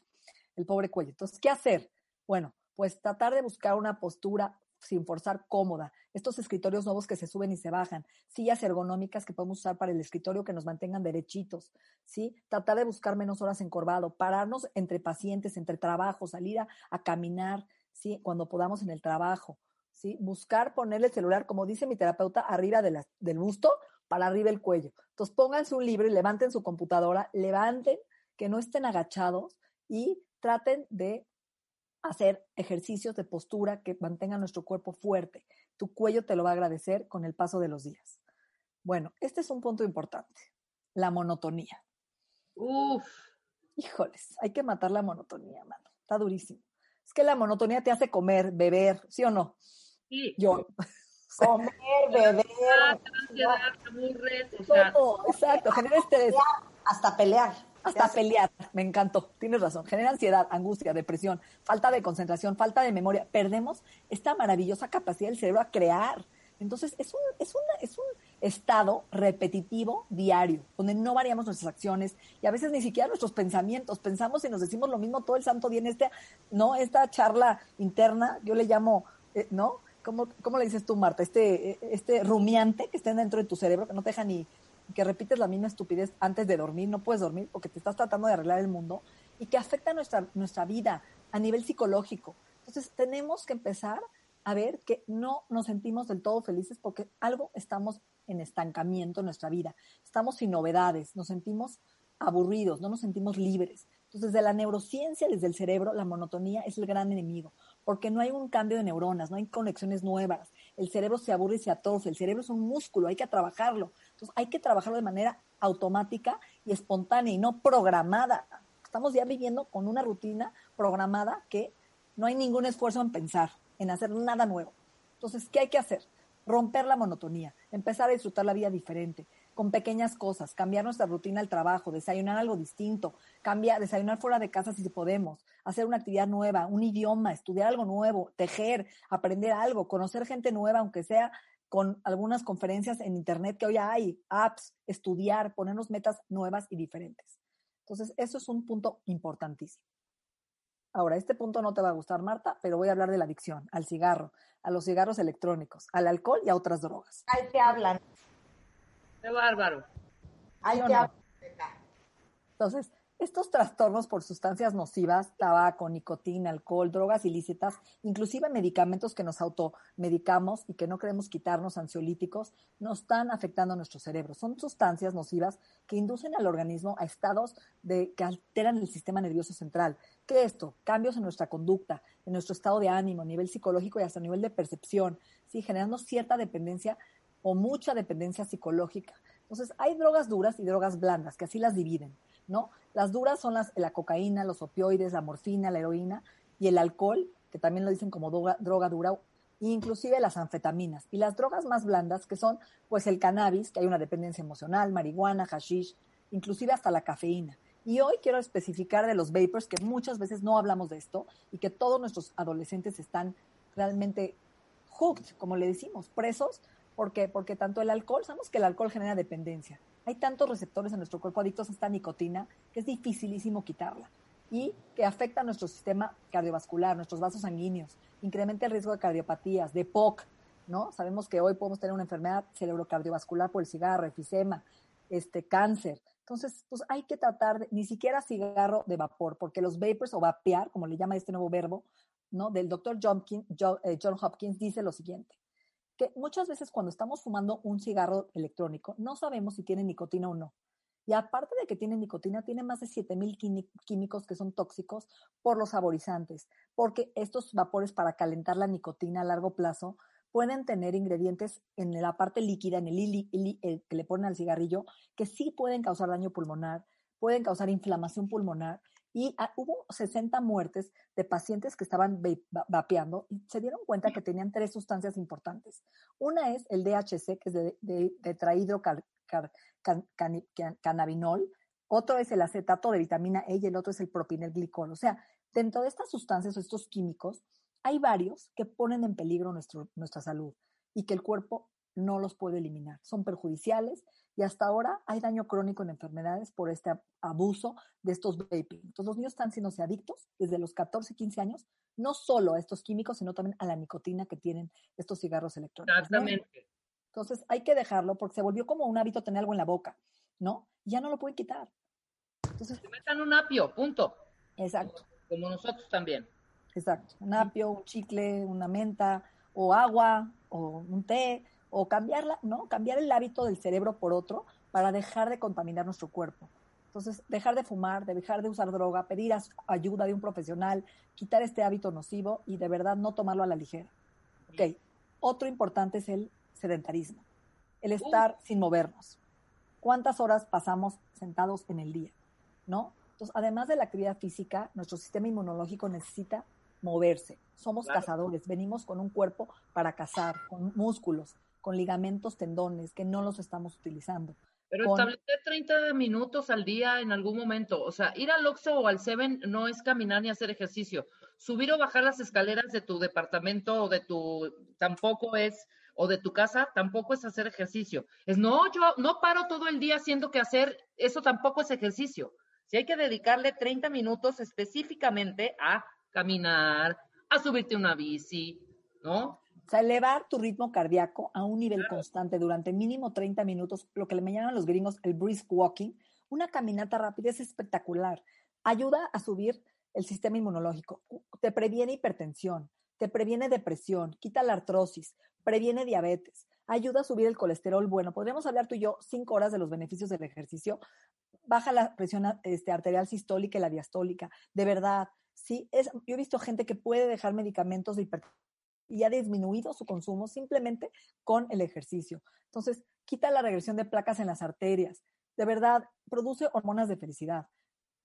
el pobre cuello. Entonces, ¿qué hacer? Bueno, pues tratar de buscar una postura sin forzar cómoda. Estos escritorios nuevos que se suben y se bajan, sillas ergonómicas que podemos usar para el escritorio que nos mantengan derechitos, ¿sí? Tratar de buscar menos horas encorvado, pararnos entre pacientes, entre trabajos, salir a, a caminar, ¿sí? Cuando podamos en el trabajo, ¿sí? Buscar ponerle el celular, como dice mi terapeuta, arriba de la, del busto, para arriba el cuello. Entonces pónganse un libro y levanten su computadora, levanten, que no estén agachados y traten de hacer ejercicios de postura que mantengan nuestro cuerpo fuerte. Tu cuello te lo va a agradecer con el paso de los días. Bueno, este es un punto importante, la monotonía. Uf. Híjoles, hay que matar la monotonía, mano. Está durísimo. Es que la monotonía te hace comer, beber, ¿sí o no? Sí. Yo. Comer, beber. Ansiedad, aburres, o sea. Todo, exacto, genera estrés. Hasta pelear. Hasta pelear, me encantó, tienes razón. Genera ansiedad, angustia, depresión, falta de concentración, falta de memoria. Perdemos esta maravillosa capacidad del cerebro a crear. Entonces, es un, es, una, es un estado repetitivo diario, donde no variamos nuestras acciones y a veces ni siquiera nuestros pensamientos. Pensamos y nos decimos lo mismo todo el santo día en este, ¿no? Esta charla interna, yo le llamo, eh, ¿no? ¿Cómo, ¿Cómo le dices tú, Marta? Este, este rumiante que está dentro de tu cerebro, que no te deja ni, que repites la misma estupidez antes de dormir, no puedes dormir porque te estás tratando de arreglar el mundo y que afecta nuestra, nuestra vida a nivel psicológico. Entonces tenemos que empezar a ver que no nos sentimos del todo felices porque algo estamos en estancamiento en nuestra vida, estamos sin novedades, nos sentimos aburridos, no nos sentimos libres. Entonces, desde la neurociencia, desde el cerebro, la monotonía es el gran enemigo, porque no hay un cambio de neuronas, no hay conexiones nuevas. El cerebro se aburre y se atroce. El cerebro es un músculo, hay que trabajarlo. Entonces, hay que trabajarlo de manera automática y espontánea y no programada. Estamos ya viviendo con una rutina programada que no hay ningún esfuerzo en pensar, en hacer nada nuevo. Entonces, ¿qué hay que hacer? Romper la monotonía, empezar a disfrutar la vida diferente, con pequeñas cosas, cambiar nuestra rutina al trabajo, desayunar algo distinto, cambiar, desayunar fuera de casa si podemos, hacer una actividad nueva, un idioma, estudiar algo nuevo, tejer, aprender algo, conocer gente nueva, aunque sea con algunas conferencias en internet que hoy hay, apps, estudiar, ponernos metas nuevas y diferentes. Entonces, eso es un punto importantísimo. Ahora, este punto no te va a gustar, Marta, pero voy a hablar de la adicción, al cigarro, a los cigarros electrónicos, al alcohol y a otras drogas. Ahí te hablan. Qué bárbaro. Ahí ¿Sí o te no? hablan. Entonces, estos trastornos por sustancias nocivas, tabaco, nicotina, alcohol, drogas ilícitas, inclusive medicamentos que nos automedicamos y que no queremos quitarnos, ansiolíticos, nos están afectando a nuestro cerebro. Son sustancias nocivas que inducen al organismo a estados de, que alteran el sistema nervioso central. ¿Qué es esto? Cambios en nuestra conducta, en nuestro estado de ánimo, nivel psicológico y hasta nivel de percepción, ¿sí? generando cierta dependencia o mucha dependencia psicológica. Entonces, hay drogas duras y drogas blandas, que así las dividen, ¿no? Las duras son las, la cocaína, los opioides, la morfina, la heroína y el alcohol, que también lo dicen como droga, droga dura, inclusive las anfetaminas. Y las drogas más blandas, que son pues el cannabis, que hay una dependencia emocional, marihuana, hashish, inclusive hasta la cafeína. Y hoy quiero especificar de los vapors, que muchas veces no hablamos de esto y que todos nuestros adolescentes están realmente hooked, como le decimos, presos. Porque tanto el alcohol, sabemos que el alcohol genera dependencia. Hay tantos receptores en nuestro cuerpo adictos a esta nicotina que es dificilísimo quitarla y que afecta a nuestro sistema cardiovascular, nuestros vasos sanguíneos, incrementa el riesgo de cardiopatías, de POC, ¿no? Sabemos que hoy podemos tener una enfermedad cerebrocardiovascular por el cigarro, efisema, este, cáncer. Entonces, pues hay que tratar de, ni siquiera cigarro de vapor, porque los vapors o vapear, como le llama este nuevo verbo, ¿no? Del doctor John, eh, John Hopkins dice lo siguiente, que muchas veces cuando estamos fumando un cigarro electrónico no sabemos si tiene nicotina o no. Y aparte de que tiene nicotina, tiene más de 7000 químicos que son tóxicos por los saborizantes, porque estos vapores para calentar la nicotina a largo plazo pueden tener ingredientes en la parte líquida, en el, el que le ponen al cigarrillo, que sí pueden causar daño pulmonar, pueden causar inflamación pulmonar. Y ah, hubo 60 muertes de pacientes que estaban vapeando y se dieron cuenta que tenían tres sustancias importantes. Una es el DHC, que es de, de, cannabinol, otro es el acetato de vitamina E y el otro es el propinelglicol. O sea, dentro de estas sustancias o estos químicos, hay varios que ponen en peligro nuestro, nuestra salud y que el cuerpo no los puede eliminar. Son perjudiciales y hasta ahora hay daño crónico en enfermedades por este abuso de estos vaping. Entonces los niños están siendo adictos desde los 14, 15 años, no solo a estos químicos, sino también a la nicotina que tienen estos cigarros electrónicos. Exactamente. Entonces hay que dejarlo porque se volvió como un hábito tener algo en la boca, ¿no? ya no lo pueden quitar. Entonces, se metan un apio, punto. Exacto. Como, nosotros también. Exacto. Un apio, un chicle, una menta, o agua, o un té, o cambiarla, ¿no? Cambiar el hábito del cerebro por otro para dejar de contaminar nuestro cuerpo. Entonces, dejar de fumar, de dejar de usar droga, pedir ayuda de un profesional, quitar este hábito nocivo y de verdad no tomarlo a la ligera. Ok. Otro importante es el sedentarismo, el estar sin movernos. ¿Cuántas horas pasamos sentados en el día? ¿No? Entonces, además de la actividad física, nuestro sistema inmunológico necesita moverse. Somos cazadores, venimos con un cuerpo para cazar, con músculos, con ligamentos, tendones, que no los estamos utilizando. Pero establecer 30 minutos al día en algún momento. O sea, ir al Oxxo o al Seven no es caminar ni hacer ejercicio. Subir o bajar las escaleras de tu departamento o de tu... tampoco es o de tu casa, tampoco es hacer ejercicio. Es no, yo no paro todo el día haciendo que hacer, eso tampoco es ejercicio. Si hay que dedicarle 30 minutos específicamente a caminar, a subirte una bici, ¿no? O sea, elevar tu ritmo cardíaco a un nivel constante durante mínimo 30 minutos, lo que le llaman los gringos el brisk walking, una caminata rápida es espectacular. Ayuda a subir el sistema inmunológico, te previene hipertensión, te previene depresión, quita la artrosis, previene diabetes, ayuda a subir el colesterol bueno. Podríamos hablar tú y yo cinco horas de los beneficios del ejercicio. Baja la presión este, arterial sistólica y la diastólica. De verdad, sí, es, yo he visto gente que puede dejar medicamentos de hipertensión y ha disminuido su consumo simplemente con el ejercicio. Entonces, quita la regresión de placas en las arterias. De verdad, produce hormonas de felicidad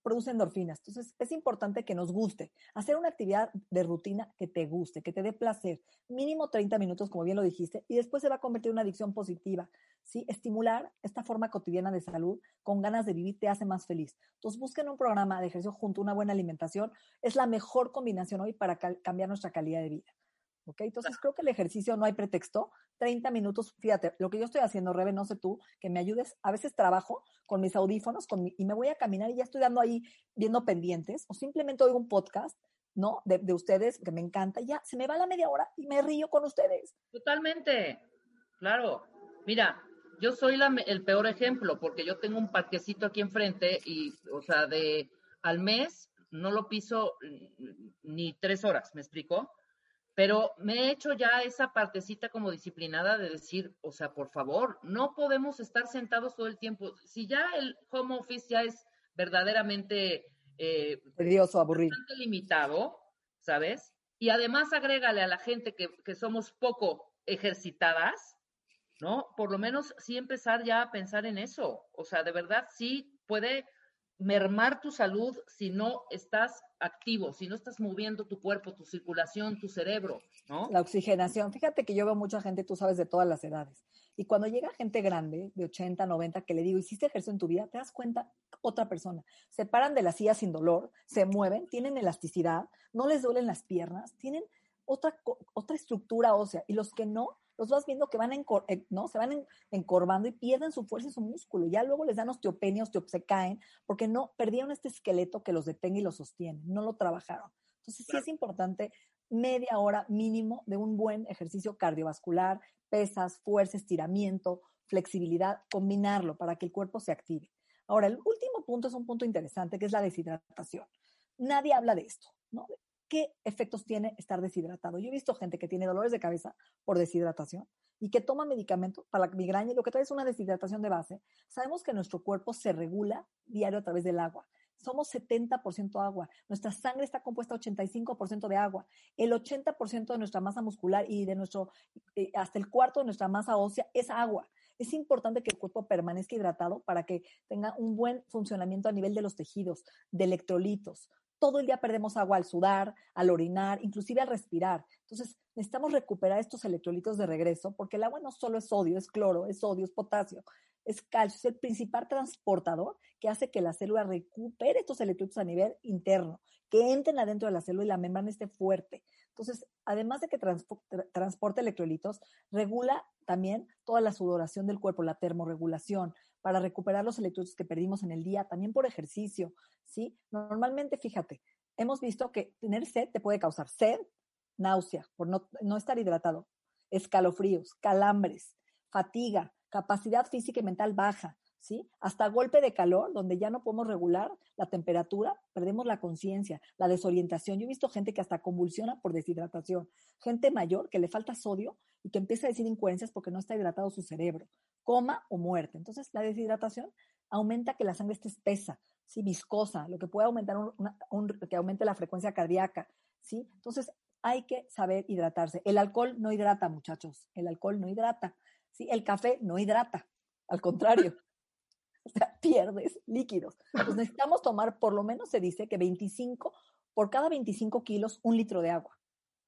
produce endorfinas. Entonces, es importante que nos guste. Hacer una actividad de rutina que te guste, que te dé placer. Mínimo 30 minutos, como bien lo dijiste, y después se va a convertir en una adicción positiva. ¿sí? Estimular esta forma cotidiana de salud con ganas de vivir te hace más feliz. Entonces, busquen un programa de ejercicio junto a una buena alimentación. Es la mejor combinación hoy para cambiar nuestra calidad de vida. ¿Ok? Entonces creo que el ejercicio no hay pretexto. 30 minutos, fíjate, lo que yo estoy haciendo, Rebe, no sé tú, que me ayudes. A veces trabajo con mis audífonos con y me voy a caminar y ya estoy dando ahí, viendo pendientes, o simplemente oigo un podcast, ¿no? De, de ustedes, que me encanta, y ya se me va la media hora y me río con ustedes. Totalmente, claro. Mira, yo soy la, el peor ejemplo, porque yo tengo un parquecito aquí enfrente y, o sea, de al mes no lo piso ni tres horas, ¿me explico? Pero me he hecho ya esa partecita como disciplinada de decir, o sea, por favor, no podemos estar sentados todo el tiempo. Si ya el home office ya es verdaderamente eh, aburrido, limitado, ¿sabes? Y además agrégale a la gente que, que somos poco ejercitadas, ¿no? Por lo menos sí empezar ya a pensar en eso. O sea, de verdad sí puede mermar tu salud si no estás activo, si no estás moviendo tu cuerpo, tu circulación, tu cerebro, ¿no? La oxigenación. Fíjate que yo veo mucha gente, tú sabes, de todas las edades. Y cuando llega gente grande, de 80, 90, que le digo, ¿hiciste ejercicio en tu vida? Te das cuenta, otra persona. Se paran de la silla sin dolor, se mueven, tienen elasticidad, no les duelen las piernas, tienen otra, otra estructura ósea. Y los que no, los vas viendo que van eh, ¿no? se van encorvando y pierden su fuerza y su músculo. Ya luego les dan osteopenia, se caen, porque no perdieron este esqueleto que los detenga y los sostiene, no lo trabajaron. Entonces sí es importante media hora mínimo de un buen ejercicio cardiovascular, pesas, fuerza, estiramiento, flexibilidad, combinarlo para que el cuerpo se active. Ahora, el último punto es un punto interesante, que es la deshidratación. Nadie habla de esto, ¿no? ¿Qué efectos tiene estar deshidratado? Yo he visto gente que tiene dolores de cabeza por deshidratación y que toma medicamento para la migraña y lo que trae es una deshidratación de base. Sabemos que nuestro cuerpo se regula diario a través del agua. Somos 70% agua. Nuestra sangre está compuesta 85% de agua. El 80% de nuestra masa muscular y de nuestro, eh, hasta el cuarto de nuestra masa ósea es agua. Es importante que el cuerpo permanezca hidratado para que tenga un buen funcionamiento a nivel de los tejidos, de electrolitos. Todo el día perdemos agua al sudar, al orinar, inclusive al respirar. Entonces, necesitamos recuperar estos electrolitos de regreso porque el agua no solo es sodio, es cloro, es sodio, es potasio es calcio, es el principal transportador que hace que la célula recupere estos electrolitos a nivel interno, que entren adentro de la célula y la membrana esté fuerte. Entonces, además de que transporte electrolitos, regula también toda la sudoración del cuerpo, la termorregulación, para recuperar los electrolitos que perdimos en el día, también por ejercicio, ¿sí? Normalmente, fíjate, hemos visto que tener sed te puede causar sed, náusea, por no, no estar hidratado, escalofríos, calambres, fatiga, capacidad física y mental baja, ¿sí? Hasta golpe de calor, donde ya no podemos regular la temperatura, perdemos la conciencia, la desorientación. Yo he visto gente que hasta convulsiona por deshidratación, gente mayor que le falta sodio y que empieza a decir incoherencias porque no está hidratado su cerebro, coma o muerte. Entonces, la deshidratación aumenta que la sangre esté espesa, ¿sí? viscosa, lo que puede aumentar que aumente la frecuencia cardíaca, ¿sí? Entonces, hay que saber hidratarse. El alcohol no hidrata, muchachos. El alcohol no hidrata. ¿sí? El café no hidrata, al contrario. O sea, pierdes líquidos. Pues necesitamos tomar, por lo menos se dice que 25, por cada 25 kilos, un litro de agua.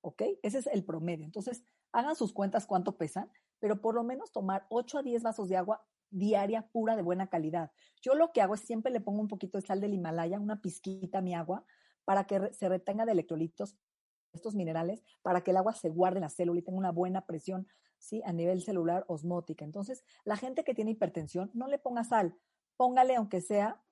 ¿Ok? Ese es el promedio. Entonces, hagan sus cuentas cuánto pesan, pero por lo menos tomar 8 a 10 vasos de agua diaria pura de buena calidad. Yo lo que hago es siempre le pongo un poquito de sal del Himalaya, una pizquita a mi agua, para que se retenga de electrolitos estos minerales, para que el agua se guarde en la célula y tenga una buena presión ¿sí? A nivel celular osmótica. Entonces, la gente que tiene hipertensión, no le ponga sal, póngale aunque sea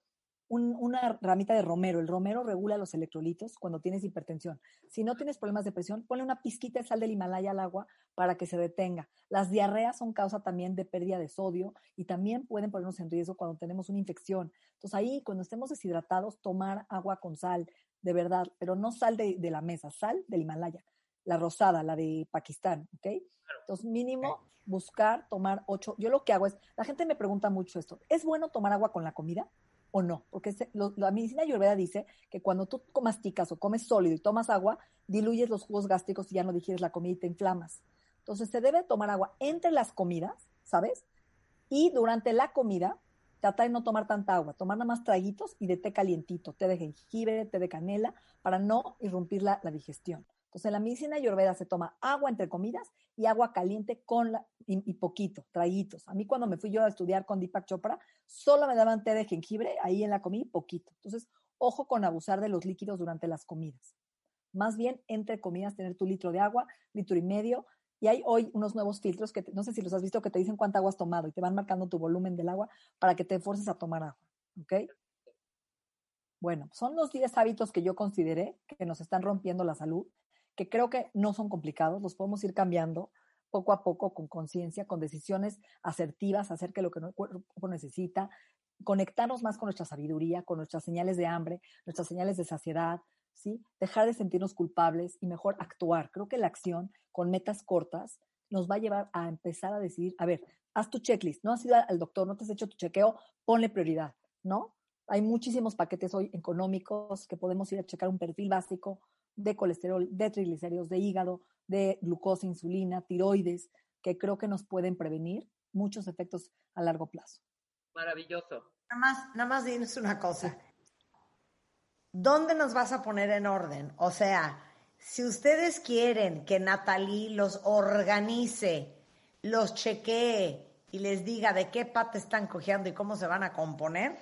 una ramita de romero. El romero regula los electrolitos cuando tienes hipertensión. Si no tienes problemas de presión, ponle una pizquita de sal del Himalaya al agua para que se detenga. Las diarreas son causa también de pérdida de sodio y también pueden ponernos en riesgo cuando tenemos una infección. Entonces ahí, cuando estemos deshidratados, tomar agua con sal, de verdad, pero no sal de, de la mesa, sal del Himalaya la rosada, la de Pakistán, ¿ok? Entonces, mínimo buscar tomar ocho. Yo lo que hago es, la gente me pregunta mucho esto, ¿es bueno tomar agua con la comida o no? Porque la medicina ayurveda dice que cuando tú masticas o comes sólido y tomas agua, diluyes los jugos gástricos y ya no digieres la comida y te inflamas. Entonces, se debe tomar agua entre las comidas, ¿sabes? Y durante la comida, trata de no tomar tanta agua, tomar nada más traguitos y de té calientito, té de jengibre, té de canela, para no irrumpir la digestión. Entonces, en la medicina ayurveda se toma agua entre comidas y agua caliente con y, poquito, traguitos. A mí cuando me fui yo a estudiar con Deepak Chopra, solo me daban té de jengibre ahí en la comida y poquito. Entonces, ojo con abusar de los líquidos durante las comidas. Más bien, entre comidas, tener tu litro de agua, litro y medio. Y hay hoy unos nuevos filtros que no sé si los has visto que te dicen cuánta agua has tomado y te van marcando tu volumen del agua para que te forces a tomar agua. ¿Ok? Bueno, son los 10 hábitos que yo consideré que nos están rompiendo la salud que creo que no son complicados, los podemos ir cambiando poco a poco con conciencia, con decisiones asertivas acerca de lo que nuestro cuerpo necesita, conectarnos más con nuestra sabiduría, con nuestras señales de hambre, nuestras señales de saciedad, ¿sí? Dejar de sentirnos culpables y mejor actuar. Creo que la acción con metas cortas nos va a llevar a empezar a decidir, a ver, haz tu checklist, no has ido al doctor, no te has hecho tu chequeo, ponle prioridad, ¿no? Hay muchísimos paquetes hoy económicos que podemos ir a checar un perfil básico, de colesterol, de triglicéridos, de hígado, de glucosa, insulina, tiroides, que creo que nos pueden prevenir muchos efectos a largo plazo. Maravilloso. Nada más, nada más dinos una cosa. ¿Dónde nos vas a poner en orden? O sea, si ustedes quieren que Natalie los organice, los chequee y les diga de qué pata están cojeando y cómo se van a componer,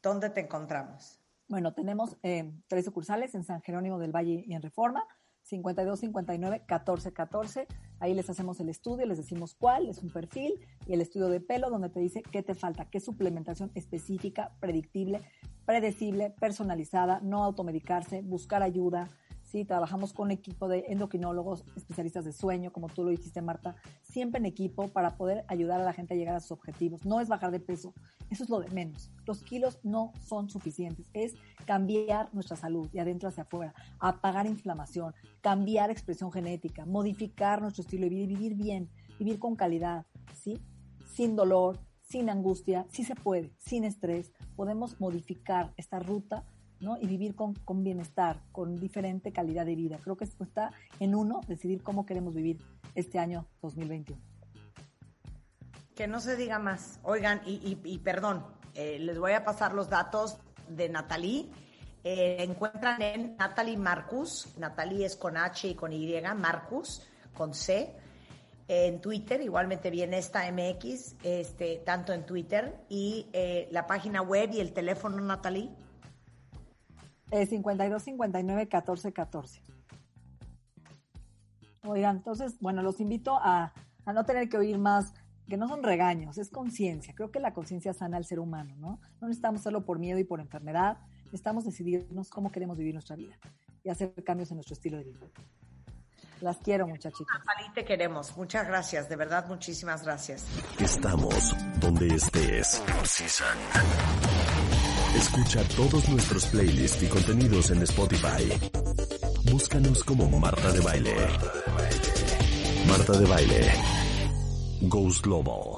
¿dónde te encontramos? Bueno, tenemos eh, tres sucursales en San Jerónimo del Valle y en Reforma, 52 59 14 14. Ahí les hacemos el estudio, les decimos cuál, es un perfil y el estudio de pelo donde te dice qué te falta, qué suplementación específica, predictible, predecible, personalizada, no automedicarse, buscar ayuda, ¿sí? Trabajamos con equipo de endocrinólogos, especialistas de sueño, como tú lo dijiste, Marta, siempre en equipo para poder ayudar a la gente a llegar a sus objetivos. No es bajar de peso, eso es lo de menos. Los kilos no son suficientes, es cambiar nuestra salud de adentro hacia afuera, apagar inflamación, cambiar expresión genética, modificar nuestro estilo de vida vivir bien, vivir con calidad, ¿sí? Sin dolor, sin angustia, sí se puede, sin estrés, podemos modificar esta ruta Y vivir con, con, bienestar, con diferente calidad de vida. Creo que esto está en uno, decidir cómo queremos vivir este año 2021. Que no se diga más. Oigan, y, y, perdón, eh, les voy a pasar los datos de Natalie. Eh, encuentran en Natalie Marcus, Natalie es con H y con Y, Marcus, con C. En Twitter, igualmente viene esta MX, este, tanto en Twitter y eh, la página web y el teléfono, Natalie. Eh, 52 59 14 14. Oigan, entonces, bueno, los invito a, a, no tener que oír más, que no son regaños, es conciencia. Creo que la conciencia sana al ser humano, ¿no? No necesitamos hacerlo por miedo y por enfermedad, necesitamos decidirnos cómo queremos vivir nuestra vida y hacer cambios en nuestro estilo de vida. Las quiero, muchachitas. Natalie, te queremos. Muchas gracias, de verdad, muchísimas gracias. Estamos donde estés. Escucha todos nuestros playlists y contenidos en Spotify. Búscanos como Marta de Baile. Marta de Baile. Ghost Global.